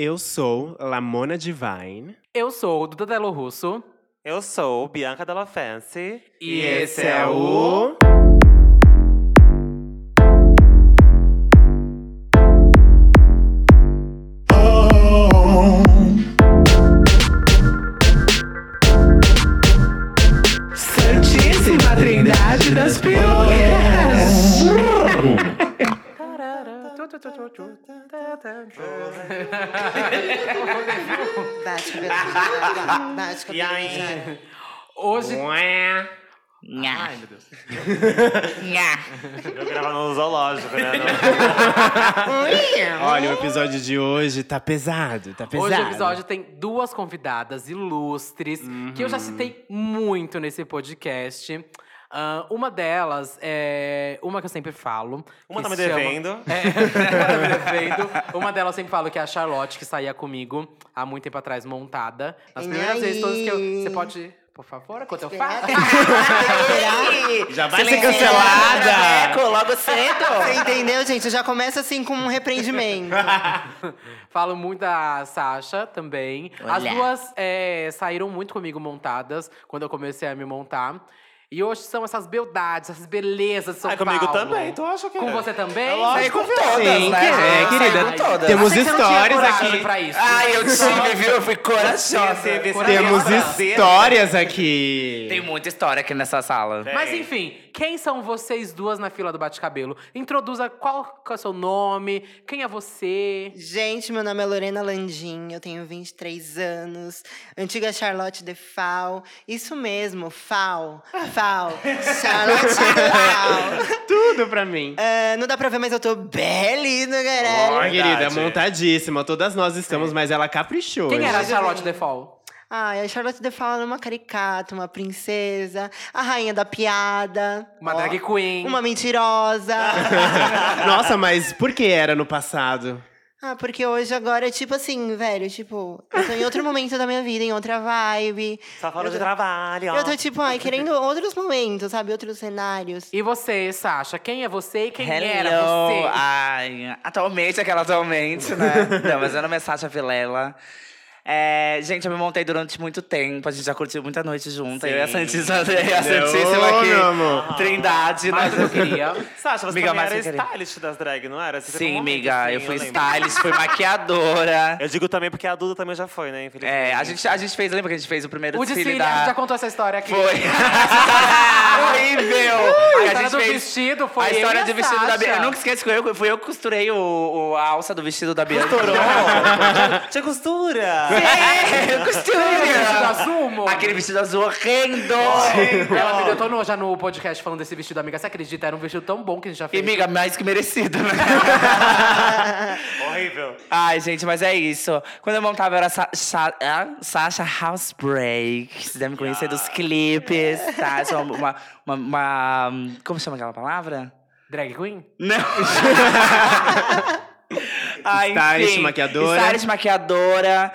Eu sou Lamona Divine. Eu sou o Duda Delo Russo. Eu sou Bianca Della Fancy. E esse é o. Santíssima Trindade das Bate cabelo. Bate cabelo. E aí? Hoje. Ué. Ai, meu Deus. Eu gravo no zoológico, né? Olha, o episódio de hoje tá pesado, tá pesado. Hoje o episódio tem duas convidadas ilustres que eu já citei muito nesse podcast. Ah, uma delas é uma que eu sempre falo. Uma tá me chama- devendo. É, uma tá me devendo. Uma delas eu sempre falo que é a Charlotte, que saía comigo há muito tempo atrás, montada. Nas E primeiras vezes todas que eu. aí? Você pode. Por favor, enquanto eu falo. Já vai ser cancelada. Eco, logo cedo. Você entendeu, gente? Eu já começo assim com um repreendimento. Falo muito da Sasha também. As duas é, saíram muito comigo montadas quando eu comecei a me montar. E hoje são essas beldades, essas belezas de São Ah, comigo Paulo. também, tu acha que Com é? você também? É lógico. Saí com todas, Sim, né? que- é, querida. Com todas. Temos Achei que você não tinha histórias coragem aqui. Pra isso. Ai, eu tive, viu? Eu fui corajosa. Temos histórias aqui. Tem muita história aqui nessa sala. Mas enfim, quem são vocês duas na fila do bate-cabelo? Introduza qual, qual é o seu nome, quem é você. Gente, meu nome é Lorena Landim, eu tenho 23 anos. Antiga Charlotte de Fal. Isso mesmo, Fal. Fal. Charlotte de Fal. Tudo pra mim. Ah, não dá pra ver, mas eu tô belíssima. Ó, Verdade. querida, montadíssima. Todas nós estamos, mas ela caprichou. Quem era a Charlotte Defol? Ai, a Charlotte de Fal era uma caricata, uma princesa, a rainha da piada. Uma ó, drag queen. Uma mentirosa. Nossa, mas por que era no passado? Ah, porque hoje agora é tipo assim, velho, tipo, eu tô em outro momento da minha vida, em outra vibe. Só falando de trabalho. Eu tô tipo, ai, querendo outros momentos, sabe? Outros cenários. E você, Sasha? Quem é você e quem era Hello. você? Ai, atualmente, aquela atualmente, né? Não, mas meu nome é Sasha Vilela. É, gente, eu me montei durante muito tempo. A gente já curtiu muita noite junta. Eu e a Santíssima, e a Santíssima aqui. Trindade, do que eu né? queria. Sasha, você Amiga, mas era eu stylist das drag, não era? Você um Sim, momento, amiga, assim, eu fui lembro. stylist, fui maquiadora. Eu digo também porque a Duda também já foi, né? Infelizmente. É, a gente, a gente fez, lembra que a gente fez o primeiro O desfile, desfile, da... a gente já contou essa história aqui. Foi. Horrível! A história do vestido foi A eu história do vestido da. Bianca. Eu nunca esqueço que eu, fui eu que costurei o, o- a alça do vestido da Bianca. Costurou! Tinha costura! É, eu Aquele vestido costurei. azul, amor. Aquele vestido azul horrendo! Ela me detonou já no podcast falando desse vestido, amiga. Você acredita? Era um vestido tão bom que a gente já E, fez. amiga, mais que merecido, né? Horrível. Ai, gente, mas é isso. Quando eu montava, eu era Sa Sa ah, Sasha Housebreak. Vocês devem conhecer dos clipes, tá? Eu sou uma, uma, uma- Como chama aquela palavra? Drag queen? Não. ah, Stylist, maquiadora. Stylist, maquiadora.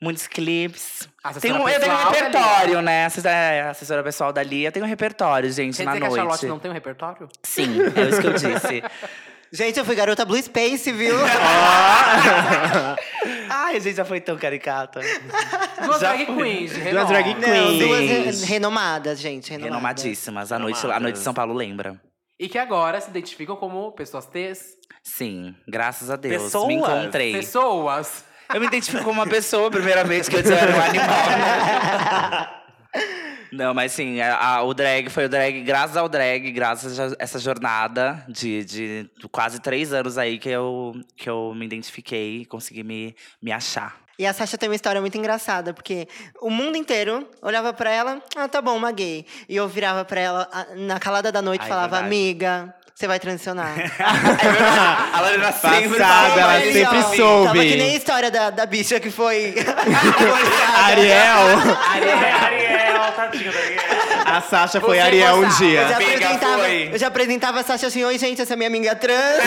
Muitos clipes. Tem um, eu tenho um repertório, né? Assessora, é, assessora pessoal dali. Eu tenho um repertório, gente, Quer na dizer que a noite. Charlotte não tem um repertório? Sim, é isso que eu disse. Gente, eu fui garota Blue Space, viu? Ai, a gente já foi tão caricata. Duas Já drag queens, de Duas renome. drag Não, queens. duas re- renomadas, gente. Renomadas. Renomadíssimas. A noite, a noite de São Paulo lembra. E que agora se identificam como pessoas T's. Sim, graças a Deus. Pessoas. Me encontrei. Pessoas. Eu me identifico como uma pessoa, primeiramente, que eu era um animal. Não, mas sim, a- a- o drag foi o drag, graças ao drag, graças a essa jornada de, de quase três anos aí que eu, que eu me identifiquei e consegui me, me achar. E a Sasha tem uma história muito engraçada, porque o mundo inteiro olhava pra ela, ah, tá bom, uma gay. E eu virava pra ela ah, na calada da noite e Ai, falava, verdade. amiga, você vai transicionar. a Lorena sempre Passada, ela isso. sempre Ó, soube. Tava que nem a história da, da bicha que foi. Ariel. Ariel, Ariel, tadinha da Ariel. A Sasha foi Você Ariel um gostava. Eu dia. já, Amiga, apresentava, foi. eu já apresentava a Sasha assim, oi gente, essa é minha amiga trans.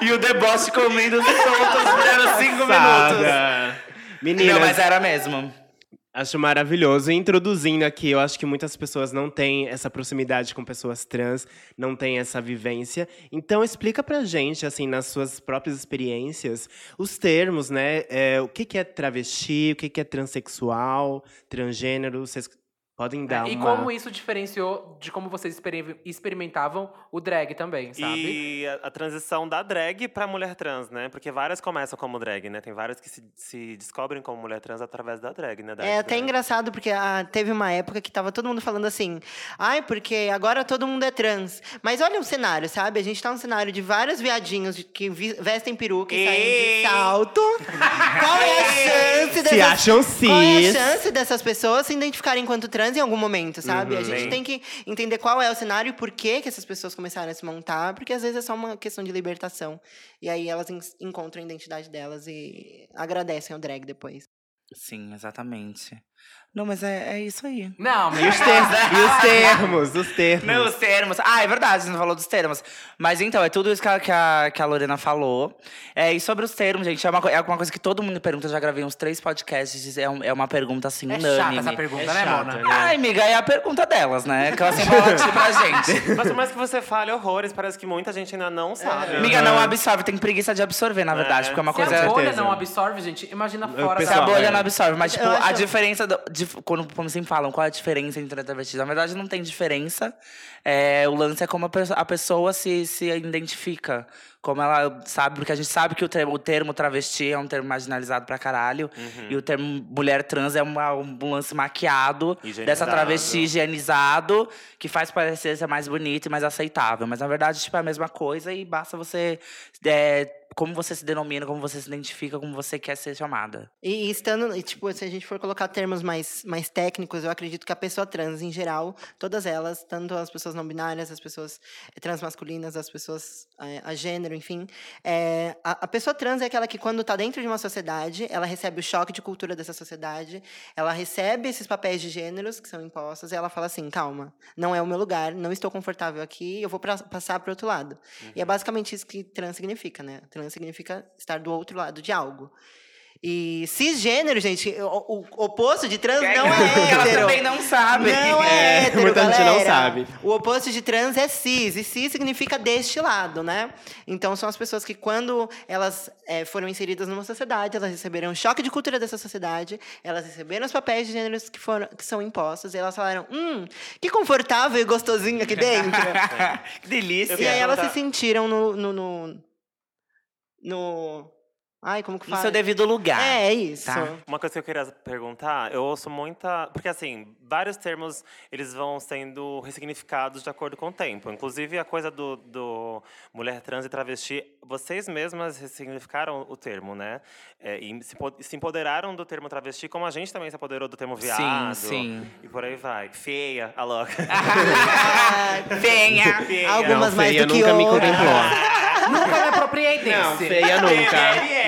E o deboche comendo soltos por cinco minutos. Passada. Meninas, Não, mas era mesmo. Acho maravilhoso. E introduzindo aqui, eu acho que muitas pessoas não têm essa proximidade com pessoas trans, não têm essa vivência. Então, explica pra gente, assim, nas suas próprias experiências, os termos, né? É, o que, que é travesti, o que, que é transexual, transgênero. Vocês podem dar É, E uma... como isso diferenciou de como vocês experi- experimentavam o drag também, sabe? E a, a transição da drag pra mulher trans, né? Porque várias começam como drag, né? Tem várias que se, se descobrem como mulher trans através da drag, né? Da É até drag. engraçado, porque ah, teve uma época que tava todo mundo falando assim, ai, porque agora todo mundo é trans. Mas olha o cenário, sabe? A gente tá num cenário de vários viadinhos que vi- vestem peruca e saem de salto. Qual é a chance Se dessas... acham Qual é a cis. chance dessas pessoas se identificarem enquanto trans em algum momento, sabe? Uhum. a gente Sim. tem que entender qual é o cenário e por que, que essas pessoas começaram a se montar, porque às vezes é só uma questão de libertação. E aí elas en- encontram a identidade delas e agradecem ao drag depois. Sim, exatamente. Não, mas é, é isso aí. Não, E os, ter- e os termos, os termos. Não, os termos. Ah, é verdade, você não falou dos termos. Mas então, é tudo isso que a, que a, que a Lorena falou. É, e sobre os termos, gente, é uma, é uma coisa que todo mundo pergunta. Eu já gravei uns três podcasts. É, um- é uma pergunta assim, é unânime. chata essa pergunta, É né, chata, Mona? né? Ai, amiga, é a pergunta delas, né? Que elas sempre falam assim pra gente. Mas por mais que você fale horrores, parece que muita gente ainda não sabe. Amiga, não absorve, tem preguiça de absorver, na verdade. É. Porque é uma Se coisa. a bolha não absorve, gente, imagina fora. Se a pessoal, bolha é. não absorve. Mas, tipo, a diferença. Do, de, quando, como sempre falam, qual é a diferença entre a travesti? Na verdade, não tem diferença. É, o lance é como a, pe- a pessoa se, se identifica. Como ela sabe, porque a gente sabe que o termo, o termo travesti é um termo marginalizado pra caralho. E o termo mulher trans é uma- um lance maquiado dessa travesti higienizado, que faz parecer ser mais bonito e mais aceitável. Mas na verdade, tipo, é a mesma coisa e basta você. é, como você se denomina, como você se identifica, como você quer ser chamada. E estando, e, tipo, se a gente for colocar termos mais, mais técnicos, eu acredito que a pessoa trans, em geral, todas elas, tanto as pessoas não binárias, as pessoas eh, transmasculinas, as pessoas eh, a gênero, enfim, é, a, a pessoa trans é aquela que, quando está dentro de uma sociedade, ela recebe o choque de cultura dessa sociedade, ela recebe esses papéis de gêneros que são impostos, e ela fala assim: calma, não é o meu lugar, não estou confortável aqui, eu vou pra, passar para outro lado. E é basicamente isso que trans significa, né? Trans significa estar do outro lado de algo. E cisgênero, gente, o, o oposto de trans não é Ela hétero. também não sabe. Não é, É, hétero, muita gente não galera. sabe. O oposto de trans é cis, e cis significa deste lado, né? Então são as pessoas que, quando elas eh, foram inseridas numa sociedade, elas receberam um choque de cultura dessa sociedade, elas receberam os papéis de gêneros que, foram, que são impostos, e elas falaram: hum, que confortável e gostosinho aqui dentro. que delícia. e aí elas se sentiram no. no, no, no- Ai, como que No fala? seu devido lugar. É, é isso. Tá. Uma coisa que eu queria perguntar, eu ouço muita. Porque, assim, vários termos eles vão sendo ressignificados de acordo com o tempo. Inclusive, a coisa do, do mulher trans e travesti, vocês mesmas ressignificaram o termo, né? É, e se, po- se empoderaram do termo travesti, como a gente também se apoderou do termo viado. sim. E por aí vai. Feia, a louca. Venha. Feia. Algumas Não, mais feia do que nunca me outras. contemplou. Nunca me apropriei desse. Não, feia nunca.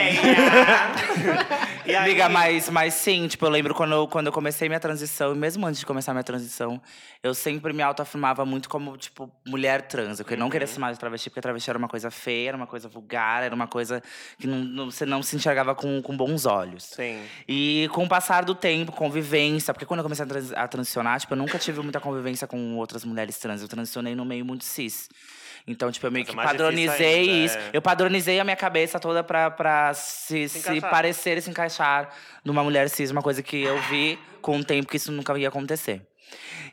E aí- Amiga, mas, mas sim, tipo, eu lembro quando eu, quando eu comecei minha transição, e mesmo antes de começar minha transição, eu sempre me autoafirmava muito como, tipo, mulher trans. Eu não queria ser mais travesti, porque travesti era uma coisa feia, era uma coisa vulgar, era uma coisa que não, não- você não se enxergava com, com bons olhos. Sim. E com o passar do tempo, convivência, porque quando eu comecei a, trans- a transicionar, tipo, eu nunca tive muita convivência com outras mulheres trans. Eu transicionei no meio muito cis. Então, tipo, eu meio Mas é que difícil padronizei ainda, isso. é. Eu padronizei a minha cabeça toda pra, pra se, Se se, parecer e se encaixar numa mulher cis, uma coisa que eu vi com o tempo que isso nunca ia acontecer.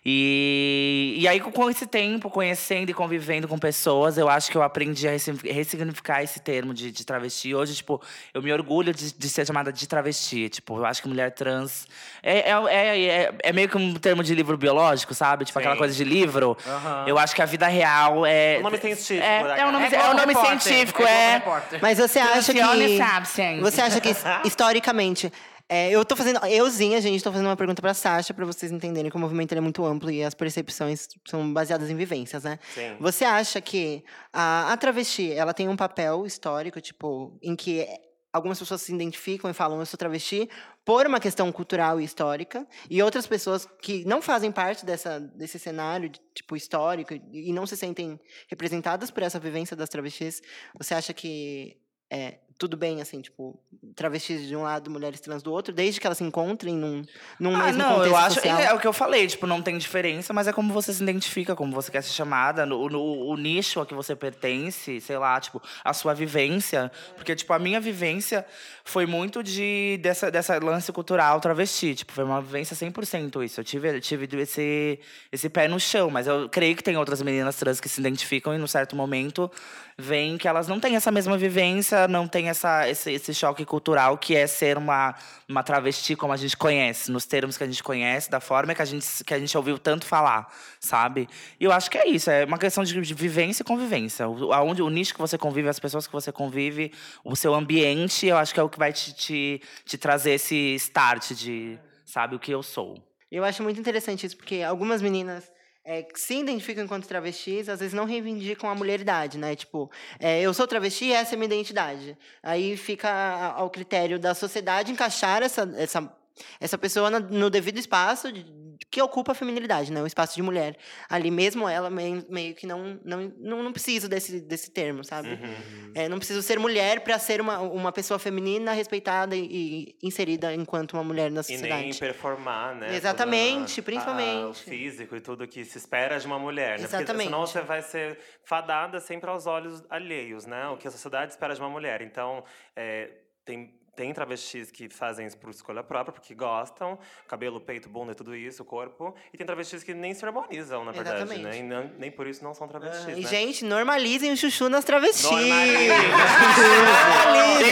E, e aí, com esse tempo, conhecendo e convivendo com pessoas, eu acho que eu aprendi a ressi- ressignificar esse termo de, de travesti. Hoje, tipo, eu me orgulho de, de ser chamada de travesti. Tipo, eu acho que mulher trans é, é, é, é, é meio que um termo de livro biológico, sabe? Tipo, aquela Sim. coisa de livro. Eu acho que a vida real é. O nome científico, É, né, é um nome, É é um Globo nome científico, é. Repórter. Mas você acha que. Funcione, sabe, sim. Você acha que, historicamente. É, eu tô fazendo. Euzinha, gente, tô fazendo uma pergunta pra Sasha, pra vocês entenderem que o movimento é muito amplo e as percepções são baseadas em vivências, né? Sim. Você acha que a, a travesti, ela tem um papel histórico, tipo, em que algumas pessoas se identificam e falam, eu sou travesti, por uma questão cultural e histórica, e outras pessoas que não fazem parte dessa, desse cenário, de, tipo, histórico, e e não se sentem representadas por essa vivência das travestis, você acha que é, tudo bem, assim, tipo, travestis de um lado, mulheres trans do outro, desde que elas se encontrem num, num Ah, mesmo não, eu acho. social. É, é o que eu falei, tipo, não tem diferença, mas é como você se identifica, como você quer ser chamada, no, no- o nicho a que você pertence, sei lá, tipo, a sua vivência. Porque, tipo, a minha vivência foi muito de dessa, dessa lance cultural travesti. Tipo, foi uma vivência 100% isso. Eu tive, eu tive esse, esse pé no chão, mas eu creio que tem outras meninas trans que se identificam e, num certo momento, veem que elas não têm essa mesma vivência, não têm essa, esse, esse choque cultural que é ser uma, uma travesti como a gente conhece, nos termos que a gente conhece, da forma que a gente, que a gente ouviu tanto falar, sabe? E eu acho que é isso, é uma questão de, de vivência e convivência. O, aonde, o nicho que você convive, as pessoas que você convive, o seu ambiente, eu acho que é o que vai te, te, te trazer esse start de, sabe, o que eu sou. Eu acho muito interessante isso, porque algumas meninas é, que se identificam enquanto travestis, às vezes não reivindicam a mulheridade, né? Tipo, é, eu sou travesti e essa é minha identidade. Aí fica ao critério da sociedade encaixar essa, essa, essa pessoa no devido espaço de- que ocupa a feminilidade, né? O espaço de mulher. Ali mesmo ela meio, meio que não, não, não, não preciso desse, desse termo, sabe? Uhum. É, não preciso ser mulher para ser uma, uma pessoa feminina respeitada e, e inserida enquanto uma mulher na E sociedade. nem performar, né? Exatamente, a- principalmente. a- o físico e tudo que se espera de uma mulher, né? Porque Exatamente. senão você vai ser fadada sempre aos olhos alheios, né? O que a sociedade espera de uma mulher. Então, é, tem, tem travestis que fazem isso por escolha própria, porque gostam, cabelo, peito, bunda e tudo isso, o corpo. E tem travestis que nem se harmonizam, na verdade, né? Exatamente. E não- nem por isso não são travestis, Ah, né? E, gente, normalizem o chuchu nas travestis. Normalizem.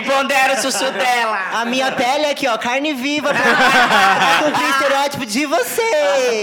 Pondera o chuchu dela? A minha pele aqui, ó, carne viva pra pra cumprir o estereótipo de você.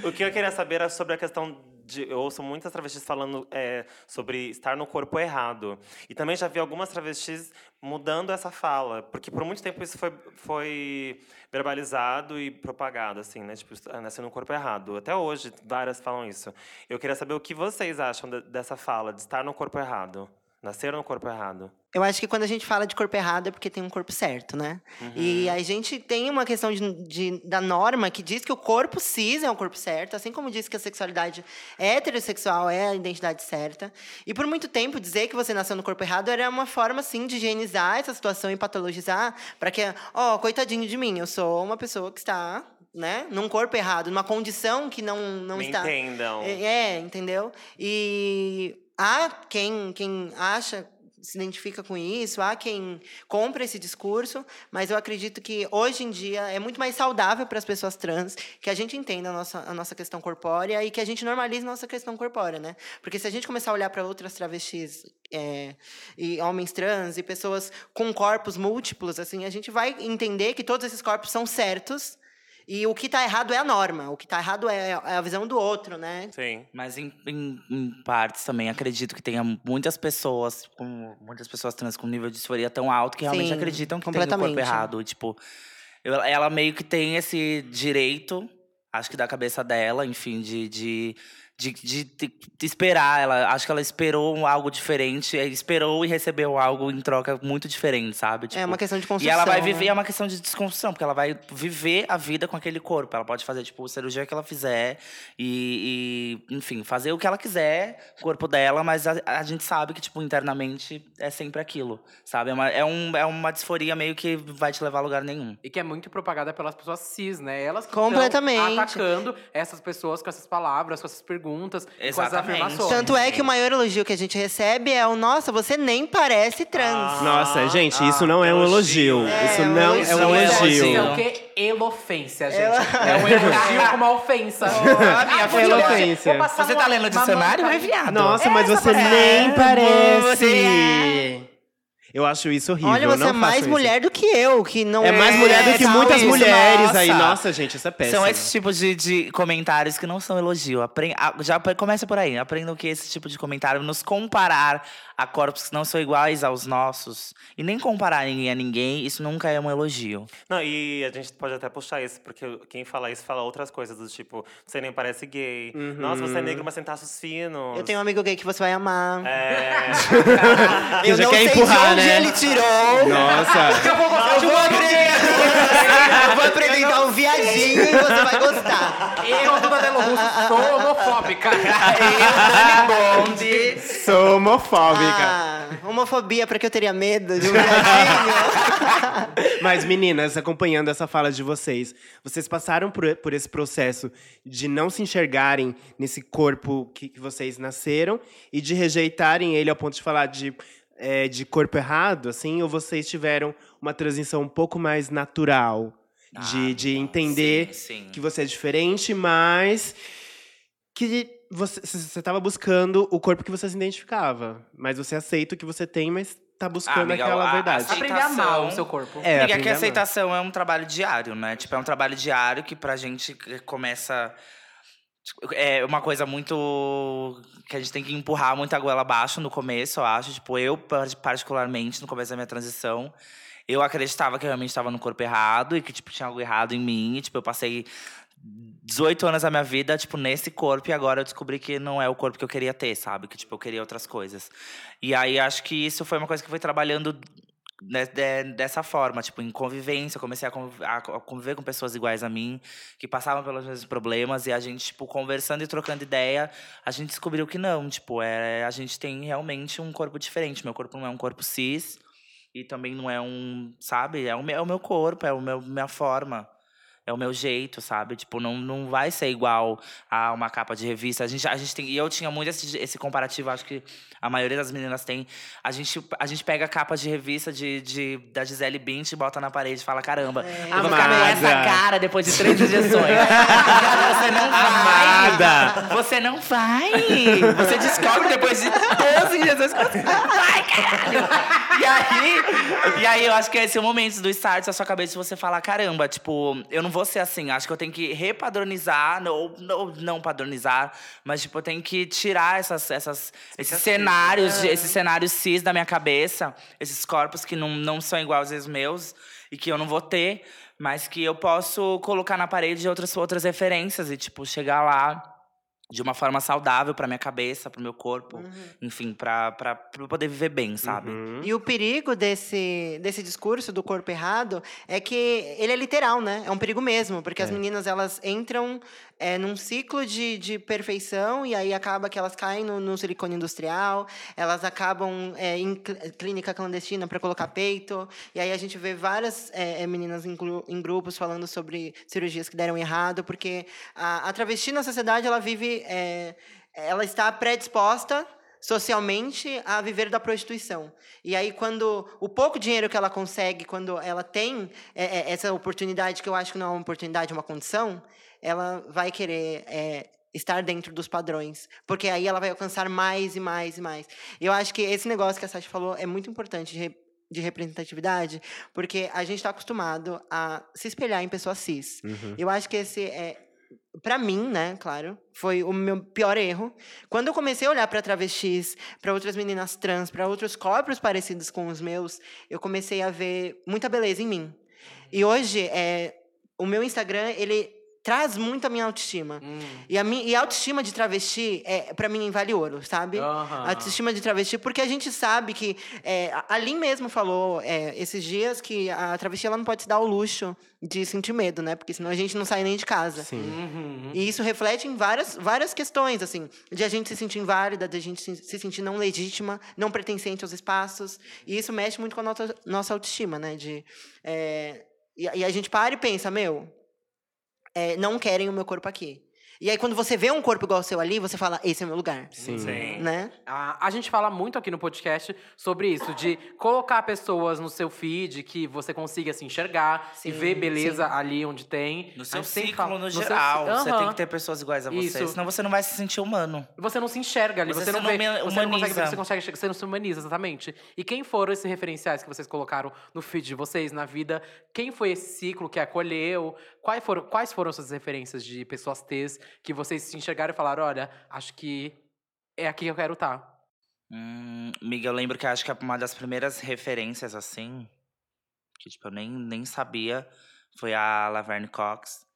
o que eu queria saber era sobre a questão de. Eu ouço muitas travestis falando é, sobre estar no corpo errado. E também já vi algumas travestis mudando essa fala. Porque por muito tempo isso foi, foi verbalizado e propagado, assim, né? Tipo, ah, nascer no corpo errado. Até hoje, várias falam isso. Eu queria saber o que vocês acham de- dessa fala, de estar no corpo errado. Nascer no corpo errado. Eu acho que quando a gente fala de corpo errado é porque tem um corpo certo, né? E a gente tem uma questão de, de- da norma que diz que o corpo cis é o corpo certo, assim como diz que a sexualidade heterossexual é a identidade certa. E por muito tempo, dizer que você nasceu no corpo errado era uma forma, assim, de higienizar essa situação e patologizar para que, ó, coitadinho de mim, eu sou uma pessoa que está, né, num corpo errado, numa condição que não, não Me está. entendam. É, é, entendeu? E há quem, quem acha, se identifica com isso, há quem compra esse discurso, mas eu acredito que hoje em dia é muito mais saudável para as pessoas trans que a gente entenda a nossa, a nossa questão corpórea e que a gente normalize a nossa questão corpórea, né? Porque se a gente começar a olhar para outras travestis é, e homens trans e pessoas com corpos múltiplos, assim, a gente vai entender que todos esses corpos são certos e o que está errado é a norma, o que está errado é é a visão do outro, né? Sim. Mas em, em, em partes também acredito que tenha muitas pessoas, com muitas pessoas trans com nível de disforia tão alto que realmente Sim, acreditam que tem o corpo completamente. errado. Tipo, ela meio que tem esse direito, acho que da cabeça dela, enfim, de. de de, de, de- de esperar, ela acho que ela esperou algo diferente, eh, esperou e recebeu algo em troca muito diferente, sabe? é Tipo, uma questão de e construção. ela vai né? viver, é uma questão de desconstrução, porque ela vai viver a vida com aquele corpo. Ela pode fazer, tipo, a cirurgia que ela fizer e, e, enfim, fazer o que ela quiser, o corpo dela, mas a, a gente sabe que, tipo, internamente é sempre aquilo, sabe? É uma, é, um, é uma disforia meio que vai te levar a lugar nenhum. E que é muito propagada pelas pessoas cis, né? Elas que Completamente. estão atacando essas pessoas com essas palavras, com essas perguntas, com essas Exatamente. afirmações. Tanto é que o maior elogio que a gente recebe é o nossa, você nem parece trans. Nossa, gente, ah, isso não é um elogio. É, isso não é um Não é elogio. Isso é elogio. o quê? Elofência, gente. É um elogio com uma ofensa. Ah, minha Ah, filha, elofência. vou passar Você uma- tá lendo o uma dicionário, manta- é viado? Nossa, mas Essa você parece- nem É, parece. você Eu acho isso horrível. Olha, você não é mais isso. mulher do que eu, que não É mais mulher do que É, muitas isso, mulheres nossa. aí. Nossa, gente, isso é péssimo. São esses tipos de, de comentários que não são elogio. Apren a- já apre- começa por aí. Aprendam que esse tipo de comentário, nos comparar a corpos que não são iguais aos nossos, e nem comparar ninguém a ninguém, isso nunca é um elogio. Não, e a gente pode até puxar isso, porque quem fala isso fala outras coisas, do tipo, você nem parece gay. Nossa, você é negro, mas tem traços finos. Eu tenho um amigo gay que você vai amar. É. Eu já não quer sei empurrar, de onde né? ele tirou. Nossa. Eu vou agregar. Eu vou apresentar um viadinho e você vai gostar. Eu, Duda Delo Russo, sou homofóbica. Eu, Dani Bond. Sou homofóbica. Ah, homofobia, pra que eu teria medo de um viadinho? Mas, meninas, acompanhando essa fala de vocês, vocês passaram por, por esse processo de não se enxergarem nesse corpo que, que vocês nasceram e de rejeitarem ele ao ponto de falar de, é, de corpo errado, assim? Ou vocês tiveram uma transição um pouco mais natural? De, Ah, de entender sim, sim. que você é diferente, mas que você estava buscando o corpo que você se identificava. Mas você aceita o que você tem, mas tá buscando amiga, aquela a- verdade. Aprender a amar o seu corpo. É, Amiga, aprender que a aceitação é um trabalho diário, né? Tipo, é um trabalho diário que pra gente começa. tipo, É uma coisa muito. Que a gente tem que empurrar muito a goela abaixo no começo, eu acho. Tipo, eu, par- particularmente, no começo da minha transição, eu acreditava que eu realmente estava no corpo errado e que, tipo, tinha algo errado em mim. E, tipo, eu passei 18 anos da minha vida, tipo, nesse corpo, e agora eu descobri que não é o corpo que eu queria ter, sabe? Que, tipo, eu queria outras coisas. E aí acho que isso foi uma coisa que foi trabalhando dessa forma, tipo, em convivência. Comecei a conv- a co- a conviver com pessoas iguais a mim, que passavam pelos mesmos problemas, e a gente, tipo, conversando e trocando ideia, a gente descobriu que não, tipo, é, a gente tem realmente um corpo diferente. Meu corpo não é um corpo cis, e também não é um, sabe? É o meu, é o meu corpo, é meu, minha forma. É o meu jeito, sabe? Tipo, não, não vai ser igual a uma capa de revista. A gente, a gente tem. E eu tinha muito esse, esse comparativo, acho que a maioria das meninas tem. A gente, a gente pega capas de revista de, de, da Gisele Bint e bota na parede e fala: caramba, eu vou ficar com essa cara depois de três injeções. você não vai. Amada. Você não vai. Você descobre depois de 12 injeções vai, caralho. E aí, e aí eu acho que esse é o momento do start da sua cabeça de você falar: caramba, tipo, eu não vou ser assim. Acho que eu tenho que repadronizar, ou não, não padronizar, mas tipo, eu tenho que tirar essas, essas, esses cenários, de- esses cenários cis da minha cabeça, esses corpos que não, não são iguais aos meus e que eu não vou ter, mas que eu posso colocar na parede outras, outras referências e, tipo, chegar lá de uma forma saudável pra minha cabeça, pro meu corpo, enfim, pra, pra, pra eu poder viver bem, sabe? Uhum. E o perigo desse, desse discurso do corpo errado é que ele é literal, né? É um perigo mesmo, porque as meninas elas entram é, num ciclo de, de perfeição e aí acaba que elas caem no, no silicone industrial, elas acabam é, em cl- clínica clandestina para colocar peito, e aí a gente vê várias é, é, meninas em, em grupos falando sobre cirurgias que deram errado, porque a, a travesti na sociedade ela vive. é, ela está predisposta socialmente a viver da prostituição. E aí, quando o pouco dinheiro que ela consegue, quando ela tem é, essa oportunidade, que eu acho que não é uma oportunidade, é uma condição, ela vai querer é, estar dentro dos padrões. Porque aí ela vai alcançar mais e mais e mais. Eu acho que esse negócio que a Sasha falou é muito importante de, re- de representatividade, porque a gente está acostumado a se espelhar em pessoas cis. Uhum. Eu acho que esse é. Pra mim, né, claro, foi o meu pior erro. Quando eu comecei a olhar para travestis, para outras meninas trans, para outros corpos parecidos com os meus, eu comecei a ver muita beleza em mim. E hoje, é, o meu Instagram, ele traz muito a minha autoestima. Hum. E a, minha, e a autoestima de travesti, é, para mim, vale ouro, sabe? Aham. A autoestima de travesti, porque a gente sabe que. É, a Lin mesmo falou é, esses dias que a travesti ela não pode se dar o luxo de sentir medo, né? Porque senão a gente não sai nem de casa. Sim. Uhum. E isso reflete em várias, várias questões, assim, de a gente se sentir inválida, de a gente se, se sentir não legítima, não pertencente aos espaços. E isso mexe muito com a nossa, nossa autoestima, né? De, é, e, e a gente para e pensa, meu, é, não querem o meu corpo aqui. E aí, quando você vê um corpo igual ao seu ali, você fala, esse é o meu lugar. Sim. Né? A, a gente fala muito aqui no podcast sobre isso, de colocar pessoas no seu feed que você consiga se enxergar Sim, e ver beleza sim. ali onde tem. No seu ciclo, fala- no seu- geral. Você Aham. tem que ter pessoas iguais a você. Isso. Senão você não vai se sentir humano. Você não se enxerga ali, Você você, não se vê, huma- você não consegue ver, humaniza. você consegue, você não se humaniza, exatamente. E quem foram esses referenciais que vocês colocaram no feed de vocês, na vida? Quem foi esse ciclo que acolheu? Quais foram, quais foram essas referências de pessoas T's que vocês se enxergaram e falaram, olha, acho que é aqui que eu quero estar? Hum, amiga, eu lembro que acho que uma das primeiras referências, assim, que tipo, eu nem, nem sabia, foi a Laverne Cox.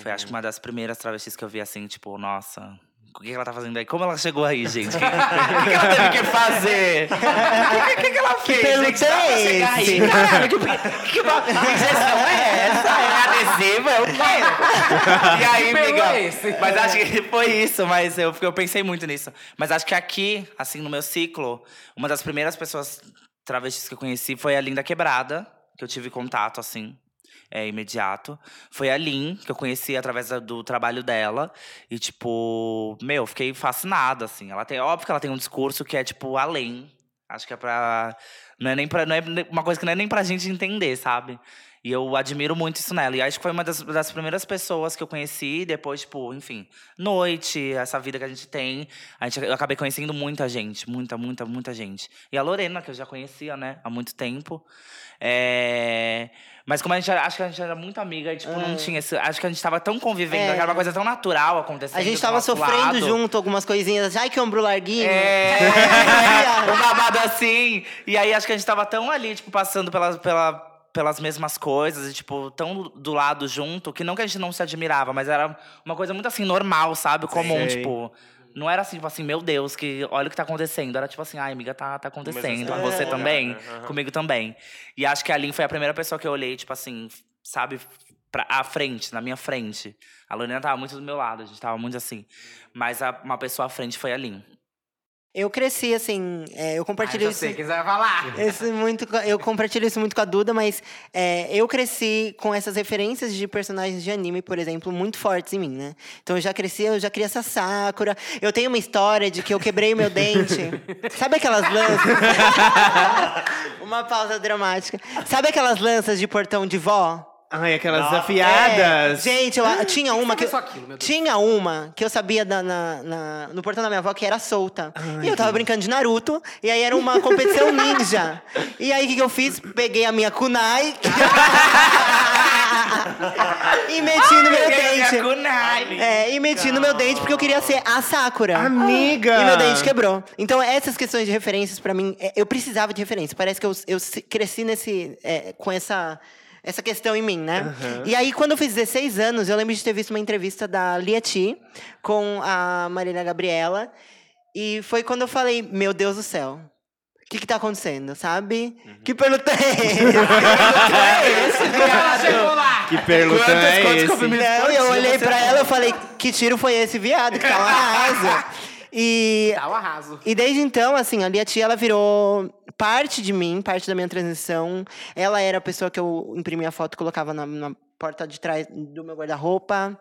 Foi, acho que Uhum. uma das primeiras travestis que eu vi, assim, tipo, nossa, O que ela tá fazendo aí? Como ela chegou aí, gente? O que, que ela teve que fazer? O que, que, que ela fez? pergunta gente? Dá pra é esse? aí? Caralho, que, que, que, que injeção é essa? É adesivo? É o quê? E aí, Que amiga, é esse? Mas acho que foi isso, mas eu, eu pensei muito nisso. Mas acho que aqui, assim, no meu ciclo, uma das primeiras pessoas travestis que eu conheci foi a Linda Quebrada, que eu tive contato, assim, é, imediato. Foi a Lin, que eu conheci através do trabalho dela. E, tipo, meu, fiquei fascinada, assim. Ela tem, óbvio que ela tem um discurso que é, tipo, além. Acho que é pra. Não é nem pra. Não é uma coisa que não é nem pra gente entender, sabe? E eu admiro muito isso nela. E acho que foi uma das, das primeiras pessoas que eu conheci. Depois, tipo, enfim, noite, essa vida que a gente tem. A gente, eu acabei conhecendo muita gente. Muita, muita, muita gente. E a Lorena, que eu já conhecia, né? Há muito tempo. É, Mas como a gente era, acho que a gente era muito amiga, e, tipo, não tinha esse. Acho que a gente tava tão convivendo, É. era uma coisa tão natural acontecendo. A gente tava sofrendo lado. junto algumas coisinhas. Ai, que ombro larguinho. É, um babado assim. E aí acho que a gente tava tão ali, tipo, passando pelas, pela, pelas mesmas coisas, e, tipo, tão do lado junto, que não que a gente não se admirava, mas era uma coisa muito assim, normal, sabe? Comum, Sei. tipo. Não era assim, tipo assim, meu Deus, que olha o que tá acontecendo. Era tipo assim, ai, amiga, tá, tá acontecendo. mesmo Com você lugar, também? Aham. Comigo também. E acho que a Lin foi a primeira pessoa que eu olhei, tipo assim, sabe, pra, à frente, na minha frente. A Lorena tava muito do meu lado, a gente tava muito assim. Mas a- uma pessoa à frente foi a Lin. Eu cresci, assim, é, eu compartilho já isso. sei, quiser falar. Isso muito, eu compartilho isso muito com a Duda, mas é, eu cresci com essas referências de personagens de anime, por exemplo, muito fortes em mim, né? Então eu já cresci, eu já queria essa Sakura. Eu tenho uma história de que eu quebrei o meu dente. Sabe aquelas lanças? uma pausa dramática. Sabe aquelas lanças de portão de vó? Ai, aquelas Nossa. afiadas. É, gente, eu, tinha uma que. Isso aquilo? Tinha uma que eu sabia da- na, na- no portão da minha avó que era solta. e eu tava brincando de Naruto, e aí era uma competição ninja. E aí o que, que eu fiz? Peguei a minha kunai. e meti no meu dente. É, e meti no meu dente porque eu queria ser a Sakura. Amiga! E meu dente quebrou. Então, essas questões de referências, pra mim, é, eu precisava de referência. Parece que eu, eu cresci nesse, é, com essa, essa questão em mim, né? E aí, quando eu fiz 16 anos, eu lembro de ter visto uma entrevista da Lieti com a Marília Gabriela. E foi quando eu falei, meu Deus do céu. O que que tá acontecendo, sabe? Que pergunta é esse? Ela chegou lá. Que pergunta Quantas- é esse? Não, e eu olhei pra ela e falei, que tiro foi esse, viado? Que tá um arraso. E o arraso. e desde então, assim, a Lia Tia, ela virou parte de mim, parte da minha transição. Ela era a pessoa que eu imprimia a foto e colocava na, na porta de trás do meu guarda-roupa.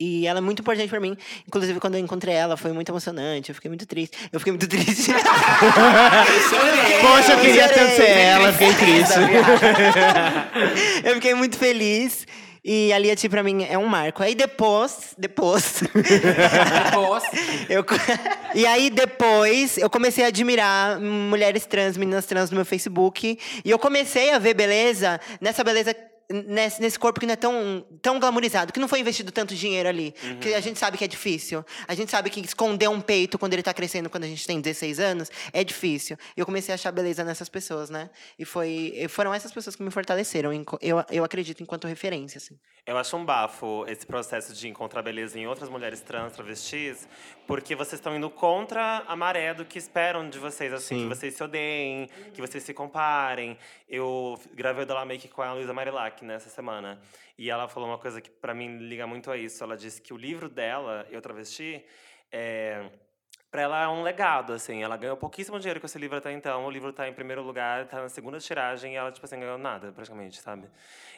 E ela é muito importante pra mim. Inclusive, quando eu encontrei ela, foi muito emocionante. Eu fiquei muito triste. Eu fiquei muito triste. Poxa, eu queria tanto ser ela, fiquei triste. eu fiquei muito feliz. E a Lia Tia, pra mim, é um marco. Aí depois... Depois... Depois. Eu e aí, depois, eu comecei a admirar mulheres trans, meninas trans no meu Facebook. E eu comecei a ver beleza nessa beleza. Nesse, nesse corpo que não é tão, tão glamorizado, que não foi investido tanto dinheiro ali. Que a gente sabe que é difícil. A gente sabe que esconder um peito quando ele tá crescendo, quando a gente tem 16 anos, é difícil. E eu comecei a achar beleza nessas pessoas, né? E foi, foram essas pessoas que me fortaleceram, eu, eu acredito, enquanto referência, assim. Eu acho um bafo esse processo de encontrar beleza em outras mulheres trans, travestis, porque vocês estão indo contra a maré do que esperam de vocês, assim, Sim. que vocês se odeiem, que vocês se comparem. Eu gravei o Della Make com a Luísa Marilac nessa semana, e ela falou uma coisa que pra mim liga muito a isso. Ela disse que o livro dela, Eu Travesti, é, Pra ela é um legado, assim. Ela ganhou pouquíssimo dinheiro com esse livro até então. O livro tá em primeiro lugar, tá na segunda tiragem e ela, tipo assim, ganhou nada, praticamente, sabe?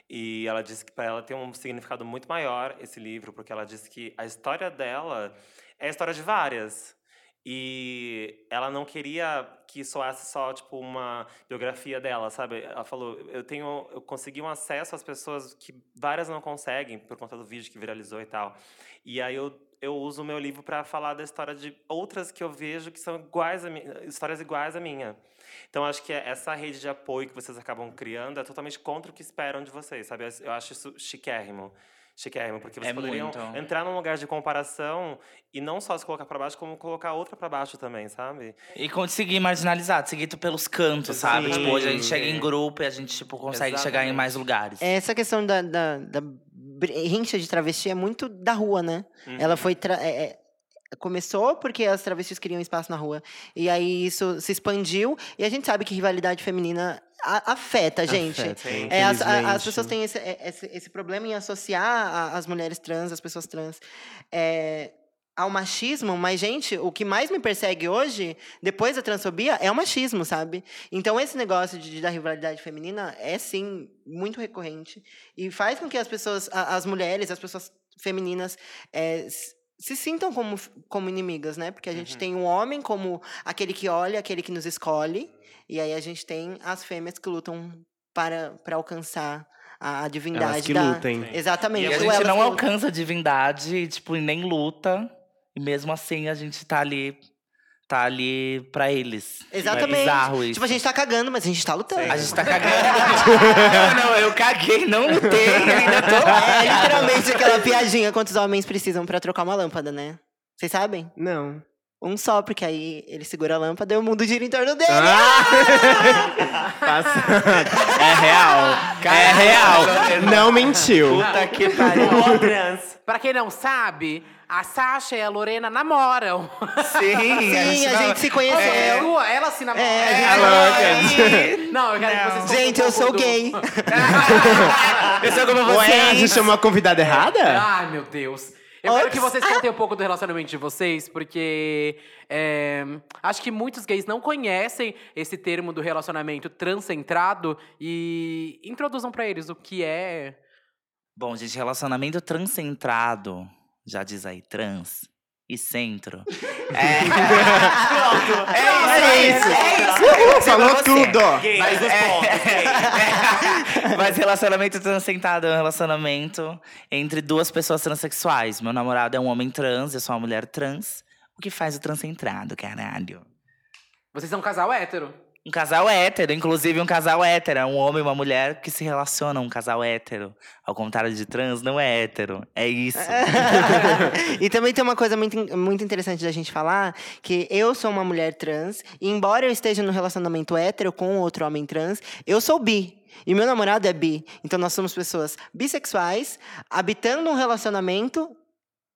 E ela disse que para ela tem um significado muito maior esse livro, porque ela disse que a história dela é a história de várias. E ela não queria que soasse só tipo uma biografia dela, sabe? Ela falou: "Eu tenho eu consegui um acesso às pessoas que várias não conseguem por conta do vídeo que viralizou e tal". E aí eu eu uso o meu livro para falar da história de outras que eu vejo que são iguais a minha, histórias iguais à minha. Então acho que essa rede de apoio que vocês acabam criando é totalmente contra o que esperam de vocês, sabe? Eu acho isso chiquérrimo. Chiquérrimo, porque vocês É poderiam muito. entrar num lugar de comparação e não só se colocar para baixo, como colocar outra para baixo também, sabe? E conseguir marginalizado, seguir pelos cantos, sabe? Sim. Tipo, hoje a gente chega em grupo e a gente, tipo, consegue chegar em Exatamente. mais lugares. Essa questão da, da, da rincha de travesti é muito da rua, né? Uhum. Ela foi. tra- é- é- começou porque as travestis queriam espaço na rua. E aí isso se expandiu. E a gente sabe que rivalidade feminina afeta gente. Afeta, É, as, as pessoas têm esse, é, esse, esse problema em associar as mulheres trans, as pessoas trans, é, ao machismo, mas, gente, o que mais me persegue hoje, depois da transfobia, é o machismo, sabe? Então, esse negócio de, da rivalidade feminina é, sim, muito recorrente. E faz com que as pessoas, as mulheres, as pessoas femininas, é, se sintam como, como inimigas, né? Porque a gente tem o homem como aquele que olha, aquele que nos escolhe. E aí a gente tem as fêmeas que lutam para, para alcançar a, a divindade Elas que da... lutem. Exatamente. E a gente não alcança a divindade, tipo, e nem luta. E mesmo assim a gente tá ali. Tá ali pra eles. Exatamente. É bizarro isso. Tipo, a gente tá cagando, mas a gente tá lutando. A gente tá cagando. não, não, eu caguei, não lutei, ainda tô lá. É literalmente aquela piadinha quantos homens precisam pra trocar uma lâmpada, né? Vocês sabem? Não. Um só, porque aí ele segura a lâmpada e o mundo gira em torno dele. Ah! Passado. É real. É real. Não mentiu. Puta que pariu. Trans. Pra quem não sabe, a Sasha e a Lorena namoram. Sim, Sim, a gente se conheceu. É. Ela se namora. É, É louca. Não, eu quero que vocês Gente, eu sou gay. Eu sou como Ué, a gente chamou a convidada errada? Ai, meu Deus. Eu quero que vocês contem um pouco do relacionamento de vocês, porque é, acho que muitos gays não conhecem esse termo do relacionamento transcentrado e introduzam pra eles o que é. Bom, gente, relacionamento transcentrado, já diz aí, trans e centro. É, Pronto. É isso. é isso. Falou Você. tudo. Gay, Mas é- pontos. Mas relacionamento transcentrado é um relacionamento entre duas pessoas transexuais. Meu namorado é um homem trans, eu sou uma mulher trans. O que faz o transcentrado, caralho? Vocês são um casal hétero. Um casal hétero, inclusive um casal hétero. É um homem e uma mulher que se relacionam, um casal hétero. Ao contrário de trans, não é hétero. É isso. e também tem uma coisa muito, muito interessante da gente falar, que eu sou uma mulher trans, e embora eu esteja no relacionamento hétero com outro homem trans, eu sou bi. E meu namorado é bi. Então nós somos pessoas bissexuais, habitando um relacionamento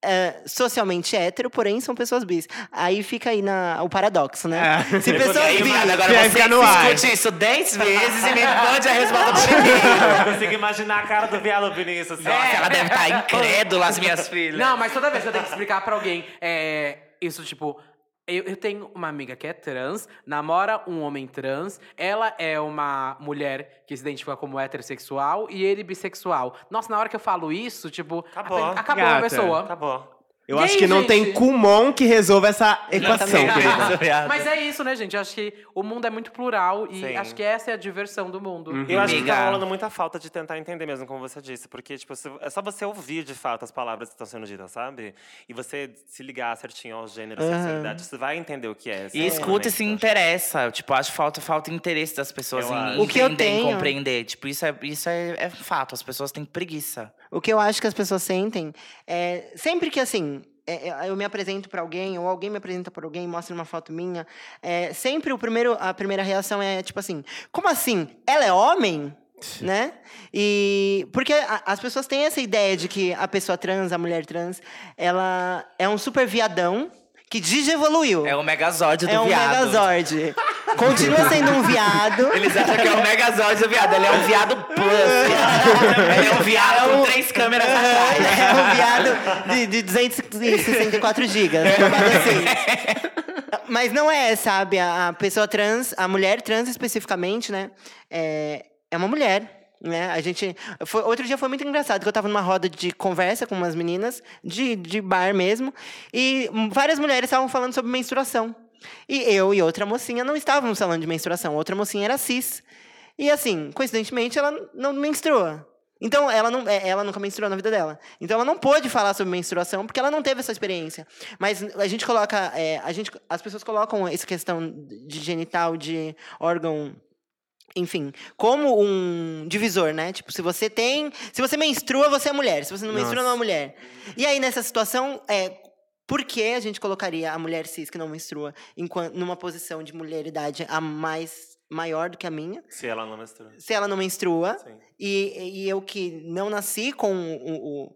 é, socialmente hétero, porém são pessoas bis. Aí fica aí na, o paradoxo, né? É. Se pessoas aí, bi. mano, agora Vai você ficar no ar. escute isso dez vezes e me mande a resposta por e-mail. Eu consigo imaginar a cara do viado ouvindo isso. Assim. Nossa, ela deve estar incrédula, as minhas filhas. Não, mas toda vez que eu tenho que explicar pra alguém, é, isso, tipo. Eu, eu tenho uma amiga que é trans, namora um homem trans, ela é uma mulher que se identifica como heterossexual e ele bissexual. Nossa, na hora que eu falo isso, tipo, Acabou. a- acabou a pessoa. Acabou. Eu Gay, acho que não tem gente. Kumon que resolva essa equação, querida. Mas é isso, né, gente? Eu acho que o mundo é muito plural e Sim. acho que essa é a diversão do mundo. Eu acho que tá rolando muita falta de tentar entender mesmo, como você disse. Porque, tipo, é só você ouvir de fato as palavras que estão sendo ditas, sabe? E você se ligar certinho ao gênero, à Aham. sexualidade, você vai entender o que é. E escuta e se interessa. Tipo, acho que falta, falta interesse das pessoas Eu em acho. O que eu entender, tenho- compreender. Tipo, isso, é, isso é, é fato. As pessoas têm preguiça. O que eu acho que as pessoas sentem é sempre que assim. é, é, eu me apresento para alguém, ou alguém me apresenta para alguém, mostra uma foto minha. é, sempre o primeiro, a primeira reação é tipo assim: como assim? Ela é homem? né? E porque as pessoas têm essa ideia de que a pessoa trans, a mulher trans, ela é um super viadão que digievoluiu. É o megazord do É um viado. megazord. Continua sendo um viado. Eles acham que é o megazord do viado. Ele é um viado plus. Ele é um viado com três câmeras atrás. É um viado de, de 264 gigas. coisa assim. Mas não é, sabe? A a pessoa trans, a mulher trans especificamente, né? É, é uma mulher. Né? A gente. Foi, outro dia foi muito engraçado, que eu tava numa roda de conversa com umas meninas, de, de bar mesmo, e várias mulheres estavam falando sobre menstruação. E eu e outra mocinha não estávamos falando de menstruação. Outra mocinha era cis. E assim, coincidentemente, ela não menstrua. Então, ela, não, é, ela nunca menstruou na vida dela. Então, ela não pôde falar sobre menstruação porque ela não teve essa experiência. Mas a gente coloca. é, a gente, as pessoas colocam essa questão de genital, de órgão. Enfim, como um divisor, né? Tipo, se você tem. Se você menstrua, você é mulher. Se você não menstrua, não é mulher. E aí, nessa situação, é, por que a gente colocaria a mulher cis que não menstrua enquanto, numa posição de mulheridade a mais maior do que a minha? Se ela não mistura. Se ela não menstrua, Sim. e, e eu que não nasci com o- o-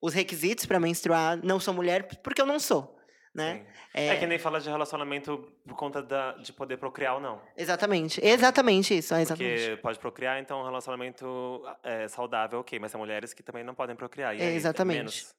os requisitos para menstruar, não sou mulher, porque eu não sou. Né? Sim. É... que nem fala de relacionamento por conta da, de poder procriar ou não. Exatamente. Exatamente isso. É exatamente. Porque pode procriar, então um relacionamento é, saudável, ok. Mas tem mulheres que também não podem procriar. E É, aí, exatamente. menos.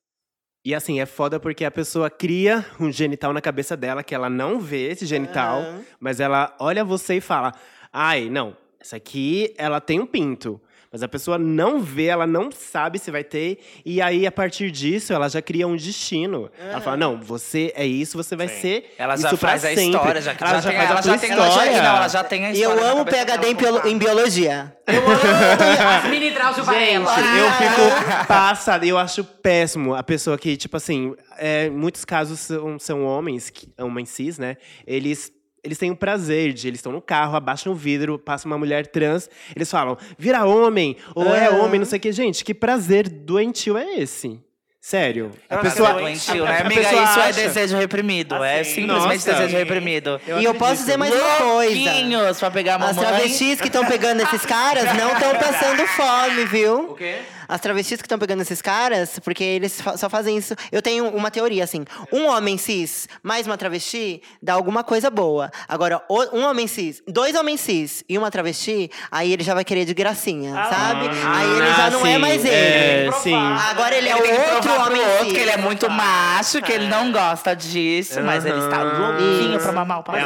E assim, é foda porque a pessoa cria um genital na cabeça dela, que ela não vê esse genital, Aham. mas ela olha você e fala: ai, não, essa aqui, ela tem um pinto. Mas a pessoa não vê, ela não sabe se vai ter. E aí, a partir disso, ela já cria um destino. Ela fala: não, você é isso, você vai Sim. ser. Ela isso já pra faz a sempre. história, já, ela já, tem, faz ela a já tem, ela já, história. não, ela já tem a E história. eu amo PHD em, biolo- em biologia. Eu amo as mini Drauzio Varela. Gente, eu fico passada. Eu acho péssimo a pessoa que, tipo assim, é, em muitos casos são, são homens, que, homens cis, né? Eles. Eles têm o prazer de, eles estão no carro, abaixam o vidro, passa uma mulher trans, eles falam, vira homem, ou é Aham. homem, não sei o que. Gente, que prazer doentio é esse? Sério. A Eu pessoa. Doentio, a- né, a amiga? pessoa Isso é acha- desejo reprimido. é Assim, simplesmente nossa. desejo reprimido. e eu posso dizer mais uma coisa. Pra pegar a As travestis que estão pegando esses caras não estão passando fome, viu? O quê? As travestis que estão pegando esses caras, porque eles fa- só fazem isso. Eu tenho uma teoria, assim: um homem cis mais uma travesti dá alguma coisa boa. Agora, um homem cis, dois homens cis e uma travesti, aí ele já vai querer de gracinha, Ah, sabe? ah, aí ele já não é sim, mais ele. É, sim. Agora ele é Ele o outro homem outro cis. que ele é muito macho, que ele não gosta disso, mas ele está louquinho Isso. pra mamar o pau. É é,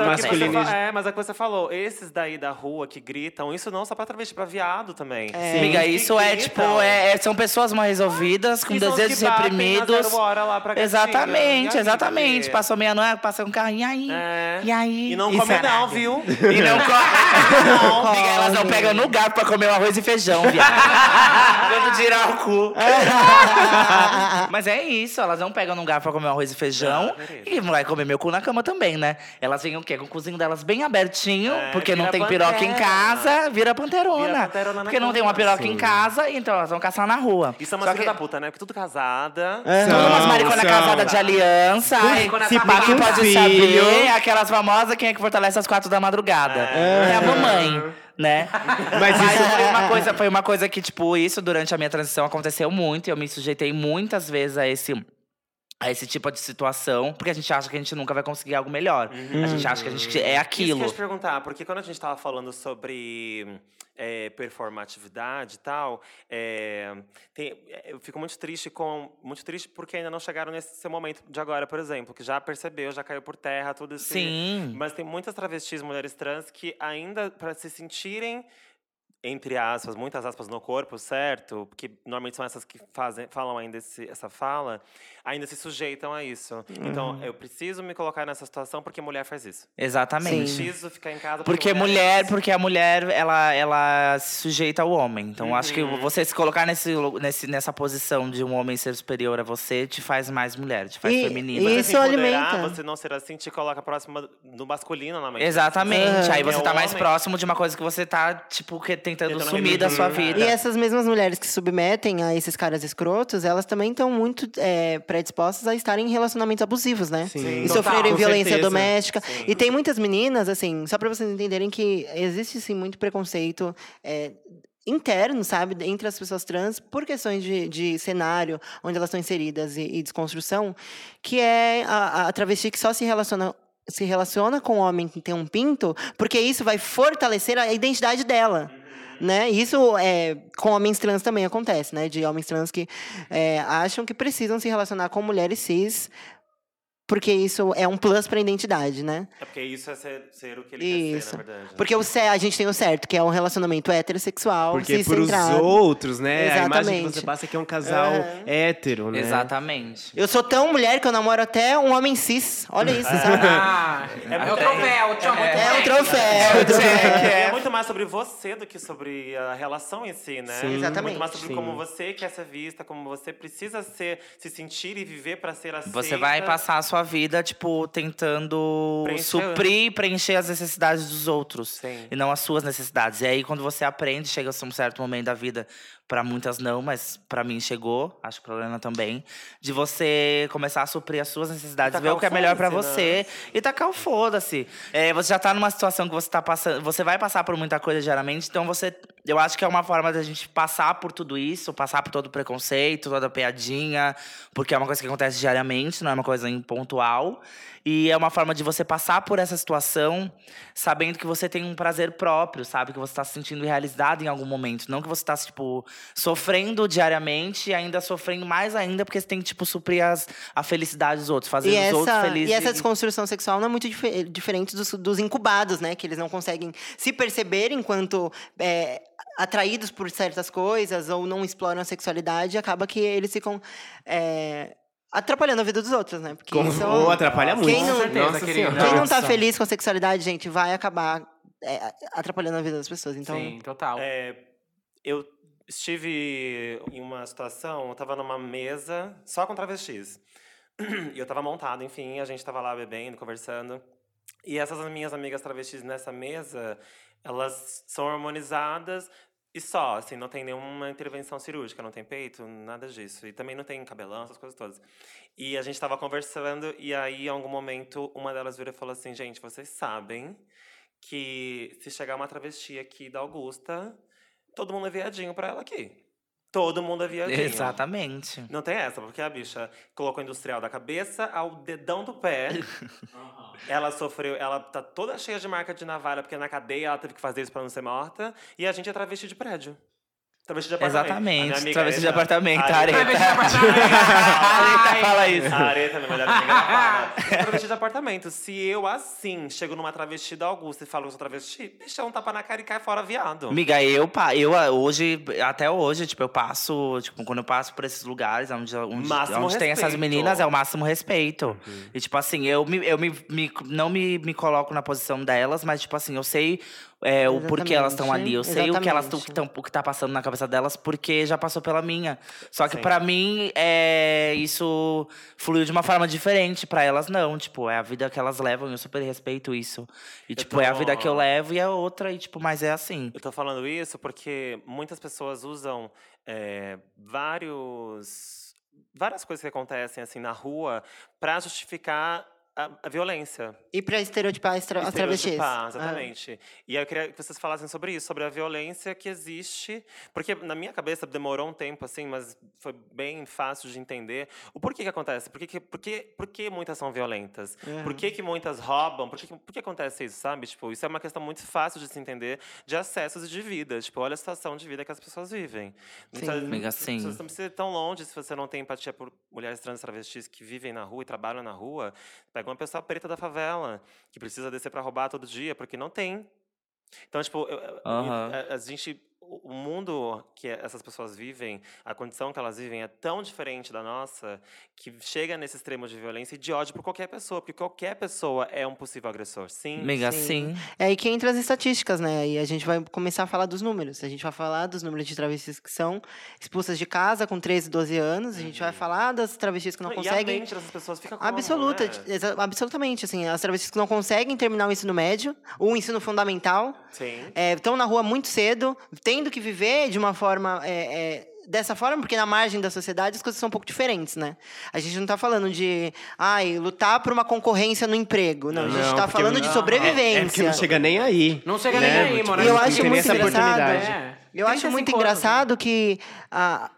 é, mas é o que você falou. Esses daí da rua que gritam, isso não só pra travesti, pra viado também. É. Amiga, que isso é tipo, é- é- são pessoas mal resolvidas, com desejos que na reprimidos. Exatamente, aí, exatamente. Passou meia-noite, passa um carro, e aí? É. E aí? E não E come será? não, viu? E não come. não, elas não pegam no garfo pra comer o arroz e feijão, viado. Quando tirar o cu. Mas é isso, elas não pegam no garfo pra comer arroz e feijão. Não, beleza. e vai comer meu cu na cama também, né? Elas vêm o quê? Com o cozinho delas bem abertinho, É, porque não tem piroca em pantera. casa, vira panterona. Vira panterona na porque não tem uma cama. piroca em casa, então elas vão caçar na rua. Isso é uma Só filha que- da puta, né? Porque tudo casada. Tudo umas São, maricona são. casada de aliança. Ai, Maricona Se pá com pode filho. saber. Aquelas famosas, quem é que fortalece às quatro da madrugada? É, a mamãe, né? Mas Mas isso- foi uma, coisa, foi uma coisa que, tipo, isso durante a minha transição aconteceu muito. E eu me sujeitei muitas vezes a esse. A esse tipo de situação, porque a gente acha que a gente nunca vai conseguir algo melhor. A gente acha que a gente é Isso que eu aquilo. ia te perguntar, porque quando a gente tava falando sobre é, performatividade e tal, é, tem- é, eu fico muito triste com. Muito triste porque ainda não chegaram nesse momento de agora, por exemplo, que já percebeu, já caiu por terra, tudo isso. Sim. Mas tem muitas travestis, mulheres trans, que ainda, para se sentirem, entre aspas, muitas aspas no corpo, certo? Porque normalmente são essas que fazem, falam ainda esse- essa fala, ainda se sujeitam a isso. Então, eu preciso me colocar nessa situação porque mulher faz isso. Exatamente. Sim. Preciso ficar em casa Porque mulher, porque a mulher, ela, ela se sujeita ao homem. Então, acho que Uhum. você se colocar nesse, nesse, nessa posição de um homem ser superior a você, te faz mais mulher, te faz E- feminina. e- Isso alimenta. Você não ser assim, te coloca próxima do masculino na mente. Exatamente. Aham. Aí você É o tá mais homem. próximo de uma coisa que você tá, tipo, que, tentando Tentando sumir da sua reprimir. vida. E essas mesmas mulheres que se submetem a esses caras escrotos, elas também estão muito é, predispostas a estarem em relacionamentos abusivos, né? Sim. E Total, sofrerem violência certeza. doméstica. Sim. E tem muitas meninas, assim, só pra vocês entenderem que existe, sim, muito preconceito. é, interno, sabe, entre as pessoas trans, por questões de, de cenário, onde elas estão inseridas e, e desconstrução, que é a, a travesti que só se relaciona se relaciona com o homem que tem um pinto, porque isso vai fortalecer a identidade dela. Né? Isso é, com homens trans também acontece, né? De homens trans que é, acham que precisam se relacionar com mulheres cis, porque isso é um plus para a identidade, né? É porque isso é ser, ser o que ele quer Isso. ser, na verdade. né? Porque o cer- a gente tem o certo, que é um relacionamento heterossexual, Porque pros outros, né? A imagem que Exatamente. você passa é que é um casal Aham. hétero, né? Exatamente. Eu sou tão mulher que eu namoro até um homem cis. Olha isso, sabe? Ah, é, o troféu, tchau, muito É bem. um troféu. É, muito mais sobre você do que sobre a relação em si, né? Sim. Exatamente. Muito mais sobre Sim. como você quer ser vista, como você precisa ser, se sentir e viver para ser aceita. Você vai passar a sua vida, tipo, tentando Preencher. suprir e preencher as necessidades dos outros. Sim. E não as suas necessidades. E aí, quando você aprende, chega a um certo momento da vida, pra muitas não, mas pra mim chegou, acho que pra Lorena também, de você começar a suprir as suas necessidades, ver o que é melhor pra foda-se, você e tacar o foda-se. É, você já tá numa situação que você tá passando, você vai passar por muita coisa diariamente, então você eu acho que é uma forma da gente passar por tudo isso, passar por todo o preconceito, toda a piadinha, porque é uma coisa que acontece diariamente, não é uma coisa pontual. E é uma forma de você passar por essa situação sabendo que você tem um prazer próprio, sabe? Que você está se sentindo realizado em algum momento. Não que você está, tipo, sofrendo diariamente e ainda sofrendo mais ainda, porque você tem que, tipo, suprir as, a felicidade dos outros, fazer E os outros essa, felizes. e essa desconstrução sexual não é muito dife- diferente dos, dos incubados, né? Que eles não conseguem se perceber enquanto é, atraídos por certas coisas ou não exploram a sexualidade, acaba que eles ficam é, atrapalhando a vida dos outros, né? Porque Com- isso- Ou atrapalha muito. Quem não- Com certeza, Nossa quem não tá feliz com a sexualidade, gente, vai acabar é, atrapalhando a vida das pessoas. Então, Sim, total. É, eu estive em uma situação, eu tava numa mesa só com travestis. E eu tava montado, enfim, a gente tava lá bebendo, conversando. E essas minhas amigas travestis nessa mesa, elas são harmonizadas e só, assim, não tem nenhuma intervenção cirúrgica, não tem peito, nada disso. E também não tem cabelão, essas coisas todas. E a gente tava conversando, e aí, em algum momento, uma delas virou e falou assim: gente, vocês sabem que se chegar uma travesti aqui da Augusta, todo mundo é viadinho pra ela aqui. Todo mundo é viadinho. Exatamente. Não tem essa, porque a bicha colocou o industrial da cabeça ao dedão do pé. ela sofreu, ela tá toda cheia de marca de navalha, porque na cadeia ela teve que fazer isso pra não ser morta. E a gente é travesti de prédio. Travesti de Exatamente. amiga Travesti de Areta- apartamento, a Areta. Travesti de apartamento. Areta fala isso. A Areta, minha melhor amiga, fala. "Eu sou travesti de apartamento. Se eu, assim, chego numa travesti da Augusta e falo que eu sou travesti, deixa um tapa na cara e cai fora, viado. Amiga, eu, pa- eu ah, hoje, até hoje, tipo, eu passo, tipo, quando eu passo por esses lugares onde, onde, onde tem essas meninas, é o máximo respeito. E, tipo assim, eu, me, eu me, me- não me, me coloco na posição delas, mas, tipo assim, eu sei é, o porquê elas estão ali. Eu sei o que elas tão, Exatamente. que tão- o que tá passando na cabeça delas, porque já passou pela minha. Só que pra mim, é, isso fluiu de uma forma diferente. Pra elas, não. Tipo, é a vida que elas levam e eu super respeito isso. E, tipo, é a tô- vida que eu levo e é outra, e, tipo, mas é assim. Eu tô falando isso porque muitas pessoas usam é, vários, várias coisas que acontecem assim na rua pra justificar a, a violência. e pra estereotipar as, tra as travestis. Estereotipar, Ah. exatamente. E aí eu queria que vocês falassem sobre isso, sobre a violência que existe. Porque na minha cabeça demorou um tempo, assim, mas foi bem fácil de entender. O porquê que acontece? Por que, que- por que, por que muitas são violentas? Por que, que muitas roubam? Por que, por que acontece isso, sabe? Tipo, isso é uma questão muito fácil de se entender de acessos e de vida. Tipo, olha a situação de vida que as pessoas vivem. Muitas- Amiga, sim. Você não precisa ir tão longe se você não tem empatia por mulheres trans e travestis que vivem na rua e trabalham na rua. Pega uma pessoa preta da favela, que precisa descer para roubar todo dia, porque não tem. Então, tipo, eu- a, a gente. O mundo que essas pessoas vivem, a condição que elas vivem é tão diferente da nossa que chega nesse extremo de violência e de ódio por qualquer pessoa, porque qualquer pessoa é um possível agressor. Sim. Amiga, Sim. sim. É aí que entra as estatísticas, né? E a gente vai começar a falar dos números. A gente vai falar dos números de travestis que são expulsas de casa com 13, 12 anos. A gente vai falar das travestis que não Uhum. e a conseguem. mente dessas pessoas fica como, Absoluta, né? absolutamente, assim, as travestis que não conseguem terminar o ensino médio, ou o ensino fundamental, Sim. estão na rua muito cedo, tendo que viver de uma forma. é, é, dessa forma, porque na margem da sociedade as coisas são um pouco diferentes, né? A gente não tá falando de ai, lutar por uma concorrência no emprego. Não, a gente Não, tá porque falando não- de É, sobrevivência. é porque não chega nem aí. Não chega né? nem aí, Tipo, mano. E eu não acho muito engraçado. É. Eu acho 35 muito engraçado que ah,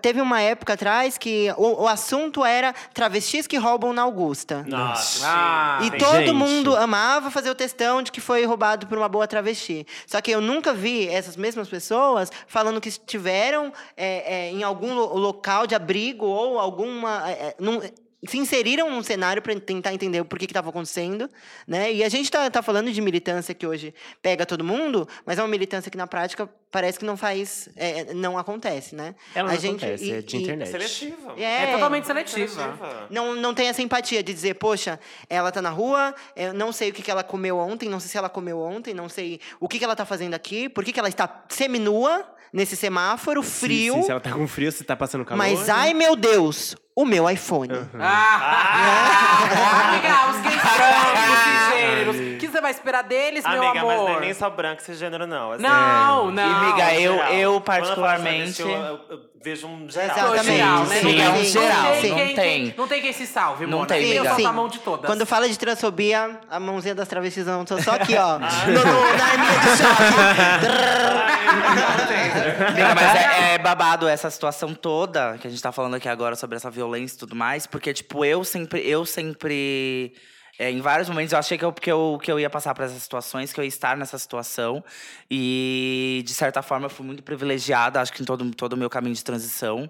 teve uma época atrás que o, o assunto era travestis que roubam na Augusta. Nossa. Ah, E todo Gente. mundo amava fazer o testão de que foi roubado por uma boa travesti. Só que eu nunca vi essas mesmas pessoas falando que estiveram é, é, em algum lo- local de abrigo ou alguma. é, é, num- se inseriram num cenário para tentar entender o porquê que estava acontecendo, né? E a gente tá, tá falando de militância que hoje pega todo mundo, mas é uma militância que na prática parece que não faz, é, não acontece, né? Ela a não gente, acontece, e- é de e- internet. Seletiva. É, É totalmente seletiva. não, não tem essa empatia de dizer, poxa, ela tá na rua, eu não sei o que, que ela comeu ontem, não sei se ela comeu ontem, não sei o que, que ela tá fazendo aqui, por que, que ela está seminua nesse semáforo, frio, Sim, sim, se ela tá com frio, se tá passando calor. mas ai meu Deus, o meu iPhone. Ah! Amiga, os gays brancos, cisgêneros, que que você vai esperar deles, meu Amiga, mas não amor? é nem só branco esse gênero, não. assim, Não, é- não. E, miga, eu, geral. eu Quando falo particularmente. travesti, Eu, eu, eu vejo um geral. Exatamente. geral, né? Sim, Não é um tem- geral, Não tem, não quem, tem. quem- não tem quem se salve, Não Mona. tem, Eu miga. solto a mão de todas. Quando fala de transfobia, a mãozinha das travestis não tô só aqui, ó. no, no, na arminha de choque. Amiga, mas é, é babado essa situação toda que a gente tá falando aqui agora sobre essa violência e tudo mais, porque, tipo, eu sempre. Eu sempre é, em vários momentos eu achei que eu, que, eu, que eu ia passar por essas situações, que eu ia estar nessa situação. E, de certa forma, eu fui muito privilegiada, acho que em todo, todo o meu caminho de transição.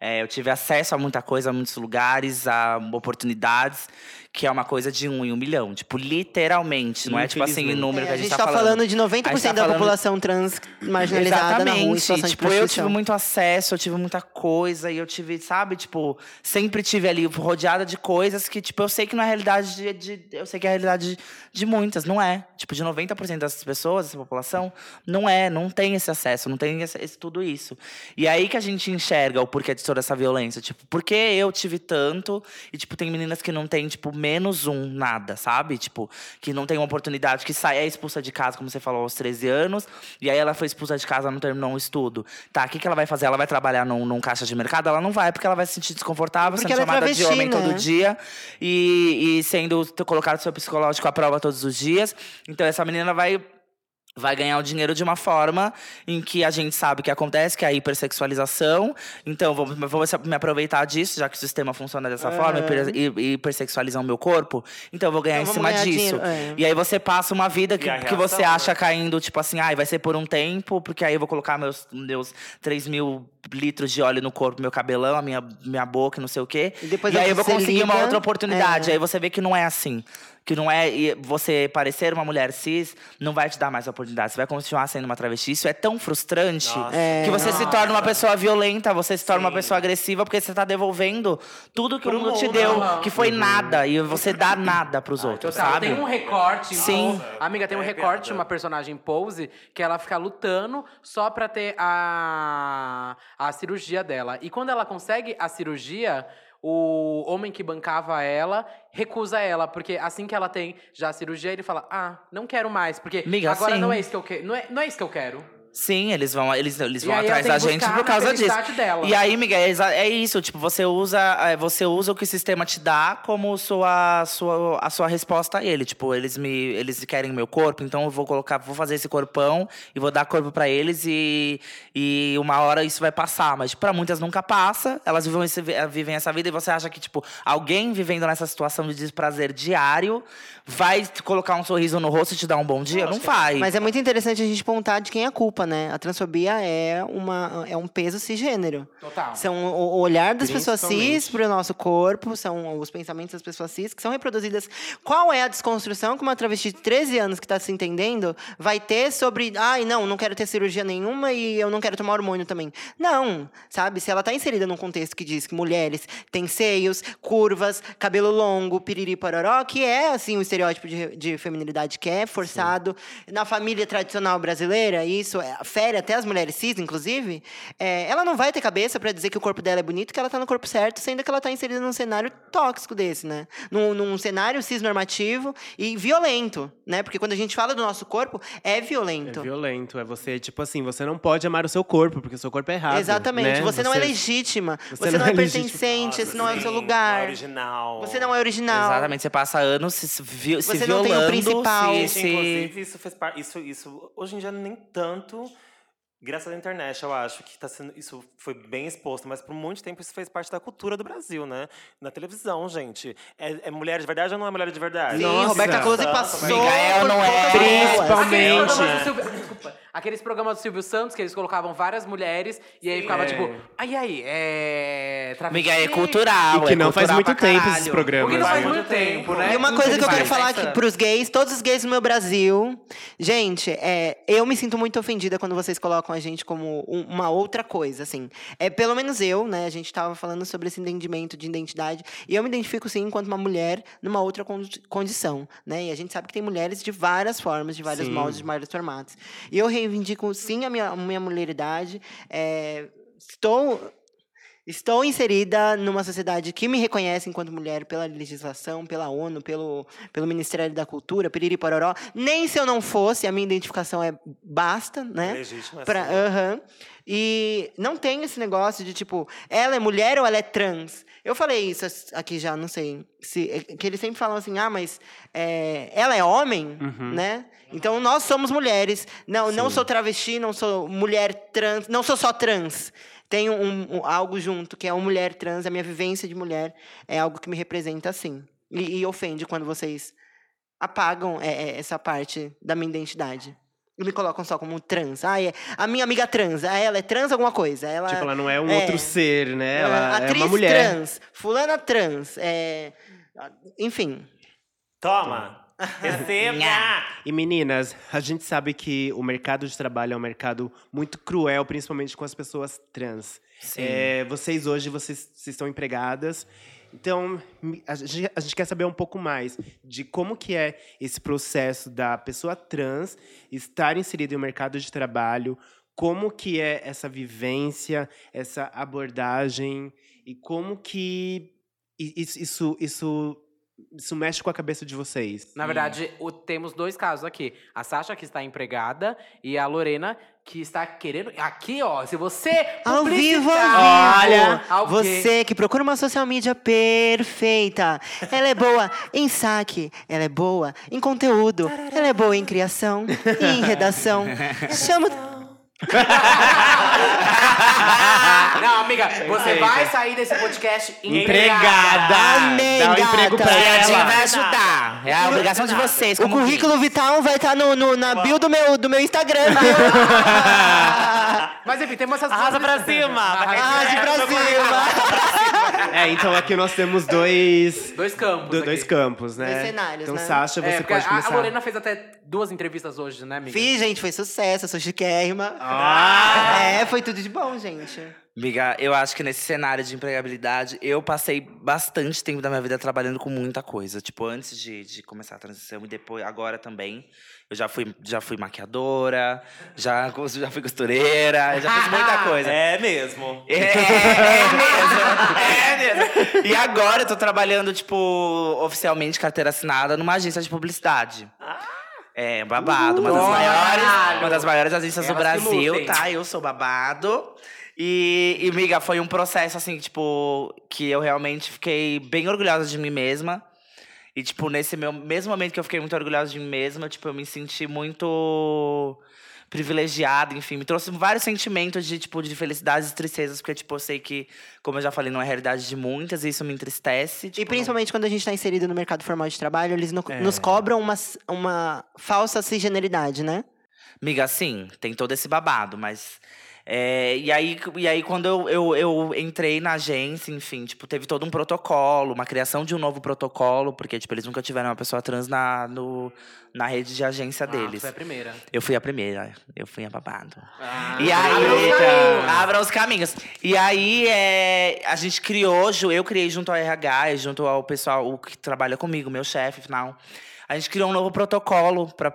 É, eu tive acesso a muita coisa, a muitos lugares, a oportunidades, que é uma coisa de um em um milhão. Tipo, literalmente. Não é tipo assim, número É, que a gente tá falando de 90% A gente tá da falando- população trans marginalizada na rua situação tipo, eu tive muito acesso, eu tive muita coisa, e eu tive, sabe, tipo, sempre tive ali rodeada de coisas que, tipo, eu sei que não é a realidade de. de- eu sei que é a realidade de, de muitas, não é. Tipo, de 90% dessas pessoas, dessa população, não é, não tem esse acesso, não tem esse, esse- tudo isso. E aí que a gente enxerga o porquê de toda essa violência. Tipo, por que eu tive tanto, e, tipo, tem meninas que não têm, tipo, menos um, nada, sabe? Tipo, que não tem uma oportunidade, que sai, é expulsa de casa, como você falou, aos 13 anos, e aí ela foi expulsa de casa, não terminou um estudo. Tá, o que, que ela vai fazer? Ela vai trabalhar num, num caixa de mercado? Ela não vai, porque ela vai se sentir desconfortável, Porque sendo é chamada de travesti, homem né? todo dia e, e sendo colocado seu psicológico à prova todos os dias. Então essa menina vai. Vai ganhar o dinheiro de uma forma em que a gente sabe que acontece, que é a hipersexualização. Então, vou, vou me aproveitar disso, já que o sistema funciona dessa forma, hiper- hi- hipersexualizar o meu corpo. Então, eu vou ganhar Então, em cima ganhar disso. é. E aí você passa uma vida que, que você acha né? caindo, tipo assim, ai, vai ser por um tempo, porque aí eu vou colocar meus, meus 3 mil litros de óleo no corpo, meu cabelão, a minha, minha boca, não sei o quê. E depois e aí você eu vou conseguir uma liga, outra oportunidade. é. Aí você vê que não é assim. Que não é. e você parecer uma mulher cis não vai te dar mais oportunidade. Você vai continuar sendo uma travesti. Isso é tão frustrante Nossa. É. que você se Nossa. torna uma pessoa violenta, você se torna uma Sim. pessoa agressiva, porque você tá devolvendo tudo que Pro o mundo te mundo, deu, aham. que foi nada. E você dá nada pros outros, Total, sabe? tem um recorte. Sim. então, amiga, tem um É recorte, uma personagem pose, que ela fica lutando só pra ter a, a cirurgia dela. E quando ela consegue a cirurgia, o homem que bancava ela recusa ela. Porque assim que ela tem já a cirurgia, ele fala: Ah, não quero mais. Porque Miga, agora sim. não é isso que eu quero. Não é, não é isso que eu quero. Sim, eles vão, eles, eles E vão atrás da gente por causa disso. dela. E aí, Miguel, é, isso, tipo, você usa, é, você usa o que o sistema te dá como sua, sua, a sua resposta a ele. Tipo, eles me, eles querem meu corpo, então eu vou colocar, vou fazer esse corpão e vou dar corpo pra eles e, e uma hora isso vai passar. Mas para muitas nunca passa, elas vivem, esse, vivem essa vida e você acha que, tipo, alguém vivendo nessa situação de desprazer diário vai te colocar um sorriso no rosto e te dar um bom dia? Não vai. Mas é muito interessante a gente pontar de quem é a culpa, né? A transfobia é, uma, é um peso cisgênero. Total. São o olhar das pessoas cis para o nosso corpo, são os pensamentos das pessoas cis que são reproduzidas. Qual é a desconstrução que uma travesti de 13 anos que está se entendendo vai ter sobre. Ai, não, não quero ter cirurgia nenhuma e eu não quero tomar hormônio também. Não, sabe? Se ela está inserida num contexto que diz que mulheres têm seios, curvas, cabelo longo, piriri pororó, que é, assim, o estereótipo de, de feminilidade que é forçado. Na família tradicional brasileira, isso é, fere até as mulheres cis, inclusive, é, ela não vai ter cabeça para dizer que o corpo dela é bonito, que ela tá no corpo certo, sendo que ela tá inserida num cenário tóxico desse, né? Num, num cenário cis normativo e violento, né? Porque quando a gente fala do nosso corpo, é É violento. violento, é você, tipo assim, você não pode amar o seu corpo, porque o seu corpo é errado. Exatamente. né? Você não é legítima, você, você não, não é é pertencente, esse não é o seu Sim, lugar. Não é original. Você não é original. Exatamente, você passa anos se, se, se Você não tem o violando, principal. Gente, se- Inclusive, isso fez parte. Isso, isso, hoje em dia, nem tanto. Graças à internet, eu acho que tá sendo, isso foi bem exposto, mas por muito tempo isso fez parte da cultura do Brasil, né? Na televisão, gente. É, é mulher de verdade ou não é mulher de verdade? Sim, Nossa. Roberta Close passou Micael não é. Principalmente. Aqueles programas do Silvio, Santos que eles colocavam várias mulheres e aí ficava É. tipo, ai, aí, é. Amiga, é cultural. E que é não faz cultural muito pra tempo caralho. esses programas. Porque não faz né? muito tempo, né? E uma coisa que eu quero falar aqui pros gays, todos os gays do meu Brasil. Gente, é, eu me sinto muito ofendida quando vocês colocam a gente como um- uma outra coisa, assim. É, pelo menos eu, né? A gente tava falando sobre esse entendimento de identidade. E eu me identifico, sim, enquanto uma mulher numa outra condi- condição, né? E a gente sabe que tem mulheres de várias formas, de vários Sim. moldes, de vários formatos. E eu reivindico, sim, a minha, a minha mulheridade. É, estou... Estou inserida numa sociedade que me reconhece enquanto mulher pela legislação, pela ONU, pelo, pelo Ministério da Cultura, piriri pororó. Nem se eu não fosse, a minha identificação é basta, né? É Pra, aham. E não tem esse negócio de tipo, ela é mulher ou ela é trans? Eu falei isso aqui já, não sei. Se, é que eles sempre falam assim, ah, mas é, ela é homem, né? Então nós somos mulheres. Não, não sou travesti, não sou mulher trans, não sou só trans. Tenho um, um- algo junto, que é uma mulher trans, a minha vivência de mulher é algo que me representa assim. E, e ofende quando vocês apagam é, é, essa parte da minha identidade. E me colocam só como trans. Ah, é, a minha amiga trans, ah, ela é trans alguma coisa. Ela, Tipo, ela não é um é. outro ser, né? ah, Ela é atriz uma mulher. trans, fulana trans, é, enfim. Toma! Receba! E meninas, a gente sabe que o mercado de trabalho é um mercado muito cruel, principalmente com as pessoas trans. Sim. É, vocês hoje, vocês, vocês estão empregadas. Então, a gente, a gente quer saber um pouco mais de como que é esse processo da pessoa trans estar inserida em um mercado de trabalho, como que é essa vivência, essa abordagem e como que isso, isso, isso, isso mexe com a cabeça de vocês. Na verdade, o- temos dois casos aqui. A Sasha, que está empregada, e a Lorena, que está querendo. Aqui, ó, se você. Ao vivo, ao vivo. Olha, Você que procura uma social media perfeita. Ela é boa em saque, ela é boa em conteúdo, ela é boa em criação e em redação. Chama. Não, amiga, você vai sair desse podcast Empregada! Amém, Dá um emprego pra a ela. gente vai ajudar. É a obrigação de vocês. O currículo vital vai estar no, no- na bio do meu, do meu Instagram, viu? Mas enfim, temos essas Arrasa pra cima! Arrase pra cima! É, então aqui nós temos dois, Dois campos. do- dois campos, né? Dois cenários, então, né? Sasha, você É, pode a, começar. a Lorena fez até duas entrevistas hoje, né, amiga? Fiz, gente, foi sucesso, eu sou chiquérrima. Ah! É, foi tudo de bom, gente. Amiga, eu acho que nesse cenário de empregabilidade, eu passei bastante tempo da minha vida trabalhando com muita coisa. Tipo, antes de, de começar a transição e depois, agora também. Eu já fui, já fui maquiadora, já, já fui costureira, já fiz muita coisa. É mesmo. É, é mesmo. É mesmo. E agora eu tô trabalhando, tipo, oficialmente carteira assinada numa agência de publicidade. É, babado. Uma das Caralho. maiores, uma das maiores agências do Elas que Brasil, lutem. tá? Eu sou babado. E, e, miga, foi um processo, assim, tipo, que eu realmente fiquei bem orgulhosa de mim mesma. E, tipo, nesse meu mesmo momento que eu fiquei muito orgulhosa de mim mesma, tipo, eu me senti muito privilegiada, enfim, me trouxe vários sentimentos de, tipo, de felicidades e tristezas, porque, tipo, eu sei que, como eu já falei, não é realidade de muitas, e isso me entristece. E tipo, principalmente quando a gente está inserido no mercado formal de trabalho, eles no- É. nos cobram uma, uma falsa cisgeneridade, né? Miga, sim, tem todo esse babado, mas. É, e, aí, e aí, quando eu, eu, eu entrei na agência, enfim, tipo, teve todo um protocolo, uma criação de um novo protocolo, porque, tipo, eles nunca tiveram uma pessoa trans na, no, na rede de agência Ah, deles. é a primeira. Eu fui a primeira, eu fui a babado. Ah, E aí, abra os caminhos. E aí, é, a gente criou, eu criei junto ao RH, junto ao pessoal o que trabalha comigo, meu chefe, final. A gente criou um novo protocolo para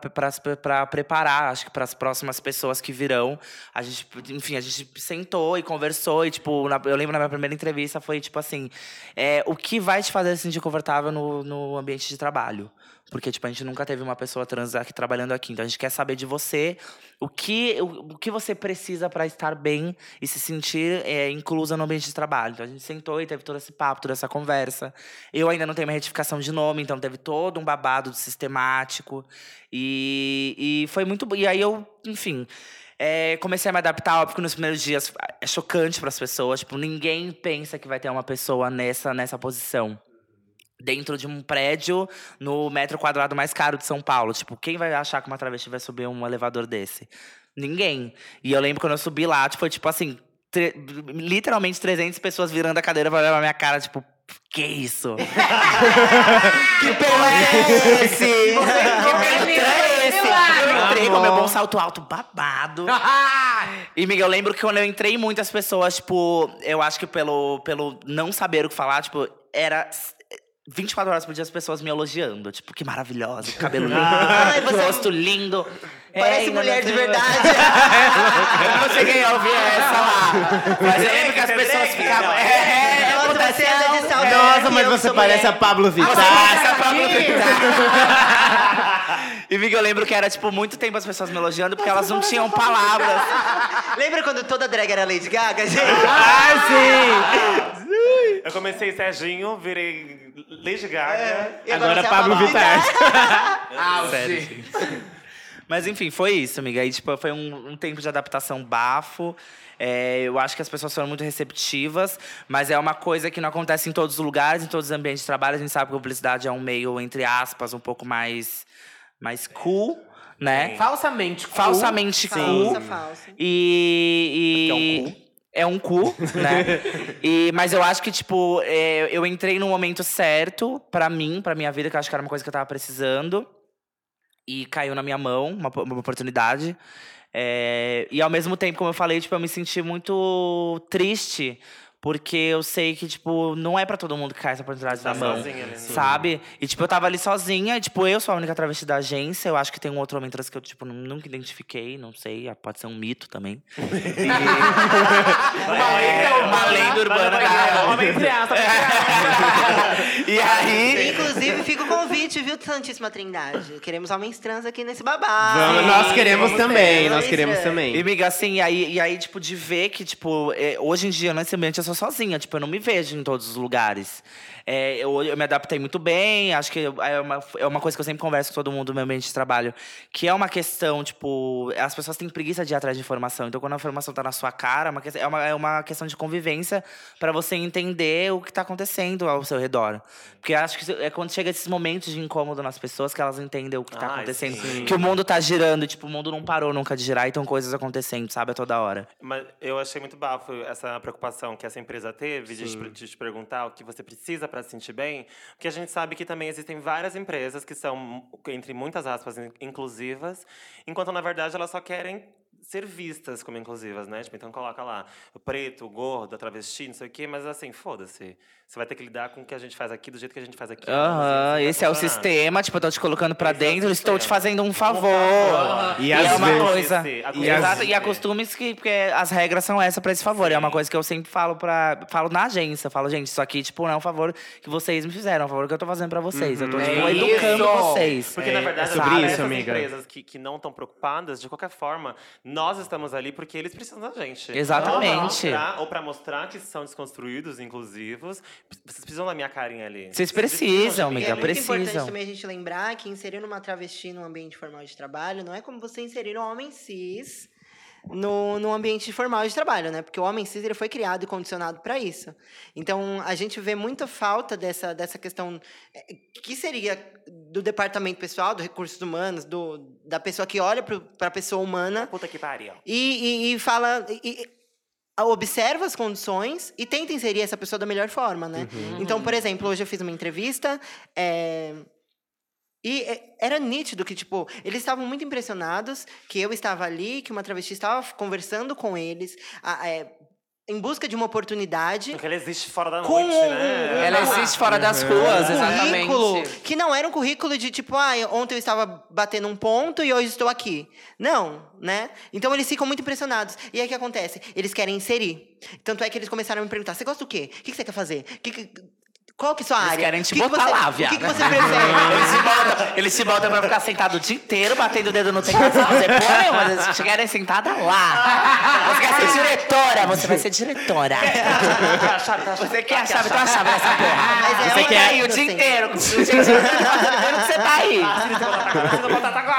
preparar, acho que para as próximas pessoas que virão. A gente, enfim, a gente sentou e conversou. E, tipo, na- eu lembro na minha primeira entrevista foi tipo assim: é, o que vai te fazer se sentir confortável no, no ambiente de trabalho? Porque, tipo, a gente nunca teve uma pessoa trans aqui trabalhando aqui. Então a gente quer saber de você o que, o, o que você precisa para estar bem e se sentir é, inclusa no ambiente de trabalho. Então a gente sentou e teve todo esse papo, toda essa conversa. Eu ainda não tenho uma retificação de nome, então teve todo um babado sistemático. E, e foi muito. E aí eu, enfim. é, comecei a me adaptar, óbvio nos primeiros dias é chocante para as pessoas. Tipo, ninguém pensa que vai ter uma pessoa nessa, nessa posição dentro de um prédio no metro quadrado mais caro de São Paulo. Tipo, quem vai achar que uma travesti vai subir um elevador desse? Ninguém. E eu lembro quando eu subi lá, tipo, foi tipo assim, literalmente 300 pessoas virando a cadeira pra olhar pra minha cara, tipo, que isso? Que pelo é esse? que peito é esse? Eu entrei com meu bom salto alto babado. E, Miguel, eu lembro que quando eu entrei, muitas pessoas, tipo, eu acho que pelo, pelo não saber o que falar, tipo, era 24 horas por dia as pessoas me elogiando. Tipo, que maravilhosa, que cabelo lindo, Ai, rosto lindo. Parece É, mulher ainda de verdade. Eu não cheguei a ouvir essa lá. Mas eu lembro que as pessoas ficavam. É, é, anda de salto. Nossa, mas você parece a. Pablo Vittar. Nossa, Pablo Vittar. E Viga, eu lembro que era, tipo, muito tempo as pessoas me elogiando porque elas não tinham palavras. Lembra quando toda drag era Lady Gaga, gente? Ah, sim! Eu comecei Serginho, virei Lady Gaga. E Agora você é a Pablo Vittar. Ah, Sério, gente. Mas enfim, foi isso, amiga. Aí, tipo, foi um, um tempo de adaptação bafo. É, eu acho que as pessoas foram muito receptivas, mas é uma coisa que não acontece em todos os lugares, em todos os ambientes de trabalho. A gente sabe que a publicidade é um meio, entre aspas, um pouco mais, mais cool, né? Falsamente cool. Falsamente cool. Falsa, falsa. E. e- É um cu. É um cu, né? e, mas eu acho que, tipo, é, eu entrei no momento certo pra mim, pra minha vida, que eu acho que era uma coisa que eu tava precisando. E caiu na minha mão, uma, uma oportunidade. É, e ao mesmo tempo, como eu falei, tipo, eu me senti muito triste. Porque eu sei que, tipo, não é pra todo mundo que cai essa oportunidade Tá na mão. sozinha né? Sabe? E, tipo, eu tava ali sozinha. E, tipo, eu sou a única travesti da agência. Eu acho que tem um outro homem trans que eu, tipo, nu- nunca identifiquei. Não sei. Pode ser um mito também. Uma lenda É, uma lenda urbana da- Homem aspas. e aí... Inclusive, fica o convite, viu, Santíssima Trindade? Queremos homens trans aqui nesse babado. Vamos, nós queremos Vamos também, nós queremos é. E, também. amiga, assim, e aí, e aí, tipo, de ver que, tipo, é, hoje em dia, nesse ambiente, eu sou sozinha. Tipo, eu não me vejo em todos os lugares. É, eu, eu me adaptei muito bem, acho que é uma, é uma coisa que eu sempre converso com todo mundo no meu ambiente de trabalho. Que é uma questão, tipo, as pessoas têm preguiça de ir atrás de informação. Então, quando a informação tá na sua cara, é uma é uma, é uma questão de convivência para você entender o que tá acontecendo ao seu redor. Porque acho que é quando chega esses momentos de incômodo nas pessoas que elas entendem o que tá Ai, acontecendo. sim. Que o mundo tá girando, e, tipo, o mundo não parou nunca de girar, então coisas acontecendo, sabe, a toda hora. Mas eu achei muito bafo essa preocupação que essa empresa teve de de te perguntar o que você precisa para se sentir bem. Porque a gente sabe que também existem várias empresas que são, entre muitas aspas, in- inclusivas, enquanto na verdade elas só querem ser vistas como inclusivas, né? Tipo, então coloca lá o preto, o gordo, a travesti, não sei o quê, mas assim, foda-se. Você vai ter que lidar com o que a gente faz aqui do jeito que a gente faz aqui. Aham, Assim, esse é o sistema, tipo, eu tô te colocando pra Esse é o dentro, estou te sistema. fazendo um favor. favor. E E, às é uma vezes- coisa. E, exato, e acostumes que porque as regras são essas pra esse favor. É uma coisa que eu sempre falo para falo na agência. Falo, gente, isso aqui, tipo, não é um favor que vocês me fizeram, é um favor que eu tô fazendo pra vocês. Eu tô, tipo, É educando isso. vocês. Porque, É, na é verdade, sobre sabe, isso, essas amiga. empresas que, que não estão preocupadas, de qualquer forma, nós estamos ali porque eles precisam da gente. Exatamente. Ou pra mostrar, ou pra mostrar que são desconstruídos, inclusivos. Vocês precisam da minha carinha ali. Vocês de precisam, amiga, é ali. muito importante precisam. também a gente lembrar que inserir uma travesti num ambiente formal de trabalho não é como você inserir um homem cis no, no ambiente formal de trabalho, né? Porque o homem cis ele foi criado e condicionado para isso. Então, a gente vê muita falta dessa, dessa questão eh, que seria do departamento pessoal, do recursos humanos, do, da pessoa que olha para a pessoa humana Puta que pariu. e, e, e fala. e- observa as condições e tenta inserir essa pessoa da melhor forma, né? Então, por exemplo, hoje eu fiz uma entrevista. é, E é, era nítido que, tipo, eles estavam muito impressionados que eu estava ali, que uma travesti estava conversando com eles, a- é, em busca de uma oportunidade. Porque ela existe fora da Com noite, um- né? Ela existe fora das ruas, exatamente. currículo que não era um currículo de tipo, ah, ontem eu estava batendo um ponto e hoje estou aqui. Não, né? Então eles ficam muito impressionados. E aí o que acontece? Eles querem inserir. Tanto é que eles começaram a me perguntar: você gosta do quê? O que que você quer fazer? Que que- Qual que é a sua Eles área? querem te O que que botar você- lá, O que, viado. que você prefere? Eles se, botam, eles se botam pra ficar sentado o dia inteiro, batendo o dedo no teclado sem fazer porra nenhuma. Eles querem sentada lá. Você quer ser diretora, você vai ser diretora. Você quer a chave, então a chave dessa porra. Mas é você uma quer ir o dia inteiro. O dia inteiro vendo que você tá aí.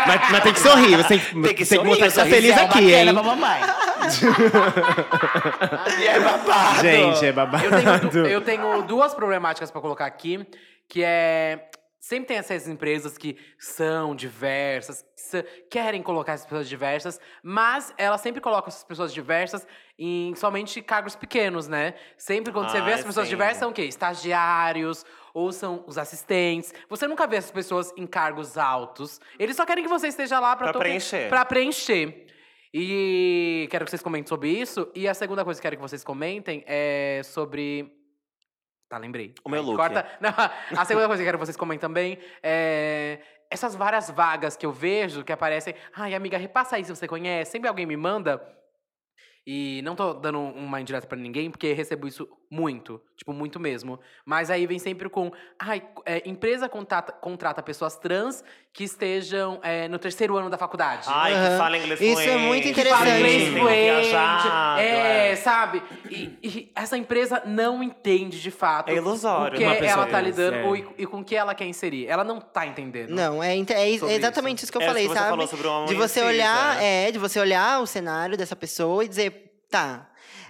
Mas, mas tem que sorrir, você tem, que- Tem que, tem que mostrar que tá sorrir, feliz sorrisão aqui, hein? pra mamãe. e é babado. Gente, é babado. Eu tenho, eu tenho duas problemáticas pra colocar aqui, que é sempre tem essas empresas que são diversas, que querem colocar essas pessoas diversas, mas elas sempre colocam essas pessoas diversas em somente cargos pequenos, né? Sempre quando você vê Ah, as pessoas sim. diversas são o quê? Estagiários ou são os assistentes. Você nunca vê essas pessoas em cargos altos. Eles só querem que você esteja lá pra, Pra toque- preencher. pra preencher. E quero que vocês comentem sobre isso. E a segunda coisa que quero que vocês comentem é sobre. Tá, lembrei. O meu look. Corta. Não, a segunda coisa que quero que vocês comentem também é. Essas várias vagas que eu vejo que aparecem. Ai, amiga, repassa aí se você conhece. Sempre alguém me manda. E não tô dando uma indireta pra ninguém, porque recebo isso muito. Tipo, muito mesmo. Mas aí vem sempre com. Ai, é, empresa contrata, contrata pessoas trans que estejam é, no terceiro ano da faculdade. Ai, que Aham. fala inglês Isso fluente. é muito Que fala interessante. inglês fluente. viajado, É, é. sabe? E, e essa empresa não entende de fato É ilusório, o que ela tá lidando é. ou e, e com o que ela quer inserir. Ela não tá entendendo. Não, é, é exatamente isso. que eu É isso falei, que você sabe? falou sobre o homem de você olhar, né? é, de você olhar o cenário dessa pessoa e dizer, tá.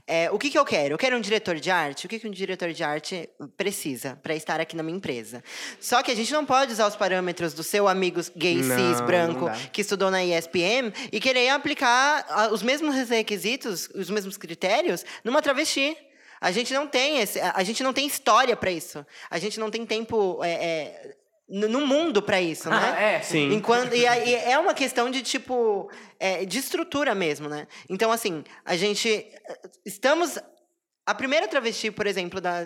É, o que, que eu quero? Eu quero um diretor de arte? O que, que um diretor de arte precisa para estar aqui na minha empresa? Só que a gente não pode usar os parâmetros do seu amigo gay, Não, cis, branco, que estudou na ESPM e querer aplicar ah, os mesmos requisitos, os mesmos critérios numa travesti. A gente não tem esse, a gente não tem história para isso. A gente não tem tempo é, é, no mundo para isso, né? é. Sim. Enquanto, e aí é uma questão de tipo é, de estrutura mesmo, né? Então assim a gente estamos a primeira travesti, por exemplo, da,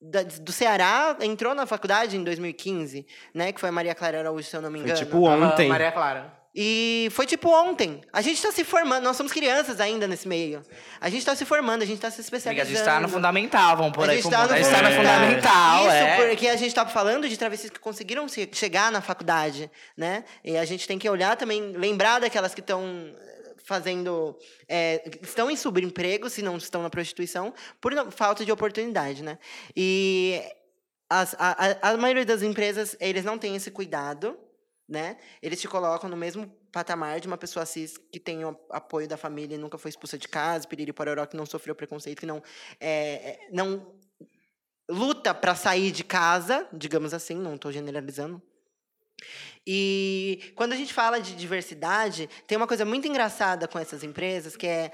da- do Ceará entrou na faculdade em 2015, né? Que foi a Maria Clara Araújo, se eu não me Foi engano. tipo ontem. Maria Clara. E foi tipo ontem. A gente está se formando, nós somos crianças ainda nesse meio. A gente está se formando, a gente está se Amiga, especializando. a gente tá no fundamental, vamos por A aí gente tá no A gente tá no fundamental. Isso é. porque a gente tá falando de travestis que conseguiram se- chegar na faculdade, né? E a gente tem que olhar também, lembrar daquelas que estão fazendo, é, estão em subemprego, se não estão na prostituição, por falta de oportunidade, né? E as- a- a maioria das empresas, eles não têm esse cuidado, né? Eles te colocam no mesmo patamar de uma pessoa cis que tem o apoio da família e nunca foi expulsa de casa, piriri pororó, que não sofreu preconceito, que não, é, é, não luta para sair de casa, digamos assim, não estou generalizando. E quando a gente fala de diversidade, tem uma coisa muito engraçada com essas empresas, que é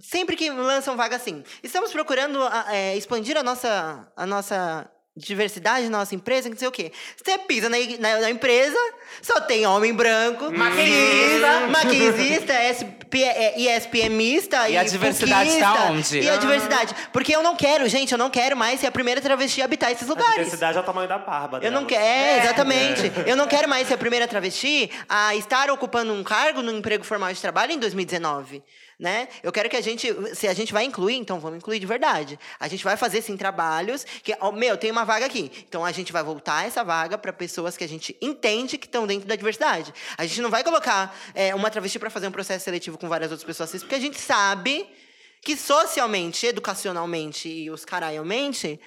sempre que lançam vaga assim, estamos procurando é, expandir a nossa, a nossa diversidade na nossa empresa, não sei o quê. Você pisa na, na- na empresa, só tem homem branco, Maquinista. cis, maquinista, SP, é, ESPMista E a diversidade tá onde? E a diversidade. Porque eu não quero, gente, eu não quero mais ser a primeira travesti a habitar esses A lugares. diversidade é o tamanho da barba Eu não delas. quero, é, exatamente. Eu não quero mais ser a primeira travesti a estar ocupando um cargo no emprego formal de trabalho em 2019. Né? Eu quero que a gente, se a gente vai incluir, então vamos incluir de verdade. A gente vai fazer sim trabalhos que, ó, meu, tem uma vaga aqui. Então a gente vai voltar essa vaga para pessoas que a gente entende que estão dentro da diversidade. A gente não vai colocar é, uma travesti para fazer um processo seletivo com várias outras pessoas cis, porque a gente sabe que socialmente, educacionalmente e os caraiamente,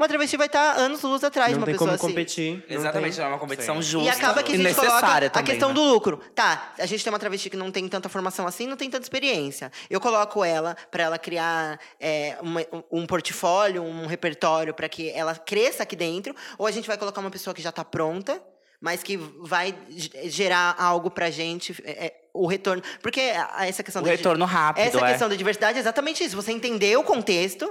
uma travesti vai estar anos luz atrás de Não uma tem pessoa como cis. competir. Exatamente, tem. é uma competição Sim. justa E acaba que a gente coloca necessária a também. questão né? do lucro. Tá, a gente tem uma travesti que não tem tanta formação assim, não tem tanta experiência. Eu coloco ela para ela criar é, uma- um portfólio, um repertório para que ela cresça aqui dentro, ou a gente vai colocar uma pessoa que já tá pronta, mas que vai ge- gerar algo pra gente, é, é, o retorno. Porque essa questão O da retorno rápido, essa é. questão da diversidade é exatamente isso. Você entender o contexto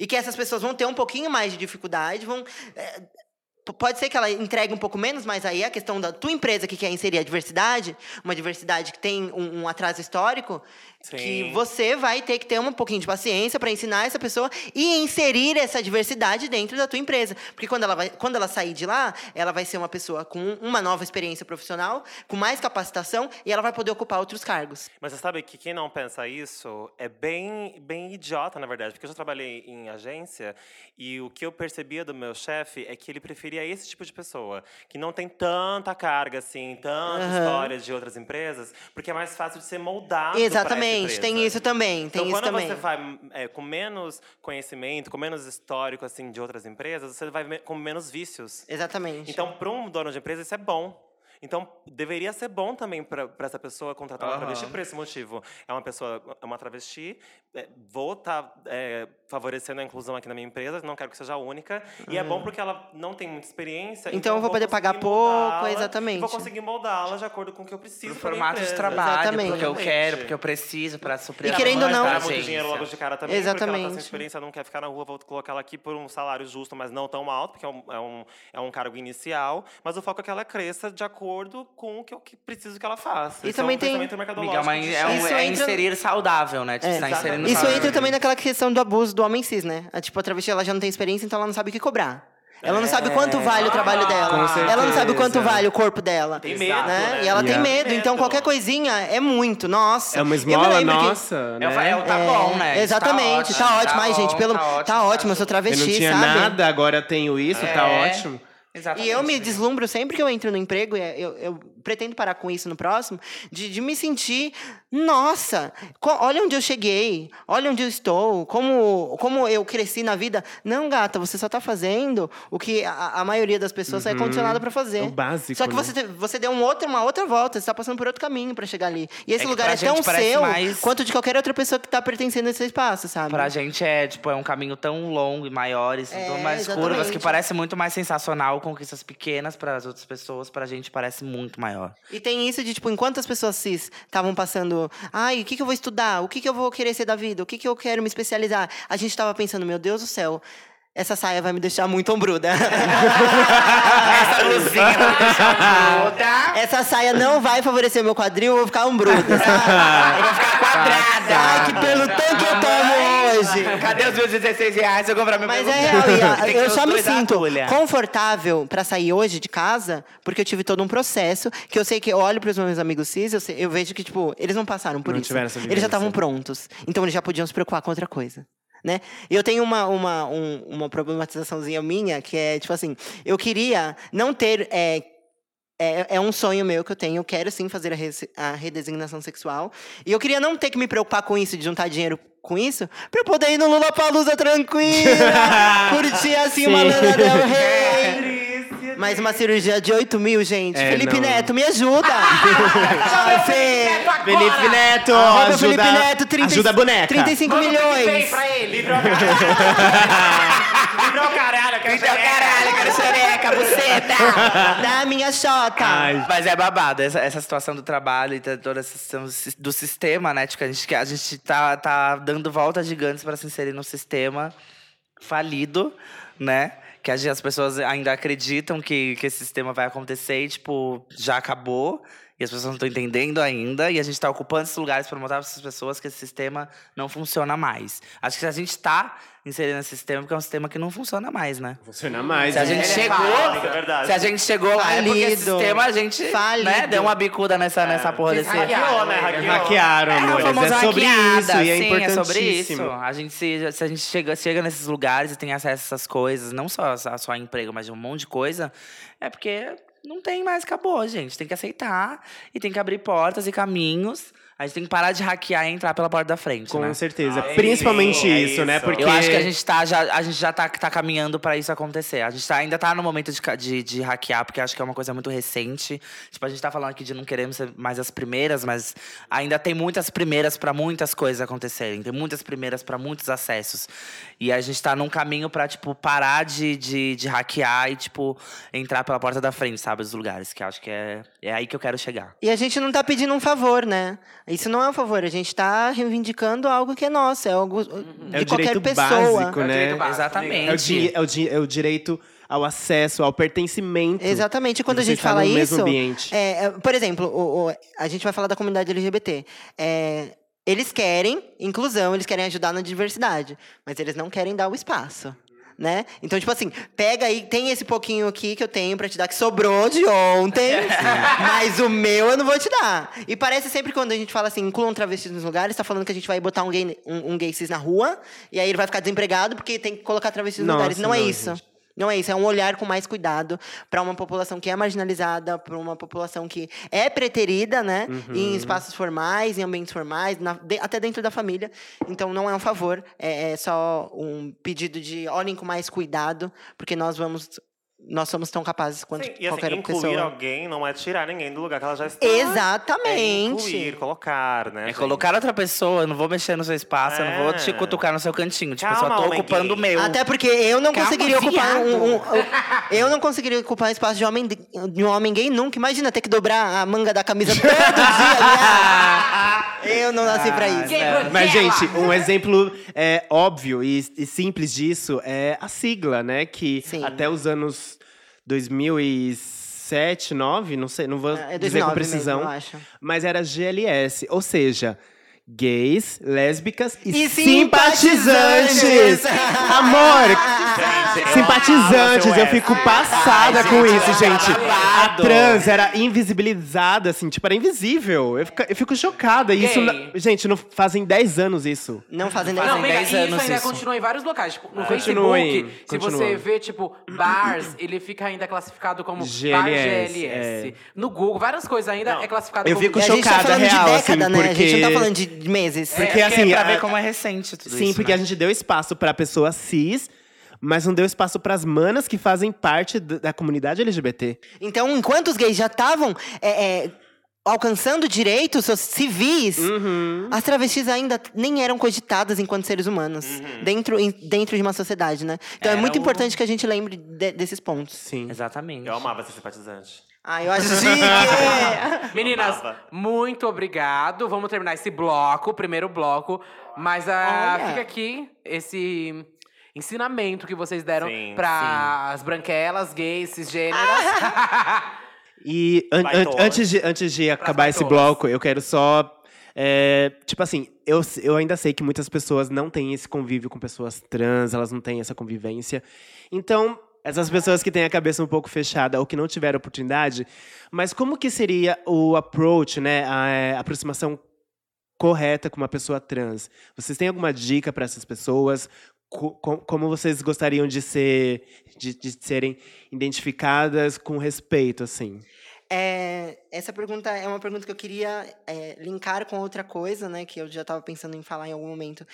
e que essas pessoas vão ter um pouquinho mais de dificuldade, vão. p- pode ser que ela entregue um pouco menos, mas aí a questão da tua empresa que quer inserir a diversidade, uma diversidade que tem um, um atraso histórico, que Sim. você vai ter que ter um pouquinho de paciência para ensinar essa pessoa e inserir essa diversidade dentro da tua empresa. Porque quando ela, vai, quando ela sair de lá, ela vai ser uma pessoa com uma nova experiência profissional, com mais capacitação, e ela vai poder ocupar outros cargos. Mas você sabe que quem não pensa isso é bem, bem idiota, na verdade. Porque eu já trabalhei em agência e o que eu percebia do meu chefe é que ele preferia esse tipo de pessoa. Que não tem tanta carga, assim, tanta Aham. história de outras empresas. Porque é mais fácil de ser moldado Exatamente, tem isso também, tem então, isso quando também. você vai é, com menos conhecimento, com menos histórico, assim, de outras empresas, você vai com menos vícios. Exatamente. Então, para um dono de empresa, isso é bom. Então, deveria ser bom também para essa pessoa contratar uma travesti por esse motivo. É uma pessoa, é uma travesti, é, vou estar favorecendo a inclusão aqui na minha empresa, não quero que seja a única. E é bom porque ela não tem muita experiência. Então eu vou poder pagar pouco, exatamente. Vou conseguir moldá-la de acordo com o que eu preciso. Pro formato de trabalho, Exatamente. porque eu quero, Exatamente. porque eu preciso para suprir E a querendo não- Ganhar muito dinheiro logo de cara também, porque ela tá Exatamente. sem experiência, não quer ficar na rua, vou colocar ela aqui por um salário justo, mas não tão alto, porque é um, é um, é um cargo inicial. Mas o foco é que ela cresça de acordo com o que eu preciso que ela faça. E Isso é também um tem- mercadológico. mas é, um, é entra- inserir saudável, né? Tipo, É. tá inserindo Isso saudável. entra também naquela questão do abuso do homem cis, né? A, tipo, a travesti ela já não tem experiência, então ela não sabe o que cobrar. Ela não sabe quanto vale o trabalho dela. Com Ela não sabe o quanto vale o corpo dela. Tem medo, né? né? E ela tem Yeah. medo, então qualquer coisinha é muito. Nossa. É uma Eu esmola lembro que- nossa, É, o- né? é o tá bom, né? Isso Exatamente, tá ótimo. Ai, gente, pelo, tá ótimo, tá ótimo, eu sou Eu travesti, não tinha sabe? nada, agora tenho isso, tá É. ótimo. Exatamente. E eu me deslumbro sempre que eu entro no emprego, e eu, eu pretendo parar com isso no próximo, de, de me sentir, nossa, co- olha onde eu cheguei, olha onde eu estou, como, como eu cresci na vida. Não, gata, você só tá fazendo o que a, a maioria das pessoas é condicionada pra fazer. É o básico, Só que né? você, você deu um outro, uma outra volta, você tá passando por outro caminho pra chegar ali. E esse É lugar é tão seu mais- quanto de qualquer outra pessoa que tá pertencendo a esse espaço, sabe? Pra gente é, tipo, é um caminho tão longo e maior, e É, tão mais curvas, que parece muito mais sensacional, conquistas pequenas para as outras pessoas, pra gente parece muito maior. E tem isso de, tipo, enquanto as pessoas cis estavam passando, ai, o que, que eu vou estudar? O que, que eu vou querer ser da vida? O que, que eu quero me especializar? A gente tava pensando, meu Deus do céu, essa saia vai me deixar muito ombruda. Essa blusinha vai deixar toda. essa saia não vai favorecer meu quadril, eu vou ficar ombruda? Eu vou ficar quadrada. Ai, que pelo tanto eu tomo hoje. Cadê os meus 16 reais? Eu comprar meu Mas é real, e a- Tem que eu ter só os me dois da sinto agulha. confortável pra sair hoje de casa, porque eu tive todo um processo, que eu sei que eu olho pros meus amigos cis, eu, sei- eu vejo que, tipo, eles não passaram por Não isso. tiveram essa Eles vivência. já estavam prontos. Então eles já podiam se preocupar com outra coisa. Né? E eu tenho uma, uma, um- uma problematizaçãozinha minha, que é, tipo assim, eu queria não ter. É, é, é um sonho meu que eu tenho. Eu quero sim fazer a, a redesignação sexual. E eu queria não ter que me preocupar com isso, de juntar dinheiro com isso, pra eu poder ir no Lula Palusa tranquila, curtir assim uma. Lana Del Rey. Mais uma cirurgia de 8 mil, gente. É, Felipe não. Neto, me ajuda! Ai, Fê. Felipe Neto, Arroba ajuda, Felipe Neto, 30, ajuda a boneca. 35 Manda milhões. pra ele. Livrou caralho, eu quero Então, caralho, eu quero xereca, buceta. Da minha xota. Ai, Mas é babado, essa, essa situação do trabalho e toda essa situação do sis- do sistema, né? Tipo, a gente, a gente tá, tá dando voltas gigantes para se inserir num sistema falido, né? Que a as pessoas ainda acreditam que, que esse sistema vai acontecer e, tipo, já acabou. E as pessoas não estão entendendo ainda. E a gente está ocupando esses lugares para mostrar para essas pessoas que esse sistema não funciona mais. Acho que a gente está inserindo nesse sistema porque é um sistema que não funciona mais, né? funciona mais. Se a né? gente é chegou, é verdade. se a gente chegou lá, é porque esse Falido. sistema a gente né, Falido. deu uma bicuda nessa, nessa porra desse. hackearam, né? né? Hackearam, É, amores. É sobre hackeada, isso e é sim, importantíssimo. é sobre isso. A gente se, se a gente chega, chega nesses lugares e tem acesso a essas coisas, não só, só emprego, mas de um monte de coisa, é porque não tem mais, acabou, gente. Tem que aceitar e tem que abrir portas e caminhos. A gente tem que parar de hackear e entrar pela porta da frente, Com né? certeza. Ah, é Principalmente isso, é isso, né? isso. Porque Eu acho que a gente tá já, a gente já tá, tá caminhando pra isso acontecer. A gente tá- ainda tá no momento de, de, de hackear, porque acho que é uma coisa muito recente. Tipo, a gente tá falando aqui de não queremos ser mais as primeiras, mas ainda tem muitas primeiras pra muitas coisas acontecerem. Tem muitas primeiras pra muitos acessos. E a gente tá num caminho pra, tipo, parar de, de, de hackear e, tipo, entrar pela porta da frente, sabe? Dos lugares. Que acho que é, é aí que eu quero chegar. E a gente não tá pedindo um favor, né? Isso não é um favor, a gente tá reivindicando algo que é nosso, é algo de é o qualquer direito pessoa. básico, É o né? direito básico. Exatamente. É o, di- é, o di- é o direito ao acesso, ao pertencimento. Exatamente. E quando a gente está fala no isso. mesmo ambiente. é, é, por exemplo, o- o- a gente vai falar da comunidade LGBT. É, eles querem inclusão, eles querem ajudar na diversidade, mas eles não querem dar o espaço. Né? Então, tipo assim, pega aí, tem esse pouquinho aqui que eu tenho pra te dar, que sobrou de ontem, mas o meu eu não vou te dar. E parece sempre quando a gente fala assim, incluam travestis nos lugares, tá falando que a gente vai botar um gay, um, um gay cis na rua, e aí ele vai ficar desempregado porque tem que colocar travestis nos Nossa, lugares. Não, é não, isso. gente. Não é isso, é um olhar com mais cuidado para uma população que é marginalizada, para uma população que é preterida, né? Uhum. Em espaços formais, em ambientes formais, na- de- até dentro da família. Então não é um favor, é, é só um pedido de olhem com mais cuidado, porque nós vamos. Nós somos tão capazes quanto Sim, e assim, qualquer incluir pessoa. alguém não é tirar ninguém do lugar que ela já está. Exatamente. É incluir, colocar, né? É gente? colocar outra pessoa, eu não vou mexer no seu espaço, eu não vou te É. cutucar no seu cantinho. Tipo, eu Calma, só tô ocupando o meu. Até porque eu não Calma, conseguiria ocupar um, um- um- Eu não conseguiria ocupar um espaço de homem, de um homem gay nunca. Imagina ter que dobrar a manga da camisa todo dia. né? Eu não nasci pra isso. É. Mas, gente, um exemplo é, óbvio e, e simples disso é a sigla, né? Que Sim. até os anos 2007, 2009, não sei, não vou É dizer com 2009 precisão, mesmo, mas era GLS, ou seja, gays, lésbicas e, E simpatizantes. simpatizantes. Amor, Gente, eu simpatizantes, eu seu fico passada Ai, com gente, isso, eu gente. A trans era invisibilizada, assim, tipo, era invisível. Eu fico, eu fico chocada. Isso, Gay. na- gente, não fazem 10 anos isso. Não fazem Fazem Não, nada. vem cá, 10 e isso anos ainda isso. continua em vários locais. Tipo, no Continue, Facebook, se você vê, tipo, bars, ele fica ainda classificado como bar GLS, GLS. é. No Google, várias coisas ainda Não. é classificado Eu como fico E a gente tá chocada, falando real, de assim, década, né? A gente não tá porque- falando de de meses. Porque, Porque assim, pra a- ver como é recente tudo Sim, isso. porque né? a gente deu espaço pra pessoa cis, mas não deu espaço pras manas que fazem parte da comunidade LGBT. Então, enquanto os gays já estavam é, é, alcançando direitos civis, Uhum. as travestis ainda nem eram cogitadas enquanto seres humanos dentro, em- dentro de uma sociedade, né? Então é Era muito o- importante que a gente lembre de- desses pontos. Sim. Exatamente. Eu amava ser simpatizante. Ah, eu acho chique! Meninas, Amava. muito obrigado. Vamos terminar esse bloco, o primeiro bloco. Mas ah, Olha. fica aqui esse ensinamento que vocês deram Sim, para as branquelas, gays, cisgêneras. E an- an- antes, de, antes de acabar esse bloco, eu quero só. é, tipo assim, eu, eu ainda sei que muitas pessoas não têm esse convívio com pessoas trans, elas não têm essa convivência. Então, essas pessoas que têm a cabeça um pouco fechada ou que não tiveram oportunidade, mas como que seria o approach, né? A é, aproximação correta com uma pessoa trans? Vocês têm alguma dica para essas pessoas? Co- co- como vocês gostariam de ser, de, de serem identificadas com respeito, assim? É, essa pergunta é uma pergunta que eu queria é, linkar com outra coisa, né? Que eu já estava pensando em falar em algum momento.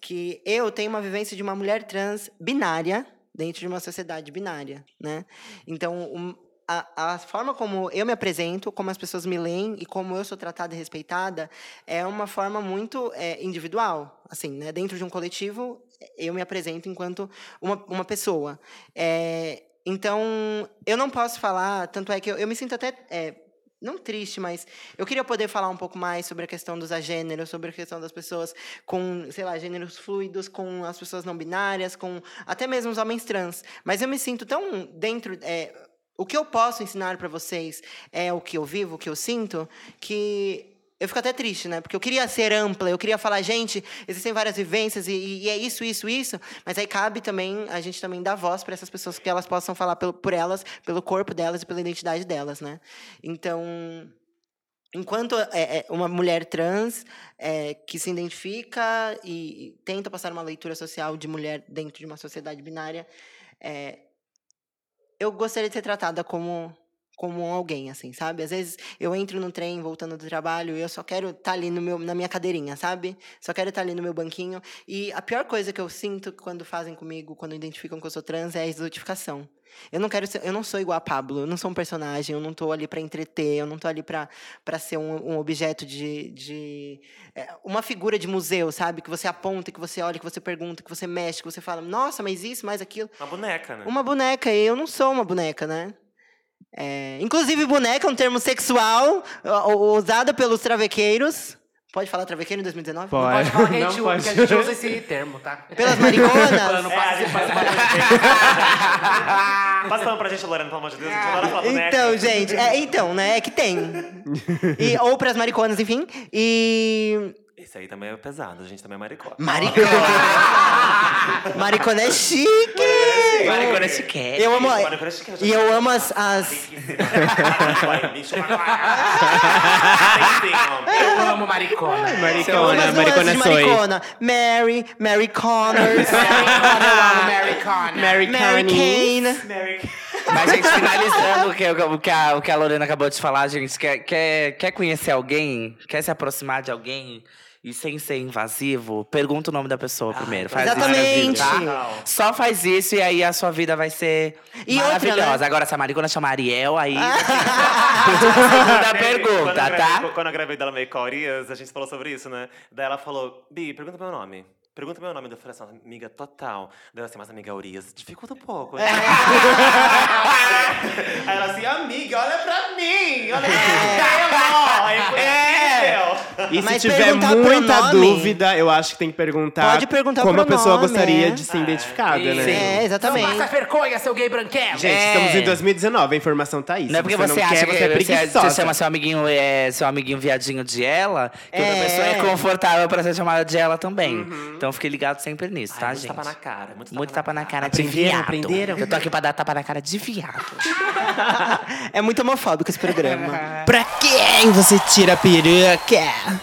Que eu tenho uma vivência de uma mulher trans binária dentro de uma sociedade binária, né? Então, um- a, a forma como eu me apresento, como as pessoas me leem e como eu sou tratada e respeitada é uma forma muito é, individual. Assim, né? Dentro de um coletivo, eu me apresento enquanto uma, uma pessoa. É, então, eu não posso falar, tanto é que eu, eu me sinto até. é, não triste, mas eu queria poder falar um pouco mais sobre a questão dos agêneros, sobre a questão das pessoas com, sei lá, gêneros fluidos, com as pessoas não binárias, com até mesmo os homens trans. Mas eu me sinto tão dentro. é, o que eu posso ensinar para vocês é o que eu vivo, o que eu sinto, que eu fico até triste, né? Porque eu queria ser ampla, eu queria falar, gente, existem várias vivências e, e é isso, isso, isso. Mas aí cabe também a gente também dar voz para essas pessoas que elas possam falar pelo, por elas, pelo corpo delas e pela identidade delas, né? Então, enquanto é, é, uma mulher trans é, que se identifica e, tenta passar uma leitura social de mulher dentro de uma sociedade binária, é, eu gostaria de ser tratada como como alguém, assim, sabe? Às vezes eu entro no trem voltando do trabalho e eu só quero estar ali no meu, na minha cadeirinha, sabe? Só quero estar ali no meu banquinho. E a pior coisa que eu sinto quando fazem comigo, quando identificam que eu sou trans, é a exotificação. Eu não quero ser, eu não sou igual a Pablo, eu não sou um personagem, eu não tô ali para entreter, eu não tô ali para ser um, um objeto de, de é, uma figura de museu, sabe? Que você aponta, que você olha, que você pergunta, que você mexe, que você fala, nossa, mas isso, mais aquilo. Uma boneca, né? Uma boneca, e eu não sou uma boneca, né? É, inclusive, boneca é um termo sexual usado pelos travequeiros. Pode falar travequeiro em 2019? Pode. Pode falar que a Não gente, pode. que a gente usa esse termo, tá? Pelas mariconas? É, a gente faz uma Passa pano pra gente, Lorena, pelo amor de Deus. Boneca. Então, gente, é, então, né? É que tem. E, ou pras mariconas, enfim. E. Esse aí também é pesado, a gente também é maricota. Maricona! Maricona é chique! Maricona é chiquete. Eu amo. Maricona é chique, E eu amo as. as... Eu amo maricona. Eu amo Maricona, as maricona soy. maricona. Mary, Mary Connors, Maricona, eu amo maricona. Mary Mary Kane. Kane. Mas, gente, finalizando o que, o, que a, o que a Lorena acabou de falar, gente, quer, quer, quer conhecer alguém? Quer se aproximar de alguém? E sem ser invasivo, pergunta o nome da pessoa primeiro. Faz isso na Exatamente. vida, tá? Só faz isso e aí a sua vida vai ser E outra, maravilhosa. né? Agora, se a Maricona chama Ariel, aí. Segunda Quando eu pergunta, gravei- tá? Quando eu gravei dela meio Corias, a gente falou sobre isso, né? Daí ela falou, Bi, pergunta meu nome. Pergunta meu nome, eu falei assim, amiga, total. Deu assim, mas amiga Urias, dificulta um pouco. É. né? Aí ela assim, amiga, olha pra mim! Olha pra mim! É! E se Mas tiver perguntar muita pronome? dúvida, eu acho que tem que perguntar Pode perguntar como a pessoa gostaria é. de ser identificada, né? Sim. É, Não exatamente. passa vergonha, seu gay branquelo. Gente, É. estamos em 2019, a informação tá aí. Não é porque você, não acha quer, que você é você, preguiçosa. você chama seu amiguinho, é, seu amiguinho viadinho de ela, que outra É. pessoa é confortável pra ser chamada de ela também. Então fique ligado sempre nisso, tá, Ai, muito gente? tapa na cara. Muito, Muito tapa na cara de Aprenderam, viado. aprenderam? Eu tô aqui pra dar tapa na cara de viado. É muito homofóbico esse programa. Pra quem você tira a peruca?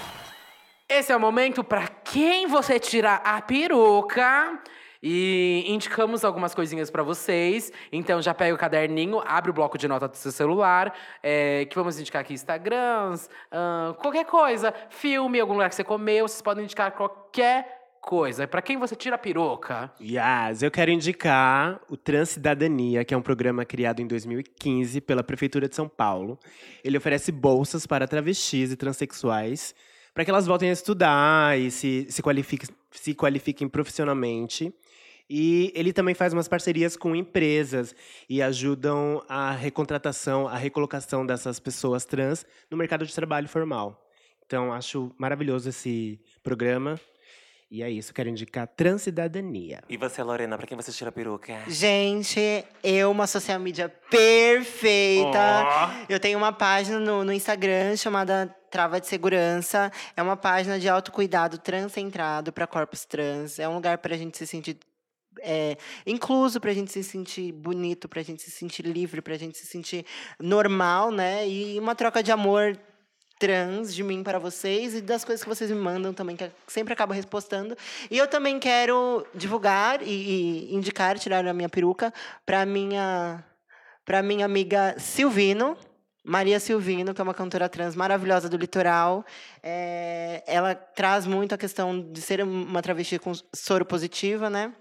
Esse é o momento pra quem você tira a peruca. E indicamos algumas coisinhas pra vocês. Então já pega o caderninho, abre o bloco de nota do seu celular. é, que vamos indicar aqui Instagrams, ahn, qualquer coisa. Filme, algum lugar que você comeu. Vocês podem indicar qualquer coisa. Pra quem você tira a peruca? Yes, eu quero indicar o Transcidadania, que é um programa criado em 2015 pela Prefeitura de São Paulo. Ele oferece bolsas para travestis e transexuais para que elas voltem a estudar e se, se, se qualifiquem profissionalmente. E ele também faz umas parcerias com empresas e ajudam a recontratação, a recolocação dessas pessoas trans no mercado de trabalho formal. Então, acho maravilhoso esse programa. E é isso, quero indicar Transcidadania. E você, Lorena, pra quem você tira a peruca? Gente, eu, uma social media perfeita. Eu tenho uma página no, no Instagram chamada Trava de Segurança. É uma página de autocuidado transcentrado para corpos trans. É um lugar para a gente se sentir é, incluso, para a gente se sentir bonito, para a gente se sentir livre, para a gente se sentir normal, né? E uma troca de amor trans de mim para vocês e das coisas que vocês me mandam também, que sempre acabo respostando. E eu também quero divulgar e, e indicar, tirar a minha peruca para minha para minha amiga Silvino, Maria Silvino, que é uma cantora trans maravilhosa do litoral. É, ela traz muito a questão de ser uma travesti com soro positiva, né?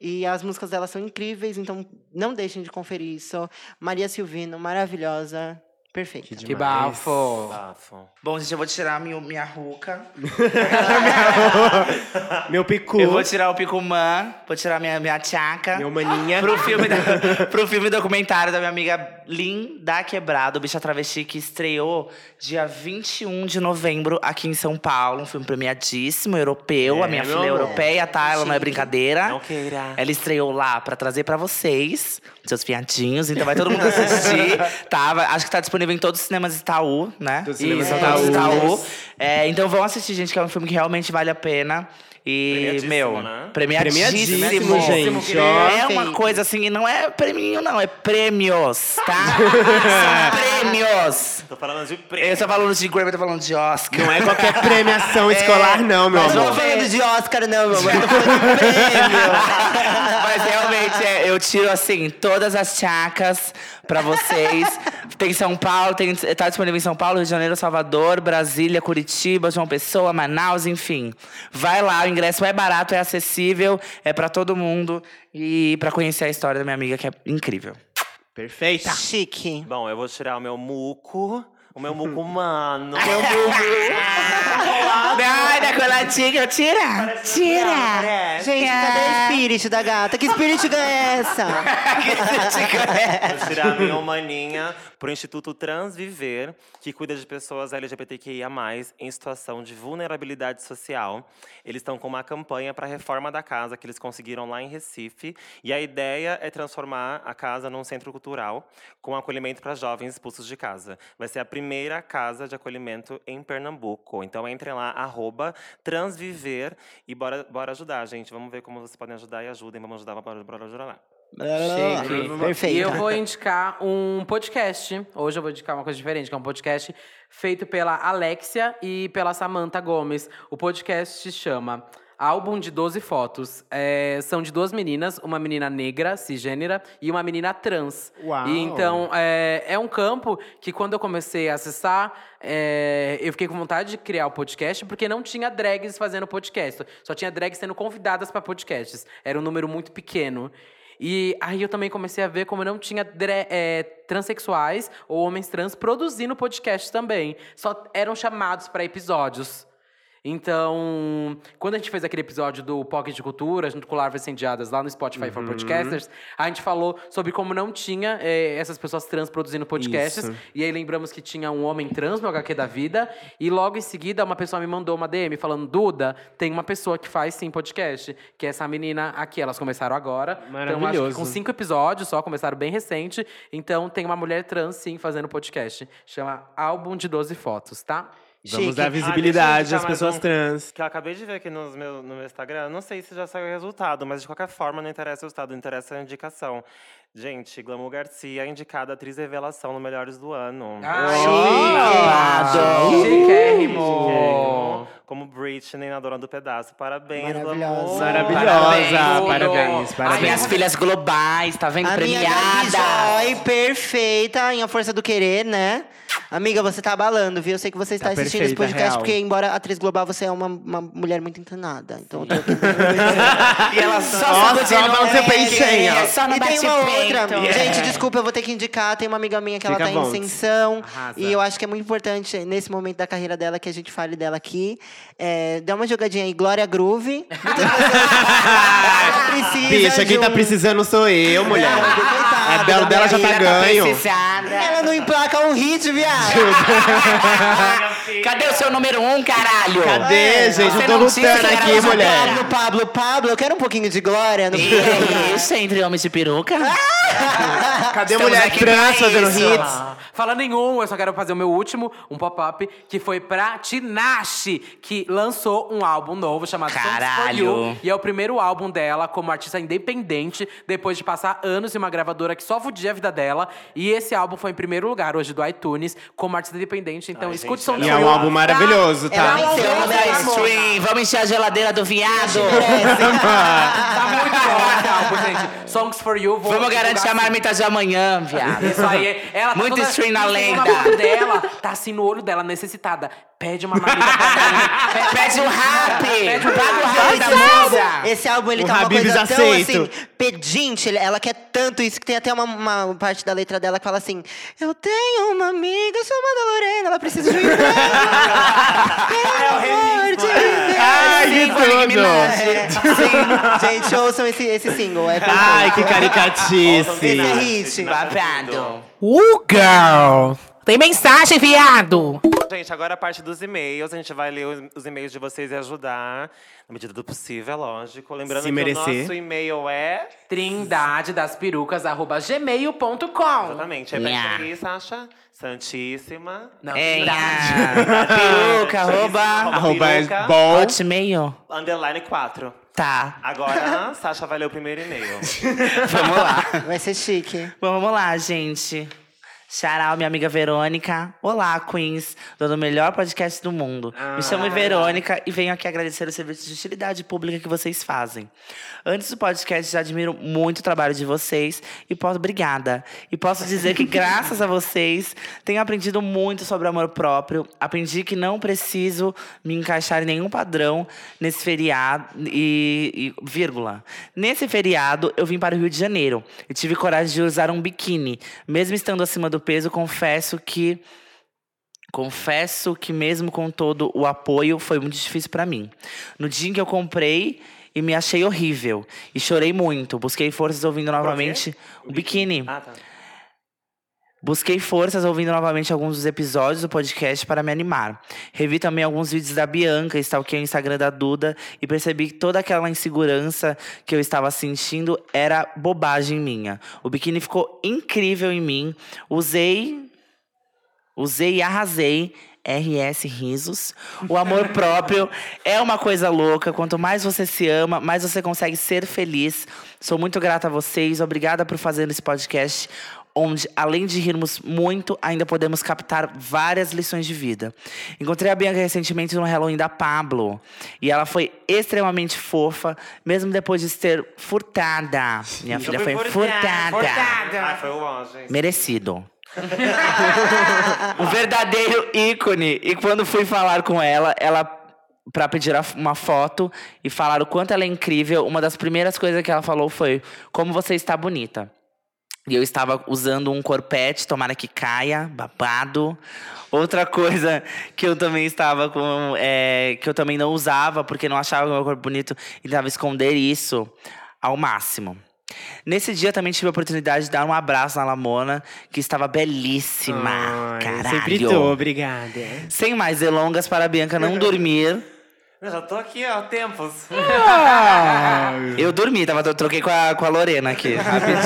E as músicas dela são incríveis, então não deixem de conferir isso. Maria Silvino, maravilhosa, perfeita. Que bafo. Bafo. Bom, gente, eu vou tirar minha, minha ruca. Meu picu, Eu vou tirar o picumã, vou tirar minha, minha tchaca. meu maninha. Pro filme, da- pro filme documentário da minha amiga Lin da Quebrado, Bicha Travesti, que estreou dia 21 de novembro aqui em São Paulo. Um filme premiadíssimo, europeu. É, a minha meu filha é europeia, tá? Ela não é brincadeira. Não queira. Ela estreou lá pra trazer pra vocês, seus fiadinhos. Então vai todo mundo assistir, tá? Acho que tá disponível em todos os cinemas Itaú, né? Todos os cinemas Itaú. Itaú. É, então vão assistir, gente, que é um filme que realmente vale a pena. E, meu, né? premiadíssimo. Premiadíssimo, gente, ó. É uma coisa assim, e não é prêmio, não, é prêmios, tá? São prêmios. Tô falando de Eu preto. tô falando de Grammy, eu tô falando de Oscar. Não é qualquer premiação escolar, não, meu Mas não tô amor. falando de Oscar, não, meu amor. Eu tô falando de prêmio. Mas realmente, é, eu tiro assim, todas as chacas pra vocês. Tem São Paulo, tem, tá disponível em São Paulo, Rio de Janeiro, Salvador, Brasília, Curitiba, João Pessoa, Manaus, enfim. Vai lá, o ingresso é barato, é acessível, é pra todo mundo. E pra conhecer a história da minha amiga, que é incrível. Perfeita. Chique. Bom, eu vou tirar o meu muco. O meu muco humano. Ai, da coladinha, tira! Tira! Gente, cadê o espírito da gata? Que espírito é essa? Vou tirar a minha humaninha pro Instituto Transviver, que cuida de pessoas LGBTQIA+, em situação de vulnerabilidade social. Eles estão com uma campanha para a reforma da casa que eles conseguiram lá em Recife. E a ideia é transformar a casa num centro cultural com acolhimento para jovens expulsos de casa. Vai ser a primeira casa de acolhimento em Pernambuco. Então entrem lá, arroba transviver e bora, bora ajudar, gente. Vamos ver como vocês podem ajudar e ajudem. Vamos ajudar, bora, bora ajudar lá. Chique. Perfeito. E eu vou indicar um podcast. Hoje eu vou indicar uma coisa diferente, que é um podcast feito pela Alexia e pela Samantha Gomes. O podcast se chama Álbum de 12 Fotos. É, são de duas meninas, uma menina negra, cisgênera, e uma menina trans. Uau. E então, é, é um campo que quando eu comecei a acessar, é, eu fiquei com vontade de criar o podcast, porque não tinha drags fazendo podcast. Só tinha drags sendo convidadas para podcasts. Era um número muito pequeno. E aí eu também comecei a ver como não tinha é, transexuais ou homens trans produzindo podcast também. Só eram chamados para episódios. Então, quando a gente fez aquele episódio do Pocket de Cultura, junto com Larvas Incendiadas, lá no Spotify for Podcasters, a gente falou sobre como não tinha eh, essas pessoas trans produzindo podcasts. Isso. E aí lembramos que tinha um homem trans no HQ da vida. E logo em seguida, uma pessoa me mandou uma DM falando: Duda, tem uma pessoa que faz sim podcast, que é essa menina aqui. Elas começaram agora. Então, acho que Maravilhoso. com cinco episódios só, começaram bem recente. Então, tem uma mulher trans sim fazendo podcast. Chama Álbum de 12 Fotos, tá? Vamos Chique. dar Ah, visibilidade indicar às pessoas um. trans. Que eu acabei de ver aqui nos meu, no meu Instagram. Não sei se já saiu o resultado, mas de qualquer forma não interessa o resultado, interessa a indicação. Gente, Glamour Garcia é indicada atriz revelação no Melhores do Ano. Babado. Chiquérrimo! Chiquérrimo. Como Britney na Dona do Pedaço. Parabéns, Maravilhosa. Glamour. Maravilhosa, Parabéns. parabéns, As parabéns. minhas filhas globais, tá vendo? A Premiada. Joy, perfeita, em A Força do Querer, né? Amiga, você tá abalando, viu? Eu sei que você está Tá assistindo esse perfeita, podcast, real. porque, embora atriz global, você é uma, uma mulher muito encanada. Então, eu tô aqui. E ela só só só no e tem uma outra. bate-peito. Gente, desculpa, eu vou ter que indicar. Tem uma amiga minha que ela Fica tá à em ascensão. Arrasa. E eu acho que é muito importante, nesse momento da carreira dela, que a gente fale dela aqui. É, dá uma jogadinha aí, Glória Groove. Muitas pessoas precisam Bicha, quem tá um- precisando sou eu, mulher. Não, coitada A bela dela já tá amiga, ganho. Ela não emplaca um hit, viado. Cadê o seu número um, caralho? Cadê, gente? Você Eu tô lutando aqui, mulher. Pablo, Pablo, Pablo, eu quero um pouquinho de glória. No... E é isso, entre homens de peruca? Cadê a Estamos mulher trans fazendo hits? Ah, Falando em um, eu só quero fazer o meu último, um pop-up, que foi pra Tinashe, que lançou um álbum novo chamado Caralho. You. E é o primeiro álbum dela como artista independente, depois de passar anos em uma gravadora que só fudia a vida dela. E esse álbum foi em primeiro lugar hoje do iTunes, como artista independente. Então Ai, escute gente, Songs E for é um You. álbum maravilhoso, tá? Vamos dar das stream, vamos encher a geladeira do viado. Tá muito bom esse álbum, gente. Songs for You. vou Vamos garantir a marmita de amanhã, viado. Isso aí. Ela tá Muito toda, stream na lenda. Dela, tá assim no olho dela, necessitada. Pede uma marmita pra mim. Pede um rap. Pede um Paga o rap. da Esse álbum, mesa. esse álbum, ele Um tá uma coisa tão, aceito. assim, pedinte. Ela quer tanto isso, que tem até uma, uma parte da letra dela que fala assim... Eu tenho uma amiga chamada Lorena, ela precisa de um emprego. Pelo amor de Deus. Ai, que Sim, tudo! É, Gente, ouçam esse, esse single, é. Ai, que caricatice! Esse é hit. Babado. Uh, girl! Tem mensagem, viado! Gente, agora a parte dos e-mails. A gente vai ler os- e-mails de vocês e ajudar. Na medida do possível, é lógico. Lembrando Se que merecer. o nosso e-mail é... Trindade das perucas, arroba gmail.com. Exatamente. É Nha. aí, Sasha. Santíssima. Não, É, Trindade. peruca, arroba, Arroba Peruca. bom. hotmail. Underline 4. Tá, Agora, Sasha vai ler o primeiro e-mail. vamos lá. Vai ser chique. Bom, vamos lá, gente. Charal, minha amiga Verônica. Olá, Queens, dono do melhor podcast do mundo. Me chamo Verônica e venho aqui agradecer o serviço de utilidade pública que vocês fazem. Antes do podcast, já admiro muito o trabalho de vocês e posso. Obrigada. E posso dizer que, graças a vocês, tenho aprendido muito sobre amor próprio. Aprendi que não preciso me encaixar em nenhum padrão nesse feriado. E, e- vírgula. Nesse feriado, eu vim para o Rio de Janeiro e tive coragem de usar um biquíni. Mesmo estando acima do peso, confesso que. Confesso que, mesmo com todo o apoio, foi muito difícil para mim. No dia em que eu comprei e me achei horrível e chorei muito, busquei forças ouvindo novamente o biquíni. Ah, tá. Busquei forças ouvindo novamente alguns dos episódios do podcast para me animar. Revi também alguns vídeos da Bianca, stalkeei o Instagram da Duda e percebi que toda aquela insegurança que eu estava sentindo era bobagem minha. O biquíni ficou incrível em mim. Usei Usei e arrasei. RS Risos. O amor próprio é uma coisa louca. Quanto mais você se ama, mais você consegue ser feliz. Sou muito grata a vocês. Obrigada por fazer esse podcast, onde, além de rirmos muito, ainda podemos captar várias lições de vida. Encontrei a Bianca recentemente no Halloween da Pablo. E ela foi extremamente fofa, mesmo depois de ser furtada. Minha filha foi furtada. Ah, foi o ó, gente. Merecido. um verdadeiro ícone. E quando fui falar com ela, ela para pedir uma foto e falar o quanto ela é incrível, uma das primeiras coisas que ela falou foi: "Como você está bonita". E eu estava usando um corpete, tomara que caia, babado. Outra coisa que eu também estava com. é, que eu também não usava, porque não achava o meu corpo bonito e tentava esconder isso ao máximo. Nesse dia também tive a oportunidade de dar um abraço na Lamona, que estava belíssima. Ai, Caralho. Sempre tô, obrigada. Sem mais delongas para a Bianca não dormir. Eu já tô aqui há tempos. Eu dormi, tava, eu troquei com a, com a Lorena aqui, rapidinho.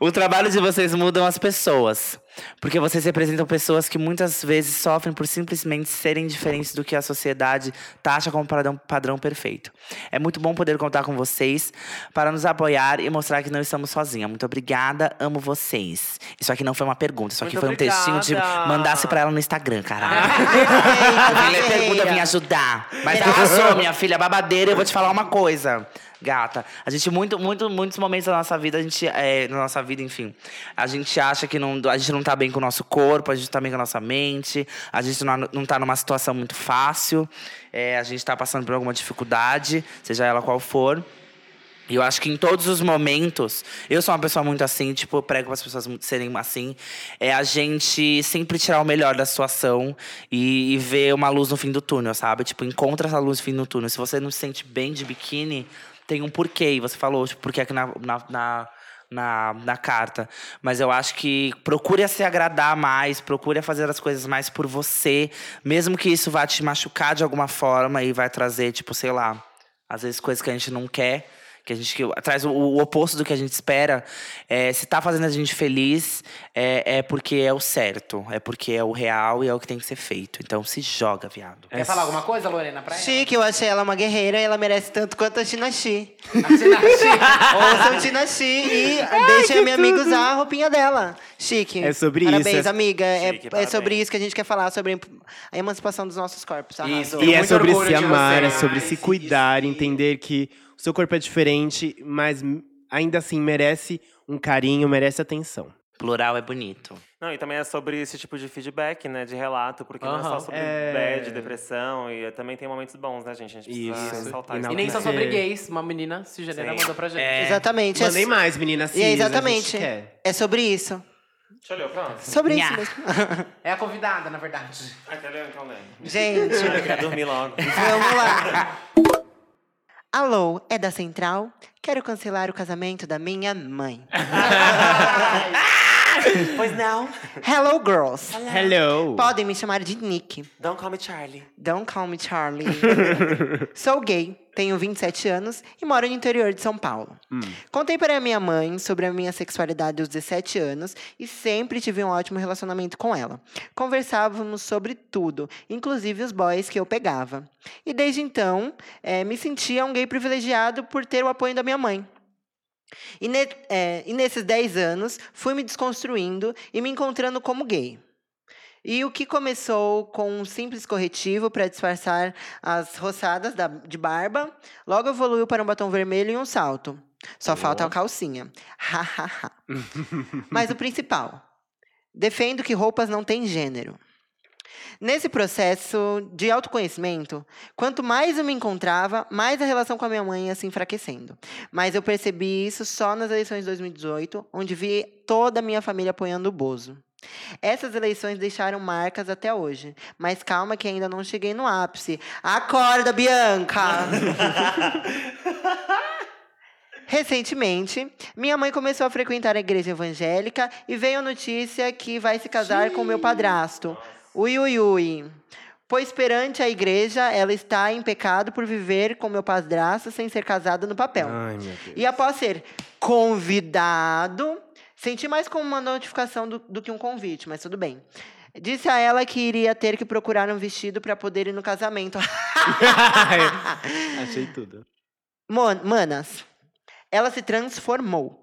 o trabalho de vocês mudam as pessoas. Porque vocês representam pessoas que muitas vezes sofrem por simplesmente serem diferentes do que a sociedade taxa como padrão, padrão perfeito. É muito bom poder contar com vocês para nos apoiar e mostrar que não estamos sozinhas. Muito obrigada, amo vocês. Isso aqui não foi uma pergunta, isso aqui Muito foi um textinho de obrigada. mandasse pra ela no Instagram, caralho. Vim ler pergunta, vim ajudar. Mas arrasou, minha filha, babadeira. Eu vou te falar uma coisa, gata. A gente, muito, muito, muitos momentos da nossa vida, a gente, é, na nossa vida, enfim, a gente acha que não, a gente não tá bem com o nosso corpo, a gente tá bem com a nossa mente, a gente não, não tá numa situação muito fácil, é, a gente tá passando por alguma dificuldade, seja ela qual for. E eu acho que em todos os momentos, eu sou uma pessoa muito assim, tipo, prego para as pessoas serem assim, é a gente sempre tirar o melhor da situação e, e ver uma luz no fim do túnel, sabe? Tipo, encontra essa luz no fim do túnel. Se você não se sente bem de biquíni, tem um porquê. E você falou, tipo, porquê aqui na, na, na, na, na carta. Mas eu acho que procure se agradar mais, procure fazer as coisas mais por você, mesmo que isso vá te machucar de alguma forma e vai trazer, tipo, sei lá, às vezes coisas que a gente não quer que a gente que traz o, o oposto do que a gente espera. É, se tá fazendo a gente feliz, é, é porque é o certo, é porque é o real e é o que tem que ser feito. Então se joga, viado. Quer falar alguma coisa, Lorena, pra ela? Chique, eu achei ela uma guerreira e ela merece tanto quanto a Tina Chi. A Tina Chique. Ouçam Tina Chi e deixem a minha amiga usar a roupinha dela. Chique. É sobre parabéns, isso. amiga. É- Chique, é, parabéns. sobre isso que a gente quer falar, sobre a emancipação dos nossos corpos. Arrasou. Isso. E é sobre se amar, é sobre se cuidar, sim. entender que o seu corpo é diferente, mas ainda assim merece um carinho, merece atenção. Plural é bonito. Não, e também é sobre esse tipo de feedback, né? De relato, porque não é só sobre É. bad, depressão, e também tem momentos bons, né, gente? A gente precisa Isso. ressaltar E isso. E nem só sobre gays. Uma menina cisgênera mandou pra gente. É. Exatamente. é Mandem so- mais, meninas cis, E é exatamente. É sobre isso. Deixa eu ler o próximo. Sobre isso mesmo. É a convidada, na verdade. Ah, quer ler? Então lê. Gente, Eu queria dormir logo. vamos lá. Alô, é da Central? Quero cancelar o casamento da minha mãe. pois não. Hello, girls. Hello! Podem me chamar de Nick. Don't call me Charlie. Don't call me Charlie. Sou gay, tenho 27 anos e moro no interior de São Paulo. Contei para a minha mãe sobre a minha sexualidade aos 17 anos e sempre tive um ótimo relacionamento com ela. Conversávamos sobre tudo, inclusive os boys que eu pegava. E desde então, eh, me sentia um gay privilegiado por ter o apoio da minha mãe. E, ne- eh, e nesses 10 anos, fui me desconstruindo e me encontrando como gay. E o que começou com um simples corretivo para disfarçar as roçadas da- de barba, logo evoluiu para um batom vermelho e um salto. Só falta a calcinha. Hahaha. Mas o principal, defendo que roupas não têm gênero. Nesse processo de autoconhecimento, quanto mais eu me encontrava, mais a relação com a minha mãe ia se enfraquecendo. Mas eu percebi isso só nas eleições de 2018, onde vi toda a minha família apoiando o Bozo. Essas eleições deixaram marcas até hoje. Mas calma que ainda não cheguei no ápice. Acorda, Bianca! Recentemente, minha mãe começou a frequentar a igreja evangélica e veio a notícia que vai se casar com meu padrasto. Ui, ui, ui. Pois perante a igreja, ela está em pecado por viver com meu padrasto sem ser casada no papel. Ai, meu Deus. E após ser convidado, senti mais como uma notificação do, do que um convite, mas tudo bem. Disse a ela que iria ter que procurar um vestido para poder ir no casamento. Achei tudo. Mon- Manas, ela se transformou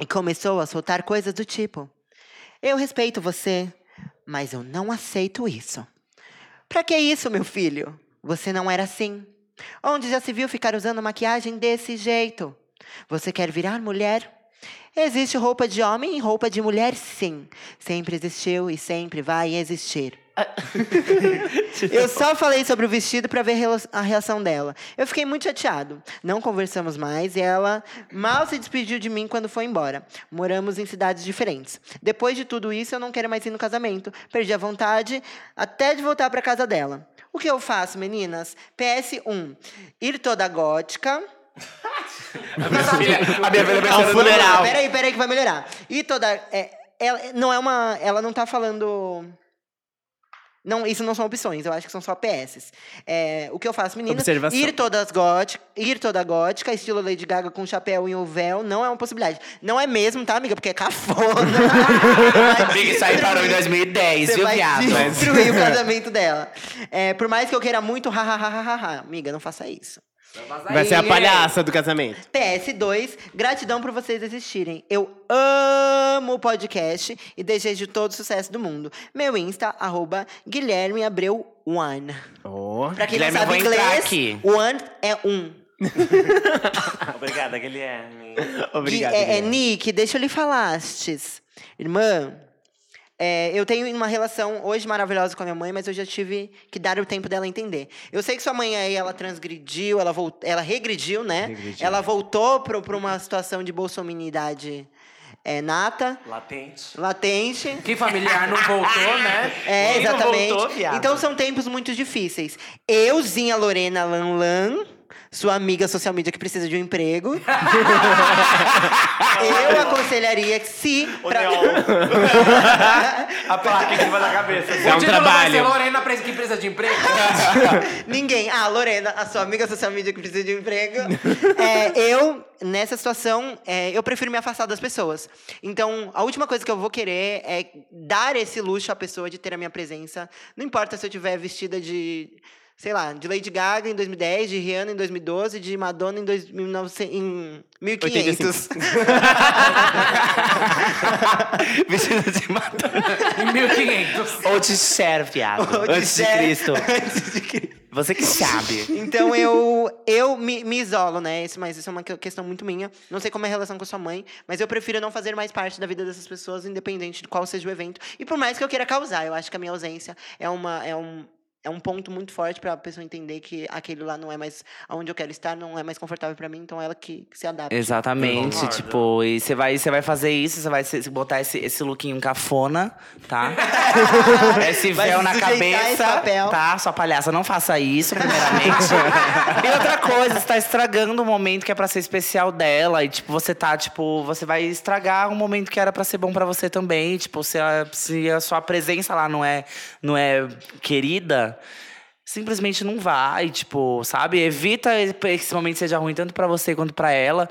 e começou a soltar coisas do tipo: Eu respeito você, mas eu não aceito isso. Pra que isso, meu filho? Você não era assim. Onde já se viu ficar usando maquiagem desse jeito? Você quer virar mulher? Existe roupa de homem e roupa de mulher, sim. Sempre existiu e sempre vai existir. Eu só falei sobre o vestido para ver a reação dela. Eu fiquei muito chateado. Não conversamos mais e ela mal se despediu de mim quando foi embora. Moramos em cidades diferentes. Depois de tudo isso, eu não quero mais ir no casamento. Perdi a vontade até de voltar para casa dela. O que eu faço, meninas? PS1. Ir toda gótica. A minha filha Ao pensando no- funeral. Peraí, peraí que vai melhorar. E toda. É, ela, não é uma. Ela não tá falando. Não, isso não são opções, eu acho que são só PS. É, o que eu faço, meninas? Observação. Ir todas gótica, ir toda gótica, estilo Lady Gaga com chapéu e um véu, não é uma possibilidade. Não é mesmo, tá, amiga? Porque é cafona. Big Sai parou em 2010, Você viu, vai viado? destruir o casamento dela. É, por mais que eu queira muito, ha, ha, ha, ha, ha, ha. Amiga, não faça isso. Vai ser a palhaça do casamento. PS2, gratidão por vocês existirem. Eu amo o podcast e desejo todo o sucesso do mundo. Meu Insta, arroba Guilherme Abreu One. Oh. Pra quem Guilherme, não sabe inglês. One é um. Obrigada, Guilherme. Obrigado. Gui- é, é, Guilherme. Nick, deixa eu lhe falar. Irmã, é, eu tenho uma relação hoje maravilhosa com a minha mãe, mas eu já tive que dar o tempo dela entender. Eu sei que sua mãe aí, ela transgrediu, ela, volt, ela regrediu, né? Regrediu. Ela voltou para uma situação de bolsominidade é, nata, Latente. latente. Que familiar não voltou, né? É, Quem exatamente. voltou, então são tempos muito difíceis. Euzinha Lorena Lanlan, sua amiga social media que precisa de um emprego. eu aconselharia que se. O pra-. A placa em cima da cabeça. É um ser trabalho. Lorena pres- que precisa de emprego. Ninguém. Ah, Lorena, a sua amiga social media que precisa de um emprego. É, eu, nessa situação, é, eu prefiro me afastar das pessoas. Então, a última coisa que eu vou querer é dar esse luxo à pessoa de ter a minha presença. Não importa se eu estiver vestida de. Sei lá, de Lady Gaga em 2010, de Rihanna em 2012, de Madonna em, 2009, em 1500. Vestido de matar. Em 1500. Ou de Cher, viado. Ou de Antes de. Cristo. Antes de Cristo. Você que sabe. Então eu, eu me, me isolo, né? Isso, mas isso é uma que- questão muito minha. Não sei como é a relação com a sua mãe, mas eu prefiro não fazer mais parte da vida dessas pessoas, independente de qual seja o evento. E por mais que eu queira causar, eu acho que a minha ausência é, uma, é, um, é um ponto muito forte pra pessoa entender que aquele lá não é mais onde eu quero estar, não é mais confortável pra mim, então ela que, que se adapta. Exatamente, tipo, e você vai, você vai fazer isso, você vai se- botar esse, esse lookinho cafona, tá? esse véu na cabeça, papel. tá? Sua palhaça, não faça isso, primeiramente. e outra coisa, você tá estragando o momento que é pra ser especial dela. E, tipo, você tá, tipo, você vai estragar um momento que era pra ser bom pra você também. Tipo, se a, se a sua presença lá não é, não é querida simplesmente não vai, tipo, sabe? Evita que esse momento seja ruim tanto pra você quanto pra ela.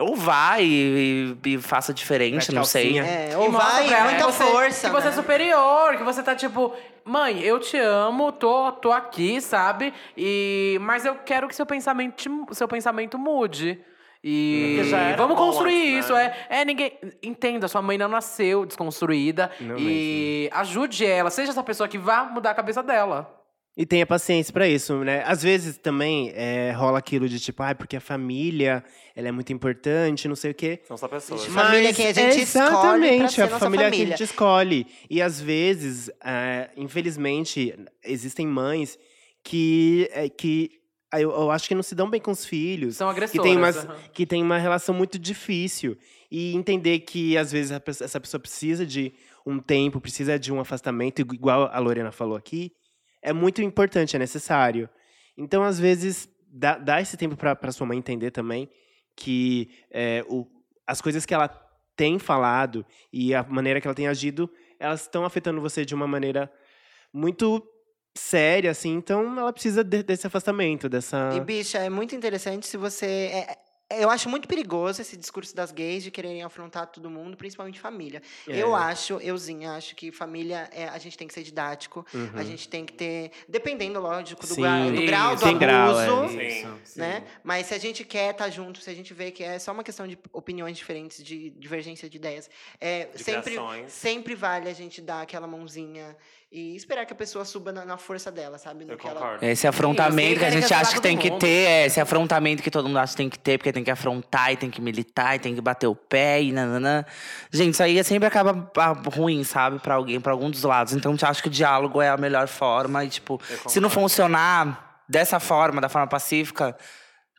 Ou vai e, e- e faça diferente, não sei. É, ou vai, pra ela muita que você, força. Que você é né? superior, que você tá tipo, mãe, eu te amo, tô, tô aqui, sabe? E mas eu quero que seu pensamento, seu pensamento mude. E Porque já era vamos construir isso, né? é. É, ninguém. Entenda, sua mãe não nasceu desconstruída. Não e ajude ela, seja essa pessoa que vá mudar a cabeça dela. E tenha paciência pra isso, né? Às vezes também é, rola aquilo de tipo, ah, porque a família ela é muito importante, não sei o quê. São só pessoas. Mas- Família é quem a gente escolhe pra Exatamente, a nossa família é quem a família. gente escolhe. E às vezes, é, infelizmente, existem mães que, é, que eu, eu acho que não se dão bem com os filhos. São que agressoras. tem, umas, aham. que tem uma relação muito difícil. E entender que, às vezes, a essa pessoa precisa de um tempo, precisa de um afastamento, igual a Lorena falou aqui, é muito importante, é necessário. Então, às vezes, dá, dá esse tempo para sua mãe entender também que é, o, as coisas que ela tem falado e a maneira que ela tem agido, elas estão afetando você de uma maneira muito séria, assim. Então, ela precisa de- desse afastamento, dessa... E, bicha, é muito interessante se você. é- é- eu acho muito perigoso esse discurso das gays de quererem afrontar todo mundo, principalmente família. Eu É. acho, euzinha, acho que família, é, a gente tem que ser didático, a Uhum. gente tem que ter. Dependendo, lógico, do, Sim, gra- do grau do isso. Tem grau, é. abuso. Sim. Né? Mas se a gente quer estar junto, se a gente vê que é só uma questão de opiniões diferentes, de divergência de ideias, é, De sempre, criações. sempre vale a gente dar aquela mãozinha e esperar que a pessoa suba na, na força dela, sabe? No Eu que ela- concordo. Esse afrontamento que a gente acha que tem que mundo. ter, é esse afrontamento que todo mundo acha que tem que ter, porque tem que afrontar, e tem que militar, e tem que bater o pé, e nananã. Gente, isso aí sempre acaba ah, ruim, sabe? Pra alguém, pra algum dos lados. Então, eu acho que o diálogo é a melhor forma. E, tipo, se não funcionar dessa forma, da forma pacífica,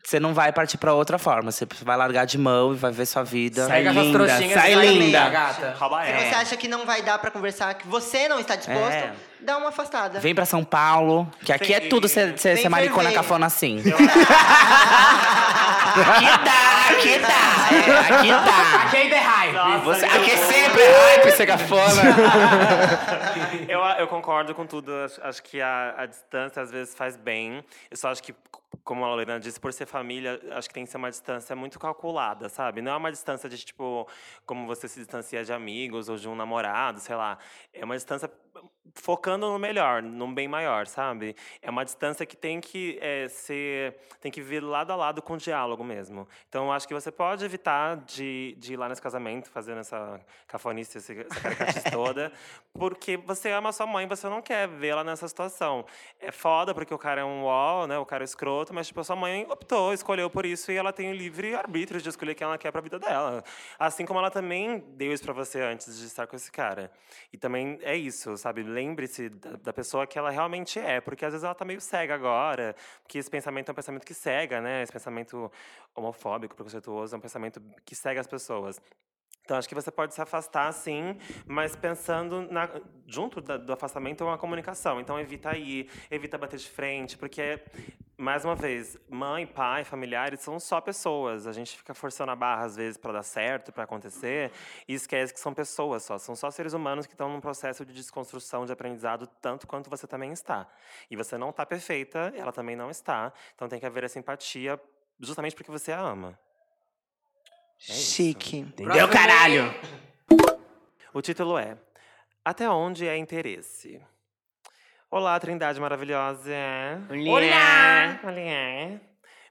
você não vai partir pra outra forma. Você vai largar de mão e vai ver sua vida. Sai Pega linda, trouxinhas sai sai linda. gata. Rouba Se ela. você acha que não vai dar pra conversar, que você não está disposto, É. dá uma afastada. Vem pra São Paulo, que aqui é tudo ser, ser, Vem ser maricona ferver. cafona assim. aqui dá, aqui dá, é, aqui dá. Aqui é the hype. Nossa, Você, aqui é sempre hype ser cafona. eu, eu concordo com tudo. Acho, acho que a, a distância às vezes faz bem. Eu só acho que, como a Lorena disse, por ser família, acho que tem que ser uma distância muito calculada, sabe? Não é uma distância de, tipo, como você se distancia de amigos ou de um namorado, sei lá. É uma distância focando no melhor, num bem maior, sabe? É uma distância que tem que é, ser, tem que vir lado a lado com diálogo mesmo. Então, acho que você pode evitar de, de ir lá nesse casamento fazendo essa cafonice, essa caracatice toda, porque você ama sua mãe, você não quer vê-la nessa situação. É foda porque o cara é um wall, né? O cara é escroto, mas tipo, a sua mãe optou, escolheu por isso e ela tem o livre arbítrio de escolher quem ela quer pra vida dela. Assim como ela também deu isso pra você antes de estar com esse cara. E também é isso, sabe? Lembre-se da, da pessoa que ela realmente é, porque às vezes ela tá meio cega agora, porque esse pensamento é um pensamento que cega, né? Esse pensamento homofóbico, preconceituoso, é um pensamento que cega as pessoas. Então, acho que você pode se afastar, sim, mas pensando na, junto da- do afastamento é uma comunicação. Então, evita ir, evita bater de frente, porque, mais uma vez, mãe, pai, familiares são só pessoas. A gente fica forçando a barra, às vezes, para dar certo, para acontecer, e esquece que são pessoas só. São só seres humanos que estão num processo de desconstrução, de aprendizado, tanto quanto você também está. E você não está perfeita, ela também não está. Então, tem que haver essa empatia, justamente porque você a ama. É isso. Chique. Entendeu, caralho? O título é Até onde é interesse? Olá, Trindade maravilhosa. Olá! Olá!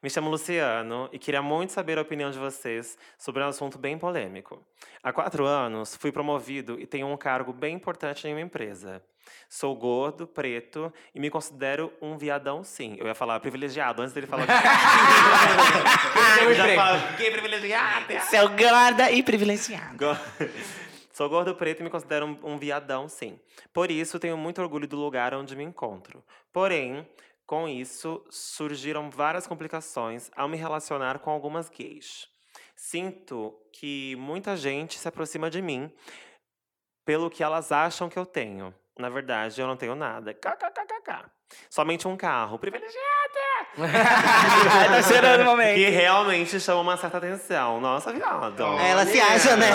Me chamo Luciano e queria muito saber a opinião de vocês sobre um assunto bem polêmico. Há quatro anos, fui promovido e tenho um cargo bem importante em uma empresa. Sou gordo, preto e me considero um viadão, sim. Eu ia falar privilegiado antes dele falar. Eu já falo, que privilegiado! Seu guarda e privilegiado. Sou gordo preto e me considero um, um viadão, sim. Por isso, tenho muito orgulho do lugar onde me encontro. Porém, com isso, surgiram várias complicações ao me relacionar com algumas gays. Sinto que muita gente se aproxima de mim pelo que elas acham que eu tenho. Na verdade, eu não tenho nada. KKKKK. Somente um carro. Privilegiada! Tá cheirando o momento. Que realmente chama uma certa atenção. Nossa, viado. Ela se acha, né?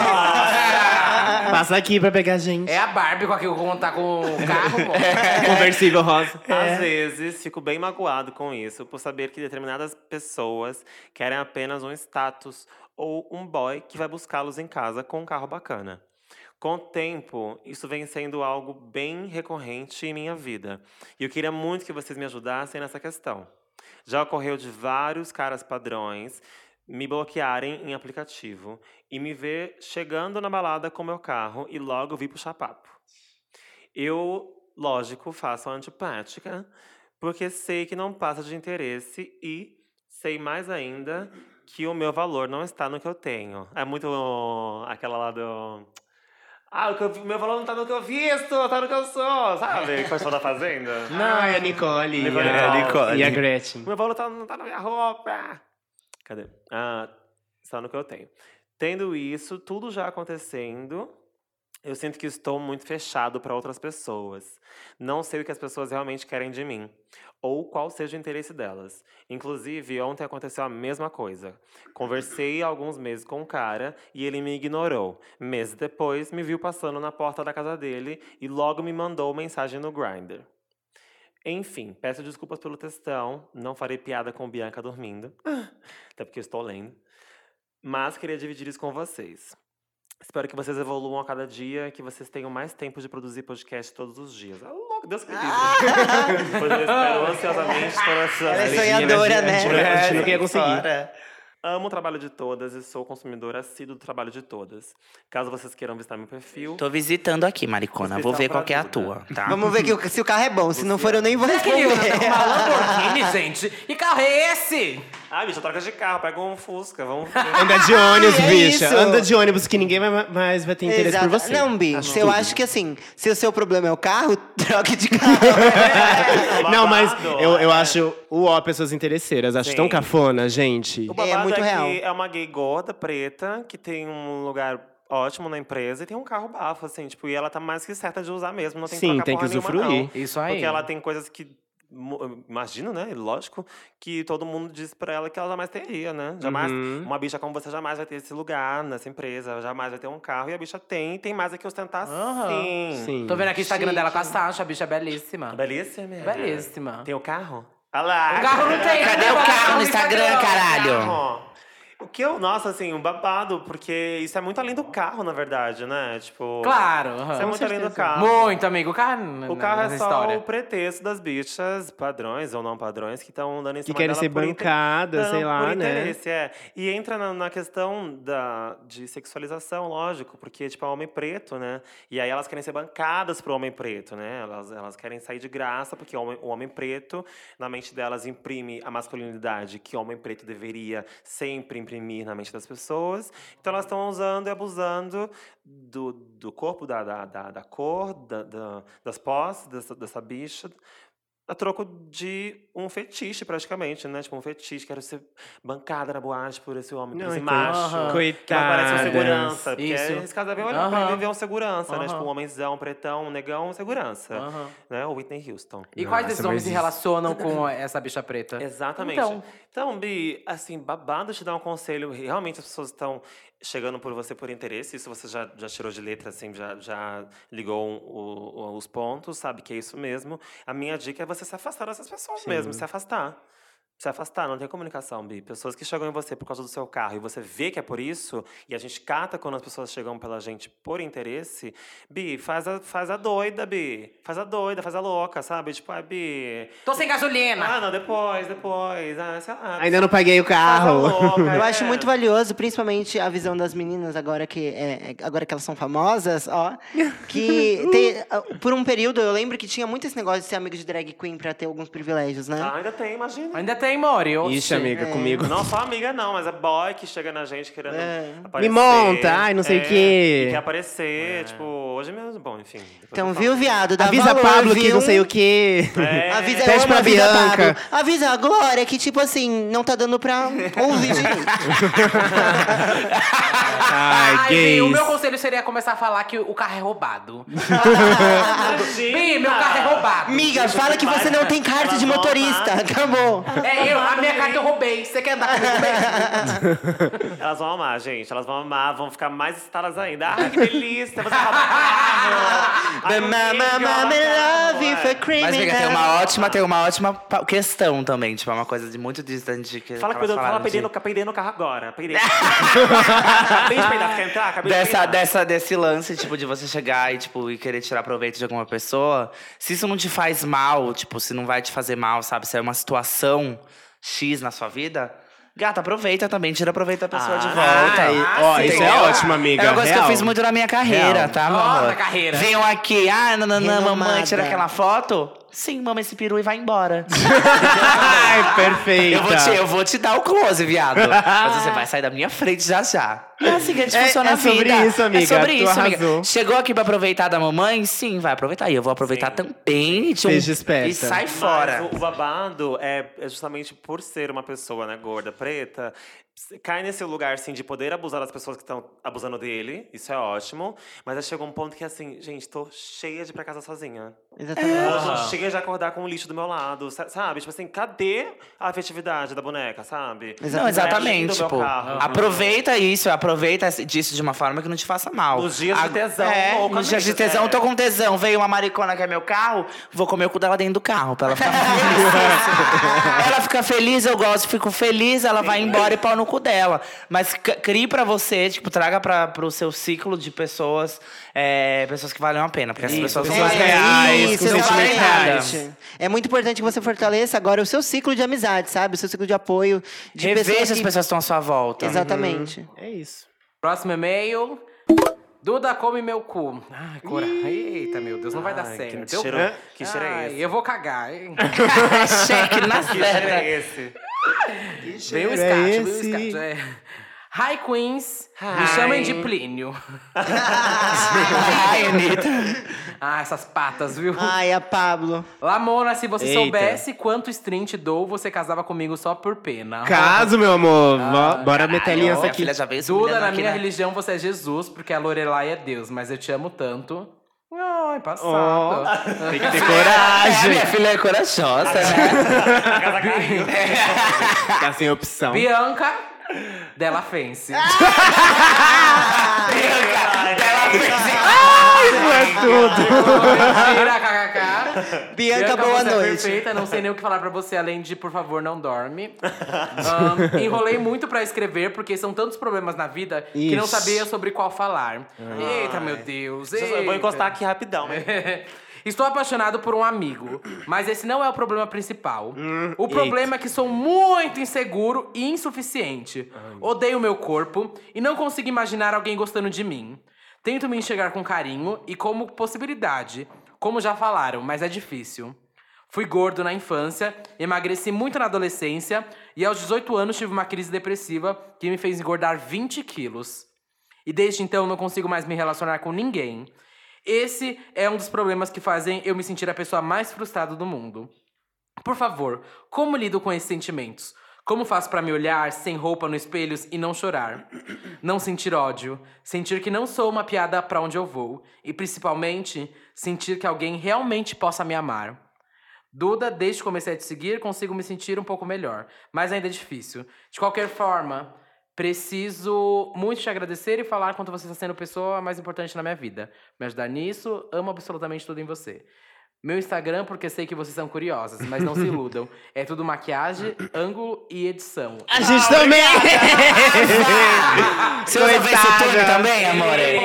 Passa aqui pra pegar a gente. É a Barbie com aquele contar com o carro, pô. Conversível rosa. Às vezes, fico bem magoado com isso, por saber que determinadas pessoas querem apenas um status ou um boy que vai buscá-los em casa com um carro bacana. Com o tempo, isso vem sendo algo bem recorrente em minha vida. E eu queria muito que vocês me ajudassem nessa questão. Já ocorreu de vários caras padrões me bloquearem em aplicativo e me ver chegando na balada com meu carro e logo vir puxar papo. Eu, lógico, faço a antipática, porque sei que não passa de interesse e sei mais ainda que o meu valor não está no que eu tenho. É muito aquela lá do. Ah, o eu vi- meu valor não está no que eu visto, está no que eu sou, sabe? Que foi da Fazenda. Não, é a Nicole. Nicole, e, a, Nicole. e a Gretchen. Meu valor tá, não tá na minha roupa. Cadê? Ah, está no que eu tenho. Tendo isso, tudo já acontecendo, eu sinto que estou muito fechado para outras pessoas. Não sei o que as pessoas realmente querem de mim. Ou qual seja o interesse delas. Inclusive, ontem aconteceu a mesma coisa. Conversei há alguns meses com um cara e ele me ignorou. Meses depois, me viu passando na porta da casa dele e logo me mandou mensagem no Grindr. Enfim, peço desculpas pelo textão. Não farei piada com Bianca dormindo. Até porque estou lendo. Mas queria dividir isso com vocês. Espero que vocês evoluam a cada dia, que vocês tenham mais tempo de produzir podcast todos os dias. Ah, louco, Deus que me livre. pois eu espero ansiosamente todas essas Ela é sonhadora, né? A gente não ia conseguir. Amo o trabalho de todas e sou consumidora assíduo do trabalho de todas. Caso vocês queiram visitar meu perfil. Tô visitando aqui, Maricona. Vou ver qual que é a tua, tá? Vamos ver que se o carro é bom. Se não for, eu nem vou responder. uma Lamborghini, gente? Que carro é esse? Ai, bicha, troca de carro, pega um Fusca, vamos. Anda de ônibus, é bicha. isso. Anda de ônibus que ninguém vai- mais vai ter interesse por Exato. você. Não, Bi, Acho eu tudo. acho que assim, se o seu problema é o carro, troque de carro. Não, mas eu, eu é. acho o ó pessoas interesseiras. Acho Sim. tão cafona, gente. O babado É muito é, real. é uma gay gorda, preta, que tem um lugar ótimo na empresa e tem um carro bafo, assim, tipo, e ela tá mais que certa de usar mesmo, não tem Sim, tem que porra nenhuma, usufruir. não. Isso aí. Porque ela tem coisas que. Imagino, né? Lógico, que todo mundo diz pra ela que ela jamais teria, né? Jamais. Uhum. Uma bicha como você jamais vai ter esse lugar nessa empresa, jamais vai ter um carro. E a bicha tem, tem mais a que ostentar Aham. sim. Sim. Tô vendo aqui o Instagram Chique. dela com a Sasha, a bicha é belíssima. Belíssima. Belíssima. Tem o carro? Olha lá. O carro não tem. Cadê o carro no Instagram, caralho? O que eu, nossa, assim, um babado, porque isso é muito além do carro, na verdade, né? Tipo. Claro. Isso é muito além do carro. Muito, amigo. O carro, O carro é só história. o pretexto das bichas, padrões ou não padrões, que estão dando em Que cima querem dela ser bancadas, sei lá, por né? interesse, é. E entra na, na questão da, de sexualização, lógico, porque, tipo, é homem preto, né? E aí elas querem ser bancadas pro homem preto, né? Elas, elas querem sair de graça, porque o homem, o homem preto, na mente delas, imprime a masculinidade que o homem preto deveria sempre imprimir na mente das pessoas. Então elas estão usando e abusando do, do corpo, da, da, da, cor, da, da- das posses dessa, dessa bicha, a troco de um fetiche, praticamente, né? Tipo, um fetiche. Quero ser bancada na boate por esse homem, por Não, esse então- macho. Aham. Que vai parecer um segurança. Porque Isso. esse caso deve olhar pra Aham. ele e ver um segurança, né? Aham. Tipo, um homenzão, pretão, um negão, um segurança. Aham. Né? O Whitney Houston. E quais Nossa, desses mas homens se relacionam com essa bicha preta? Exatamente. Então. Então, Bi, assim, babado te dar um conselho. Realmente as pessoas estão chegando por você por interesse. Isso você já, já tirou de letra, assim, já, já ligou um- o- os pontos, sabe que é isso mesmo. A minha dica é você se afastar dessas pessoas mesmo, se afastar. Se afastar, não tem comunicação, Bi. Pessoas que chegam em você por causa do seu carro e você vê que é por isso, e a gente cata quando as pessoas chegam pela gente por interesse, Bi, faz a, faz a doida, Bi. Faz a doida, faz a louca, sabe? Tipo, ah, Bi. Tô sem gasolina! Ah, não, depois, depois. Ah, sei lá. Ainda não paguei o carro. louca, Eu é. acho muito valioso, principalmente a visão das meninas agora que, é, é- agora que elas são famosas, ó. Que tem, ah, por um período eu lembro que tinha muito esse negócio de ser amigo de drag queen pra ter alguns privilégios, né? Ah, ainda tem, imagina. Ainda tem, Mori. oxi. Ixi, amiga, comigo. Não só amiga, não, mas é boy que chega na gente querendo É. aparecer. Me monta, ai, não sei o é, quê. e Quer aparecer, tipo, hoje mesmo. Bom, enfim. Então, viu, viado? Dá Avisa valor, Pablo que viu? não sei o quê. É. Avisa, Pede pra avisa Bianca. Pablo. Avisa a Glória que, tipo assim, não tá dando pra ouvir direito. Ai, Ai, Bi, gays. o meu conselho seria começar a falar que o carro é roubado. Bi, meu carro é roubado. Amiga, fala que você não tem carta de motorista. Acabou. É, eu, a minha carta eu roubei. Você quer andar comigo mesmo? Elas vão amar, gente. Elas vão amar, vão ficar mais excitadas ainda. Ai, que delícia! Você rouba Mama, mama, love you for. Mas, amiga, tem uma ótima, tem uma ótima pa- questão também. Tipo, é uma coisa de muito distante. Que Fala, elas eu- fala falaram peidei de- no, peidei no carro agora. Peidei. Acabei de peidar, quer entrar? Acabei de Dessa, peidar. dessa, desse lance, tipo, de você chegar e, tipo, e querer tirar proveito de alguma pessoa, se isso não te faz mal, tipo, se não vai te fazer mal, sabe? Se é uma situação X na sua vida, gata, aproveita também, tira proveito da pessoa de Ah, volta. Ai, Ah, ó, isso é ótimo, amiga. É uma coisa que eu Real. fiz muito na minha carreira, Real. tá, amor? na carreira. Venham aqui, ah, nananã, mamãe, tira aquela foto. Sim, mama esse peru e vai embora. Ai, perfeita. eu, vou te, eu vou te dar o close, viado. Mas você vai sair da minha frente já já. É assim que a gente É- funciona é a vida. sobre isso, amiga. É sobre Tu isso, amiga. arrasou. Chegou aqui pra aproveitar da mamãe? Sim, vai aproveitar. E eu vou aproveitar Sim. também. E, tchum, Seja esperta. e sai Mas fora. o, o babado é, é justamente por ser uma pessoa, né, gorda, preta, cai nesse lugar, assim, de poder abusar das pessoas que estão abusando dele. Isso é ótimo. Mas aí chegou um ponto que, assim, gente, tô cheia de ir pra casa sozinha. Exatamente. Tô cheia de acordar com o lixo do meu lado, sa- sabe? Tipo assim, cadê a afetividade da boneca, sabe? Não, exatamente. Do meu Tipo, carro. aproveita isso, aproveita disso de uma forma que não te faça mal. Nos dias de A- tesão, É, nos dias de tesão, é. tô com tesão. Veio uma maricona que é meu carro, vou comer o cu dela dentro do carro, pra ela ficar feliz. ela fica feliz, eu gosto, fico feliz, ela vai embora e pau no cu dela. Mas crie pra você, tipo, traga pra, pro seu ciclo de pessoas, é, pessoas que valem a pena. Porque essas pessoas pessoas não reais, isso, reais. É muito importante que você fortaleça agora o seu ciclo de amizade, sabe? O seu ciclo de apoio. De Rever pessoas se as que- pessoas estão à sua volta. Exatamente. É isso. Próximo e-mail. Duda come meu cu. Ai, cora. Eita, meu Deus, não vai dar Ai, certo. Que Eu- cheiro, que cheiro é Ai, esse? eu vou cagar, hein? Cheque na Que cheiro é esse? O cheiro é escate, veio o esse? escate. É. Hi, Queens. Me chamem de Plínio. Ai, Anitta. Ah, essas patas, viu? Ai, a Pablo. Lamona, se você Eita. soubesse quanto te dou, você casava comigo só por pena. Caso, meu amor. Vo- Bora meter a aliança Minha aqui. filha já veio Duda, na minha né? religião você é Jesus, porque a Lorelai é Deus, mas eu te amo tanto. Ai, passado. Tem que ter É, coragem. minha filha é corajosa, né? Tá sem opção. Bianca Della Fence. Isso é tudo. Mentira, kkk. Bianca, boa você É noite. perfeita, não sei nem o que falar pra você, além de, por favor, não dorme. Ahn, enrolei muito pra escrever, porque são tantos problemas na vida que não Ixi. sabia sobre qual falar. Eita, meu Deus. Eu vou encostar aqui rapidão. né? Estou apaixonado por um amigo, mas esse não é o problema principal. Hum, o problema é que sou muito inseguro e insuficiente. Odeio meu corpo e não consigo imaginar alguém gostando de mim. Tento me enxergar com carinho e como possibilidade, como já falaram, mas é difícil. Fui gordo na infância, emagreci muito na adolescência e aos 18 anos tive uma crise depressiva que me fez engordar 20 quilos. E desde então não consigo mais me relacionar com ninguém. Esse é um dos problemas que fazem eu me sentir a pessoa mais frustrada do mundo. Por favor, como lido com esses sentimentos? Como faço pra me olhar sem roupa no espelho e não chorar? Não sentir ódio, sentir que não sou uma piada pra onde eu vou e principalmente sentir que alguém realmente possa me amar. Duda, desde que comecei a te seguir, consigo me sentir um pouco melhor, mas ainda é difícil. De qualquer forma, preciso muito te agradecer e falar quanto você está sendo a pessoa mais importante na minha vida. Me ajudar nisso, amo absolutamente tudo em você. Meu Instagram, porque sei que vocês são curiosas, mas não se iludam. É tudo maquiagem, ângulo e edição. A gente também. Você usa Facetune também, amor? Ele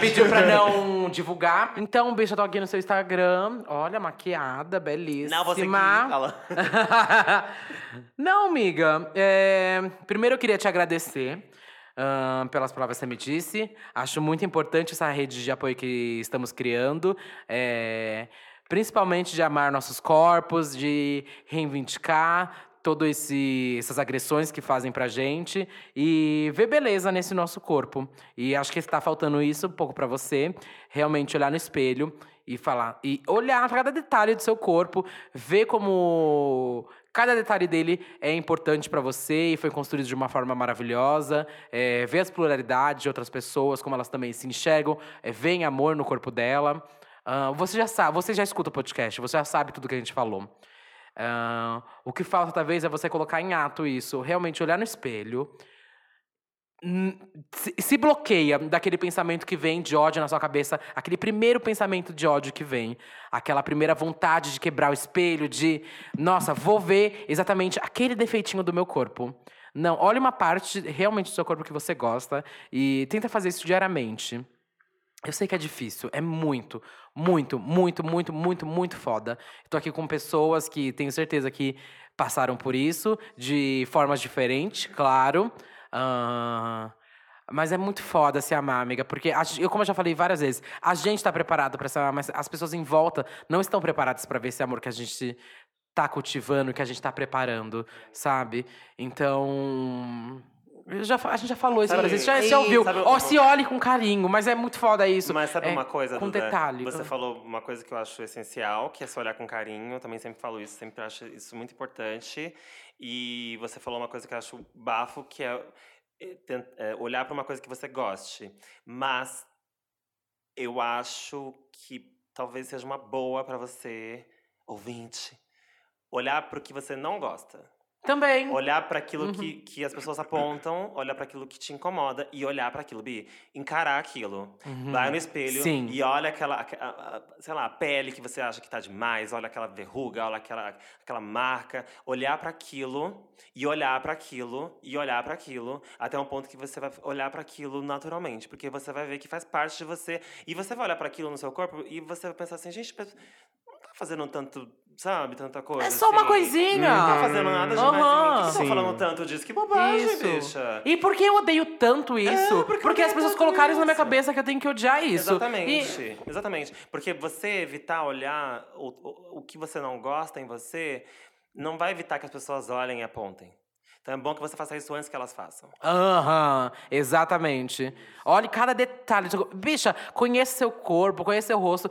pediu pra não divulgar. Então, eu tô aqui no seu Instagram. Olha, maquiada, belíssima. Não, você aqui. Fala. Não, amiga. é, Primeiro eu queria te agradecer ahn, pelas palavras que você me disse. Acho muito importante essa rede de apoio que estamos criando. é, Principalmente de amar nossos corpos, de reivindicar todas essas agressões que fazem pra gente e ver beleza nesse nosso corpo. E acho que está faltando isso um pouco pra você, realmente olhar no espelho e falar e olhar cada detalhe do seu corpo, ver como cada detalhe dele é importante pra você e foi construído de uma forma maravilhosa, é, ver as pluralidades de outras pessoas, como elas também se enxergam, é, veem amor no corpo dela. Ah, você já sabe, você já escuta o podcast, você já sabe tudo que a gente falou. Ah, o que falta, talvez, é você colocar em ato isso, realmente olhar no espelho. Se, se bloqueia daquele pensamento que vem de ódio na sua cabeça, aquele primeiro pensamento de ódio que vem, aquela primeira vontade de quebrar o espelho, de, nossa, vou ver exatamente aquele defeitinho do meu corpo. Não, olhe uma parte realmente do seu corpo que você gosta e tenta fazer isso diariamente. Eu sei que é difícil, é muito, muito, muito, muito, muito, muito foda. Estou aqui com pessoas que tenho certeza que passaram por isso, de formas diferentes, claro. Ah, mas é muito foda se amar, amiga, porque a eu, como eu já falei várias vezes, a gente tá preparado para se amar, mas as pessoas em volta não estão preparadas para ver esse amor que a gente tá cultivando, que a gente tá preparando, sabe? Então. Já a gente já falou isso várias vezes, já, já ouviu. Ó, uma- se olhe com carinho, mas é muito foda isso. Mas sabe É, uma coisa, Com Duda? detalhe. Você falou uma coisa que eu acho essencial, que é se olhar com carinho. Eu também sempre falo isso, sempre acho isso muito importante. E você falou uma coisa que eu acho bafo, que é, é, é, olhar para uma coisa que você goste. Mas eu acho que talvez seja uma boa para você, ouvinte, olhar para o que você não gosta. Também. Olhar para aquilo que, que as pessoas apontam, olhar para aquilo que te incomoda e olhar para aquilo, Bi. Encarar aquilo. Vai no espelho Sim. e olha aquela, sei lá, a pele que você acha que tá demais, olha aquela verruga, olha aquela, aquela marca. Olhar para aquilo e olhar para aquilo e olhar para aquilo até um ponto que você vai olhar para aquilo naturalmente, porque você vai ver que faz parte de você e você vai olhar para aquilo no seu corpo e você vai pensar assim, gente, não tá fazendo tanto, sabe, tanta coisa. É só uma assim. coisinha. Não tá fazendo nada demais. Aham. Por que estão falando tanto disso? Que bobagem, Isso. bicha. E por que eu odeio tanto isso? É, porque porque as pessoas colocaram isso na minha cabeça que eu tenho que odiar isso. Exatamente. E- Exatamente. Porque você evitar olhar o, o, o que você não gosta em você, não vai evitar que as pessoas olhem e apontem. Então é bom que você faça isso antes que elas façam. Aham, exatamente. Olhe cada detalhe. Bicha, conheça seu corpo, conheça seu rosto.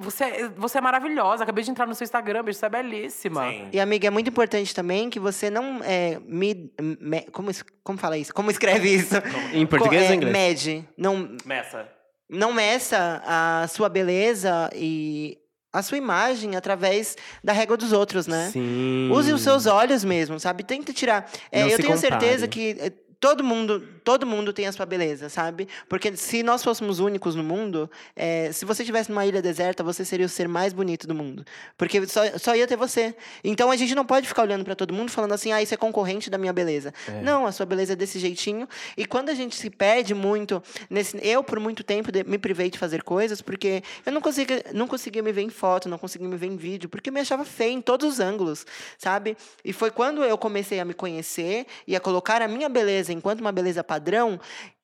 Você, é- você é maravilhosa. Acabei de entrar no seu Instagram, bicho. Você é belíssima. Sim. E, amiga, é muito importante também que você não é, me, me- como, como fala isso? Como escreve isso? Em português Co- ou é, inglês? Mede. Não, Meça. não meça a sua beleza e a sua imagem através da régua dos outros, né? Sim. Use os seus olhos mesmo, sabe? Tenta tirar. É, Não eu se tenho certeza compare. que é, todo mundo, todo mundo tem a sua beleza, sabe? Porque se nós fôssemos únicos no mundo, é, se você estivesse numa ilha deserta, você seria o ser mais bonito do mundo. Porque só, só ia ter você. Então a gente não pode ficar olhando pra todo mundo falando assim, ah, isso é concorrente da minha beleza. Não, a sua beleza é desse jeitinho. E quando a gente se perde muito nesse. Eu, por muito tempo, de- me privei de fazer coisas porque eu não conseguia, não conseguia me ver em foto, não conseguia me ver em vídeo, porque me achava feia em todos os ângulos, sabe? E foi quando eu comecei a me conhecer e a colocar a minha beleza enquanto uma beleza padrão.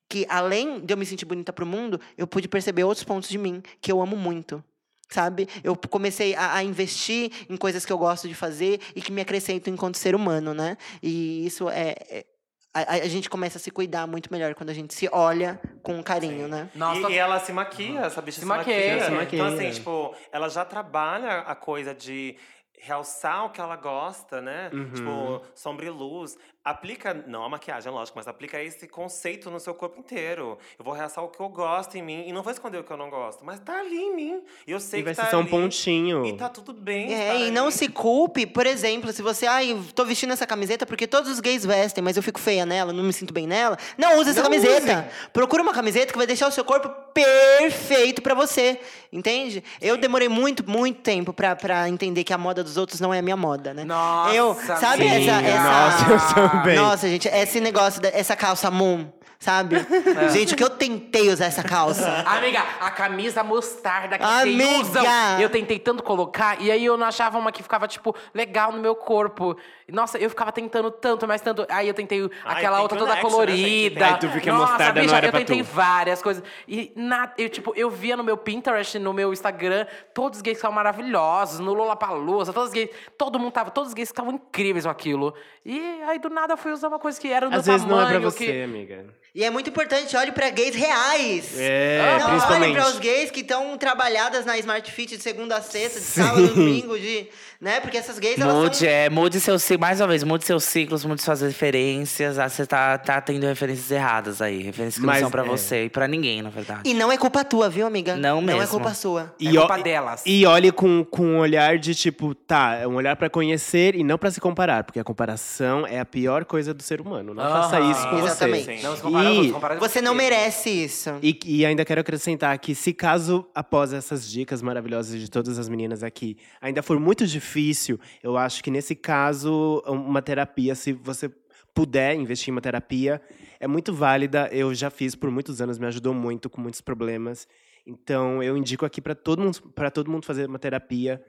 Que além de eu me sentir bonita pro mundo, eu pude perceber outros pontos de mim que eu amo muito. Sabe? Eu comecei a, a investir em coisas que eu gosto de fazer e que me acrescentam enquanto ser humano, né? E isso é. é- a, a gente começa a se cuidar muito melhor quando a gente se olha com carinho, né? Nossa, E, e ela se maquia, essa bicha Se se, maquia. maquia. Se maquia. Então, assim, tipo, ela já trabalha a coisa de realçar o que ela gosta, né? Uhum. Tipo, sombra e luz. Aplica, não a maquiagem, lógico, mas aplica esse conceito no seu corpo inteiro. Eu vou realçar o que eu gosto em mim e não vou esconder o que eu não gosto, mas tá ali em mim. E eu sei E vai que ser tá só um ali, pontinho. E tá tudo bem. É, estar e não ali. se culpe, por exemplo, se você, ai, tô vestindo essa camiseta porque todos os gays vestem, mas eu fico feia nela, não me sinto bem nela. Não use essa Não camiseta. Procura uma camiseta que vai deixar o seu corpo perfeito pra você, entende? Eu demorei muito, muito tempo pra, pra entender que a moda dos outros não é a minha moda, né? Nossa, eu, sabe amiga. essa, essa Nossa, eu também. Nossa, gente, esse negócio, essa calça moon, sabe? É. Gente, o que eu tentei usar essa calça. Amiga, a camisa mostarda que Amiga! vocês usam. Eu tentei tanto colocar, e aí eu não achava uma que ficava, tipo, legal no meu corpo. Nossa, eu ficava tentando tanto, mas tanto. Aí eu tentei Ai, aquela outra que toda né, colorida. Aí tu viu que a Nossa, mostarda não bicha, era eu pra tentei tu. várias coisas. E nada, eu, tipo, eu via no meu Pinterest, no meu Instagram, todos os gays estavam maravilhosos, no Lollapalooza, todos os gays, todo mundo tava, todos os gays estavam incríveis com aquilo. E aí do nada eu fui usar uma coisa que era do Às meu vezes não é pra tamanho, você, que... amiga. E é muito importante, olhe pra gays reais. É, não, principalmente. olhem para os gays que estão trabalhadas na Smart Fit de segunda a sexta, de sábado a domingo, de, né? Porque essas gays, elas Mude, são... é, mude seus ciclos, mais uma vez, mude seus ciclos, mude suas referências. Ah, Você tá, tá tendo referências erradas aí. Referências que Mas, não são pra é. você e pra ninguém, na verdade. E não é culpa tua, viu, amiga? Não Não é mesmo. culpa sua. É ó- culpa delas. E olhe com, com um olhar de tipo, tá, é um olhar pra conhecer e não pra se comparar, porque a comparação é a pior coisa do ser humano. Não faça Aham. isso com Exatamente. você. Não se compara, E- não se compara com Você não você. merece isso. E, e ainda quero acrescentar que, se caso, após essas dicas maravilhosas de todas as meninas aqui, ainda for muito difícil, eu acho que nesse caso, uma terapia, se você puder investir em uma terapia, é muito válida. Eu já fiz por muitos anos, me ajudou muito com muitos problemas. Então, eu indico aqui para todo mundo, para todo mundo fazer uma terapia,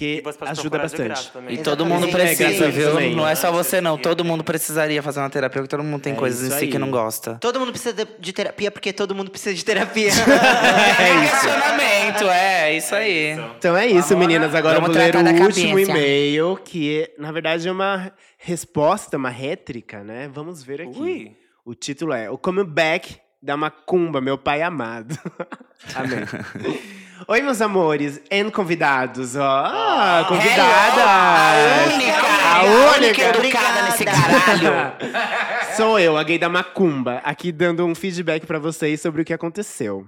E pode ajuda bastante. E todo mundo precisa, É, viu? também. Não é só você, não. Todo mundo precisaria fazer uma terapia, porque todo mundo tem É coisas em si aí. que não gosta. Todo mundo precisa de, terapia porque todo mundo precisa de terapia. É questionamento, é, isso aí. Então é isso, Agora, meninas. Agora eu vamos vou ler o último e-mail, que na verdade é uma resposta, uma rétrica, né? Vamos ver aqui. Ui. O título é O Comeback da Macumba, meu pai amado. Amém. Oi, meus amores e convidados. Ó, ah, convidada! A única, A a única. educada nesse caralho. Sou eu, a gay da Macumba, aqui dando um feedback pra vocês sobre o que aconteceu.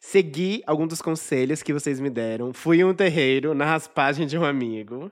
Segui algum dos conselhos que vocês me deram, fui um terreiro na raspagem de um amigo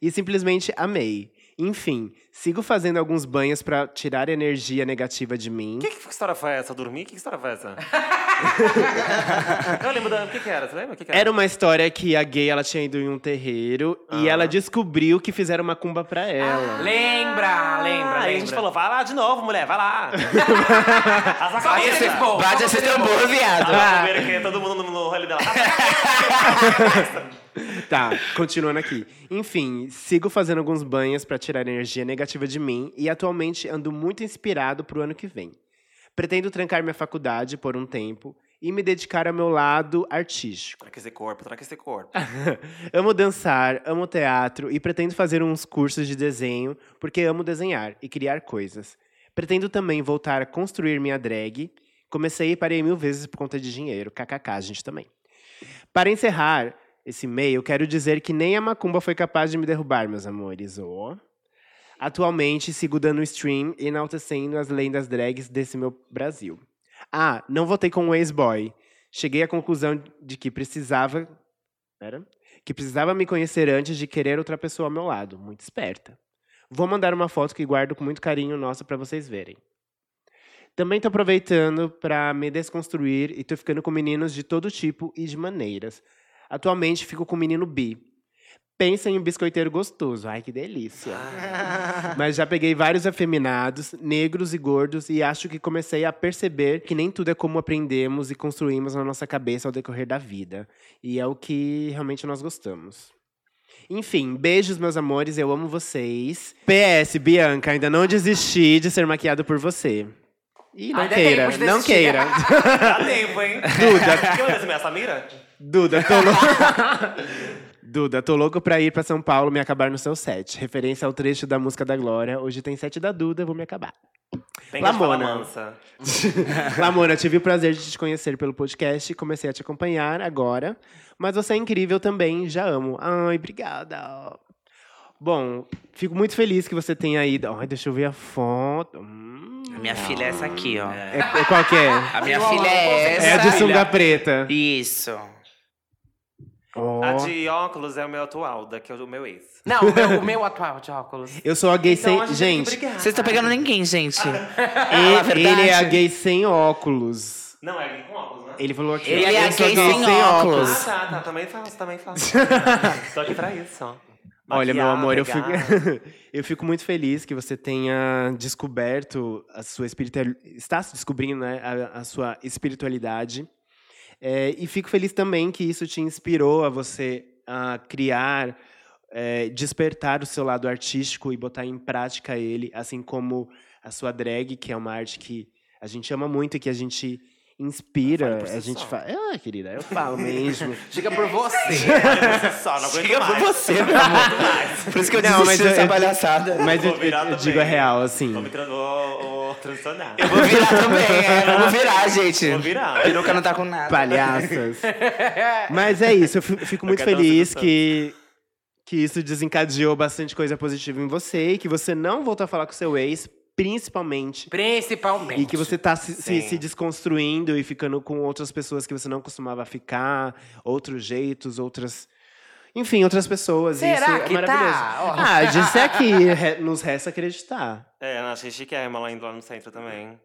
e simplesmente amei. Enfim, sigo fazendo alguns banhos pra tirar energia negativa de mim. Que, que história foi essa? Dormir? Que história foi essa? eu lembro da. O que, que era? Você lembra? O que, que era? Era uma história que a gay ela tinha ido em um terreiro e Ah. ela descobriu que fizeram uma cumba pra ela. Lembra, lembra, Aí a gente lembra. falou, vai lá de novo, mulher, vai lá. Vai esse povo. Bate esse tambor, viado. Ah, primeiro que todo mundo no, no rolê dela. Tá, continuando aqui. Enfim, sigo fazendo alguns banhos pra tirar energia negativa de mim e atualmente ando muito inspirado pro ano que vem. Pretendo trancar minha faculdade por um tempo e me dedicar ao meu lado artístico. Troca esse corpo, troca esse corpo. amo dançar, amo teatro e pretendo fazer uns cursos de desenho porque amo desenhar e criar coisas. Pretendo também voltar a construir minha drag. Comecei e parei mil vezes por conta de dinheiro. KKK, a gente também. Para encerrar esse e-mail, quero dizer que nem a macumba foi capaz de me derrubar, meus amores. Oh. Atualmente, sigo dando stream e enaltecendo as lendas drags desse meu Brasil. Ah, não votei com o ex-boy. Cheguei à conclusão de que precisava. Pera. Que precisava me conhecer antes de querer outra pessoa ao meu lado. Muito esperta. Vou mandar uma foto que guardo com muito carinho nossa para vocês verem. Também tô aproveitando para me desconstruir e tô ficando com meninos de todo tipo e de maneiras. Atualmente fico com o menino bi. Pensa em um biscoiteiro gostoso. Ai, que delícia. Mas já peguei vários afeminados, negros e gordos, e acho que comecei a perceber que nem tudo é como aprendemos e construímos na nossa cabeça ao decorrer da vida. E é o que realmente nós gostamos. Enfim, beijos, meus amores, eu amo vocês. PS, Bianca, ainda não desisti de ser maquiado por você. Ih, não Ainda é queira, de não queira. Dá tempo, hein? Duda, Que minha Samira? Duda, tô louco. Duda, tô louco pra ir pra São Paulo me acabar no seu set. Referência ao trecho da música da Glória. Hoje tem set da Duda, vou me acabar. Tem Lamona. Lamona, tive o prazer de te conhecer pelo podcast. Comecei a te acompanhar agora. Mas você é incrível também, já amo. Ai, obrigada. Bom, fico muito feliz que você tenha ido. Ai, deixa eu ver a foto. Hum. A minha filha é essa aqui, ó. É, é qual que é? A minha filha é essa. É a de sunga preta. Isso. Ó. A de óculos é o meu atual, daqui é o meu ex. Não, o meu, o meu atual de óculos. Eu sou a gay Então, a sem. gente que Gente, brigar. Vocês estão pegando ninguém, gente. ele, a verdade. ele é a gay sem óculos. Não, é com óculos, né? Ele falou aqui. Ele é gay sem óculos. Ah, tá, tá. Também faço, também faço. Tô aqui pra isso, ó. Olha, meu Maquiar, amor, eu fico, eu fico muito feliz que você tenha descoberto a sua espiritualidade. Está se descobrindo né, a, a sua espiritualidade. É, e fico feliz também que isso te inspirou a você a criar, é, despertar o seu lado artístico e botar em prática ele, assim como a sua drag, que é uma arte que a gente ama muito e que a gente inspira. A gente só. fala. Ah, querida, eu falo mesmo. Diga por você. Você só, não aguento Chega mais. por você, meu amor. Por isso que eu Não, mas eu- dessa eu- palhaçada. Mas eu, eu- eu digo a real, assim. Vou me tra- vou, vou transicionar. Eu vou virar também, é. Vou virar, gente. Vou virar. Peruca não tá com nada. palhaças. Mas é isso, eu fi- fico muito feliz que, que isso desencadeou bastante coisa positiva em você e que você não voltou a falar com seu ex, principalmente. Principalmente. E que você tá se, se, se desconstruindo e ficando com outras pessoas que você não costumava ficar, outros jeitos, outras. Enfim, outras pessoas. Será isso é que maravilhoso. tá? Ó. Ah, disse aqui, re- nos resta acreditar. É, eu achei chiquérrima ela indo lá no centro também.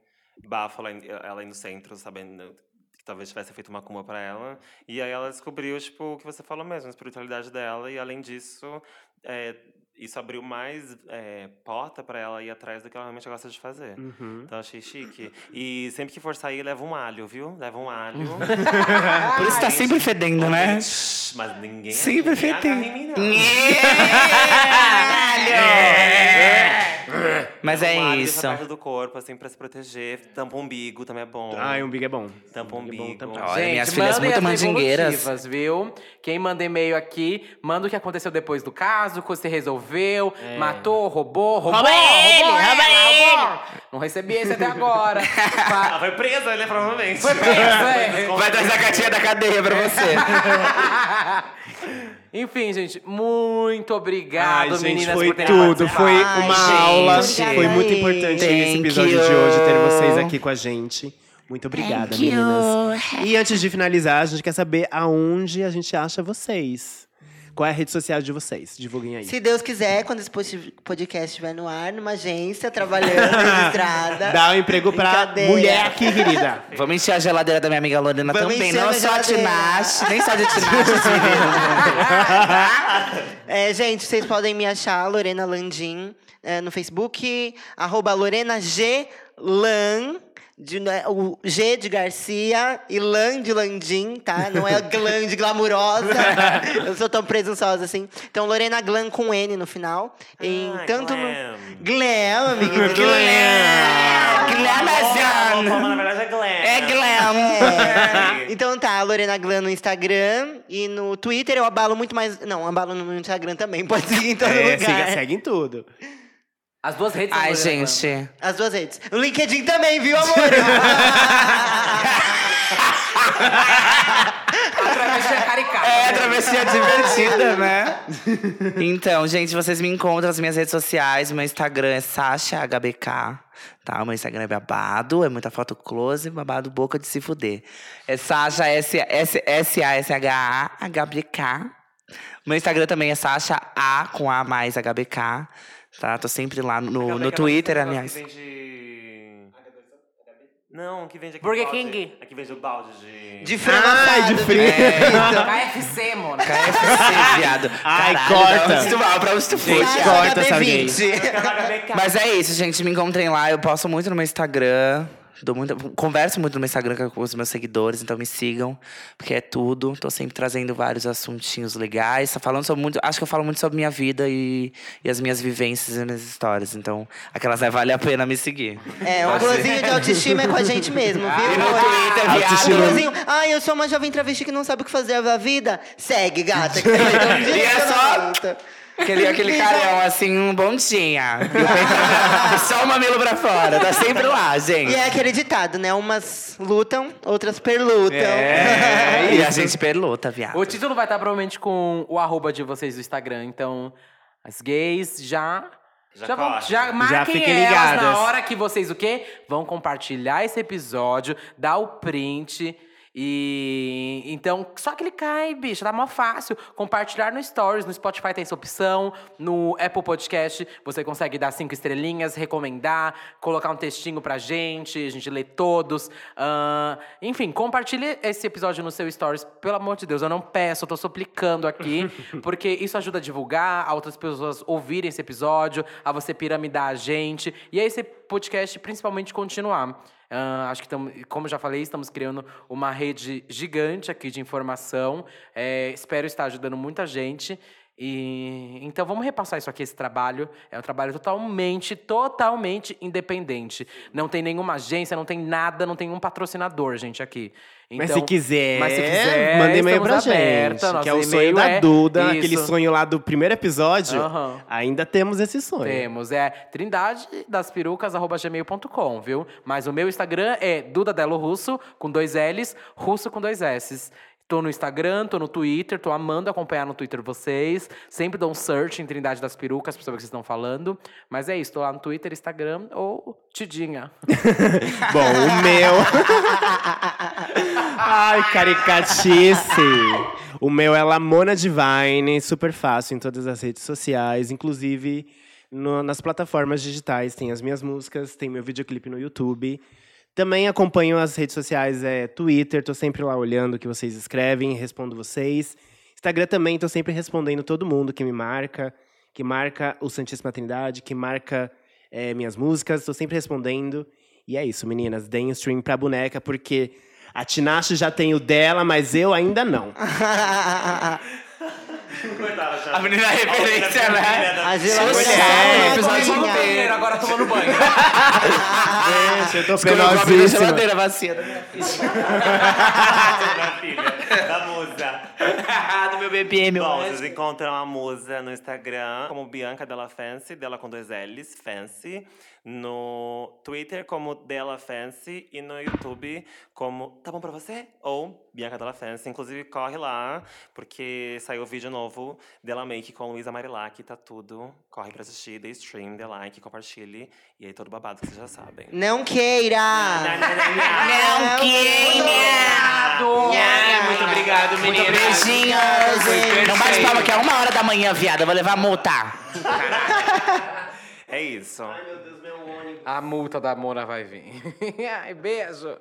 Bafo ela, indo- ela indo no centro, sabendo que talvez tivesse feito uma cuma pra ela. E aí ela descobriu, tipo, o que você falou mesmo, a espiritualidade dela. E além disso, é, isso abriu mais é, porta pra ela ir atrás do que ela realmente gosta de fazer. Uhum. Então achei chique. E sempre que for sair, leva um alho, viu? Leva um alho. Por isso tá sempre fedendo, né? Mas ninguém. Sempre ninguém fedendo. em mim, não. Mas Um é alho isso. perto do corpo, assim, pra se proteger. Tampa o umbigo também é bom. Ai, um big é bom. Tampa o Um big é bom umbigo. também. Olha, Gente, minhas filhas muito as mandingueiras. viu? Quem manda e-mail aqui, manda o que aconteceu depois do caso, o que você resolveu, matou, roubou, roubou, Rouba ele, roubou, rouba roubou. Não recebi esse até agora. Ela Fa- foi presa, né, provavelmente. Foi presa, é. Vai trazer a cartinha da cadeia pra você. Enfim, gente, muito obrigado, Ai, gente, meninas, foi tudo. Foi uma Ai, aula. gente. Foi muito importante Thank esse episódio you. de hoje ter vocês aqui com a gente. Muito obrigada, Thank you. meninas. E antes de finalizar, a gente quer saber aonde a gente acha vocês. Qual é a rede social de vocês? Divulguem aí. Se Deus quiser, quando esse pod- podcast estiver no ar, numa agência, trabalhando, registrada. Dá um emprego pra mulher aqui, querida. Vamos encher a geladeira da minha amiga Lorena Vamos também. Não a só a. Tinashe, nem só de Tinashe. É, gente, vocês podem me achar, Lorena Landim, é, no Facebook, arroba Lorena G. Lan. De, né, o G de Garcia e Lan de Landim, tá? Não é Glam de glamurosa. Eu sou tão presunçosa assim. Então, Lorena Glam com N no final. Em Ah, tanto glam. no. Glam, amiguinho. Glamazon. Como, na verdade é glam. É glam. É. Então tá, Lorena Glam no Instagram e no Twitter eu abalo muito mais. Não, abalo no Instagram também, pode seguir em todo É, lugar. siga, segue em tudo. As duas redes Ai, gente. As duas redes. O LinkedIn também, viu, amor? A travessia caricata. É, travessia divertida, né? Então, gente, vocês me encontram nas minhas redes sociais. Meu Instagram é SashaHBK. Tá? O meu Instagram é babado, é muita foto close, babado boca de se fuder. É Sasha S-A-S-H-A-H-B-K. Meu Instagram também é Sasha A com A mais HBK. Tá? Tô sempre lá no, no Twitter, aliás. Que vende... Não, que vende aqui Burger balde. King. Aqui vende o balde de... De frango Ai, de assado, frio. KFC, mona. KFC, viado. Ai, Caralho, corta. Pra onde tu, pra onde tu foi, Gente, corta. HB20. Mas é isso, gente. Me encontrem lá. Eu posto muito no meu Instagram. Dou muita, converso muito no meu Instagram com os meus seguidores, então me sigam, porque é tudo. Tô sempre trazendo vários assuntinhos legais. Tá falando sobre muito. Acho que eu falo muito sobre minha vida e, e as minhas vivências e minhas histórias. Então, aquelas né, vale a pena me seguir. É, um close de autoestima é com a gente mesmo, viu? E no? Twitter, Ah, viado. Ai, eu sou uma jovem travesti que não sabe o que fazer da vida. Segue, gata. Que E é só-. Aquele, aquele carão, assim, um bom dia. Só o mamilo pra fora. Tá sempre lá, gente. E é aquele ditado, né? Umas lutam, outras perlutam. É, e a gente perluta, viado. O título vai estar provavelmente com o arroba de vocês do Instagram. Então, as gays já. Já vão, corre. já marquem fiquem elas na hora que vocês o quê? Vão compartilhar esse episódio, dar o print. E então, só clicar aí, bicho, tá mó fácil. Compartilhar no Stories, no Spotify tem essa opção, no Apple Podcast você consegue dar cinco estrelinhas, recomendar, colocar um textinho pra gente, a gente lê todos. Ahn, enfim, compartilhe esse episódio no seu Stories, pelo amor de Deus, eu não peço, eu tô suplicando aqui, porque isso ajuda a divulgar, a outras pessoas ouvirem esse episódio, a você piramidar a gente, e a esse podcast principalmente continuar. Ah, acho que, tamo, como já falei, estamos criando uma rede gigante aqui de informação. É, espero estar ajudando muita gente. E então vamos repassar isso aqui, esse trabalho. É um trabalho totalmente, totalmente independente. Não tem nenhuma agência, não tem nada, não tem um patrocinador, gente, aqui. Mas Então, se quiser, mas se quiser, manda e-mail pra aberta, gente. Que é o sonho da é Duda, isso. aquele sonho lá do primeiro episódio. Aham. Ainda temos esse sonho. Temos, é trindade das perucas@gmail.com, viu? Mas o meu Instagram é Duda Delo Russo, com dois L's, Russo com dois S's. Tô no Instagram, tô no Twitter, tô amando acompanhar no Twitter vocês. Sempre dou um search em Trindade das Perucas pra saber o que vocês estão falando. Mas é isso, tô lá no Twitter, Instagram ou Tidinha. Bom, o meu. Ai, caricatice! O meu é Lamona Divine, super fácil em todas as redes sociais, inclusive no- nas plataformas digitais. Tem as minhas músicas, tem meu videoclipe no YouTube. Também acompanho as redes sociais, é Twitter, tô sempre lá olhando o que vocês escrevem, respondo vocês. Instagram também, tô sempre respondendo todo mundo que me marca, que marca o Santíssima Trindade, que marca é, minhas músicas, tô sempre respondendo. E é isso, meninas, deem um stream pra boneca, porque a Tinashe já tem o dela, mas eu ainda não. Coitada, já. A menina é referência, né? A Gila Mulher, Gordão, episódio Tomando coisinha. banheiro, agora tomando banho. Gente, eu tô penosíssima. geladeira vazia. minha filha, da musa. Do meu BPM, Bom, hoje. vocês encontram a musa no Instagram como Bianca Della Fancy, dela com dois L's, Fancy. No Twitter como Della Fancy e no YouTube como Tá Bom Pra Você? Ou Bianca Della Fancy. Inclusive, corre lá, porque saiu vídeo novo Dela Make com Luísa Marilac, tá tudo. Corre pra assistir, dê stream, dê like, compartilhe. E aí todo babado que vocês já sabem. Não queira! Não queira! Muito obrigado, meninas. Beijinhos! Foi Não bate perfeito. palma que é uma hora da manhã, viada. Eu vou levar multa. É isso. A multa da Mona vai vir. Ai, beijo.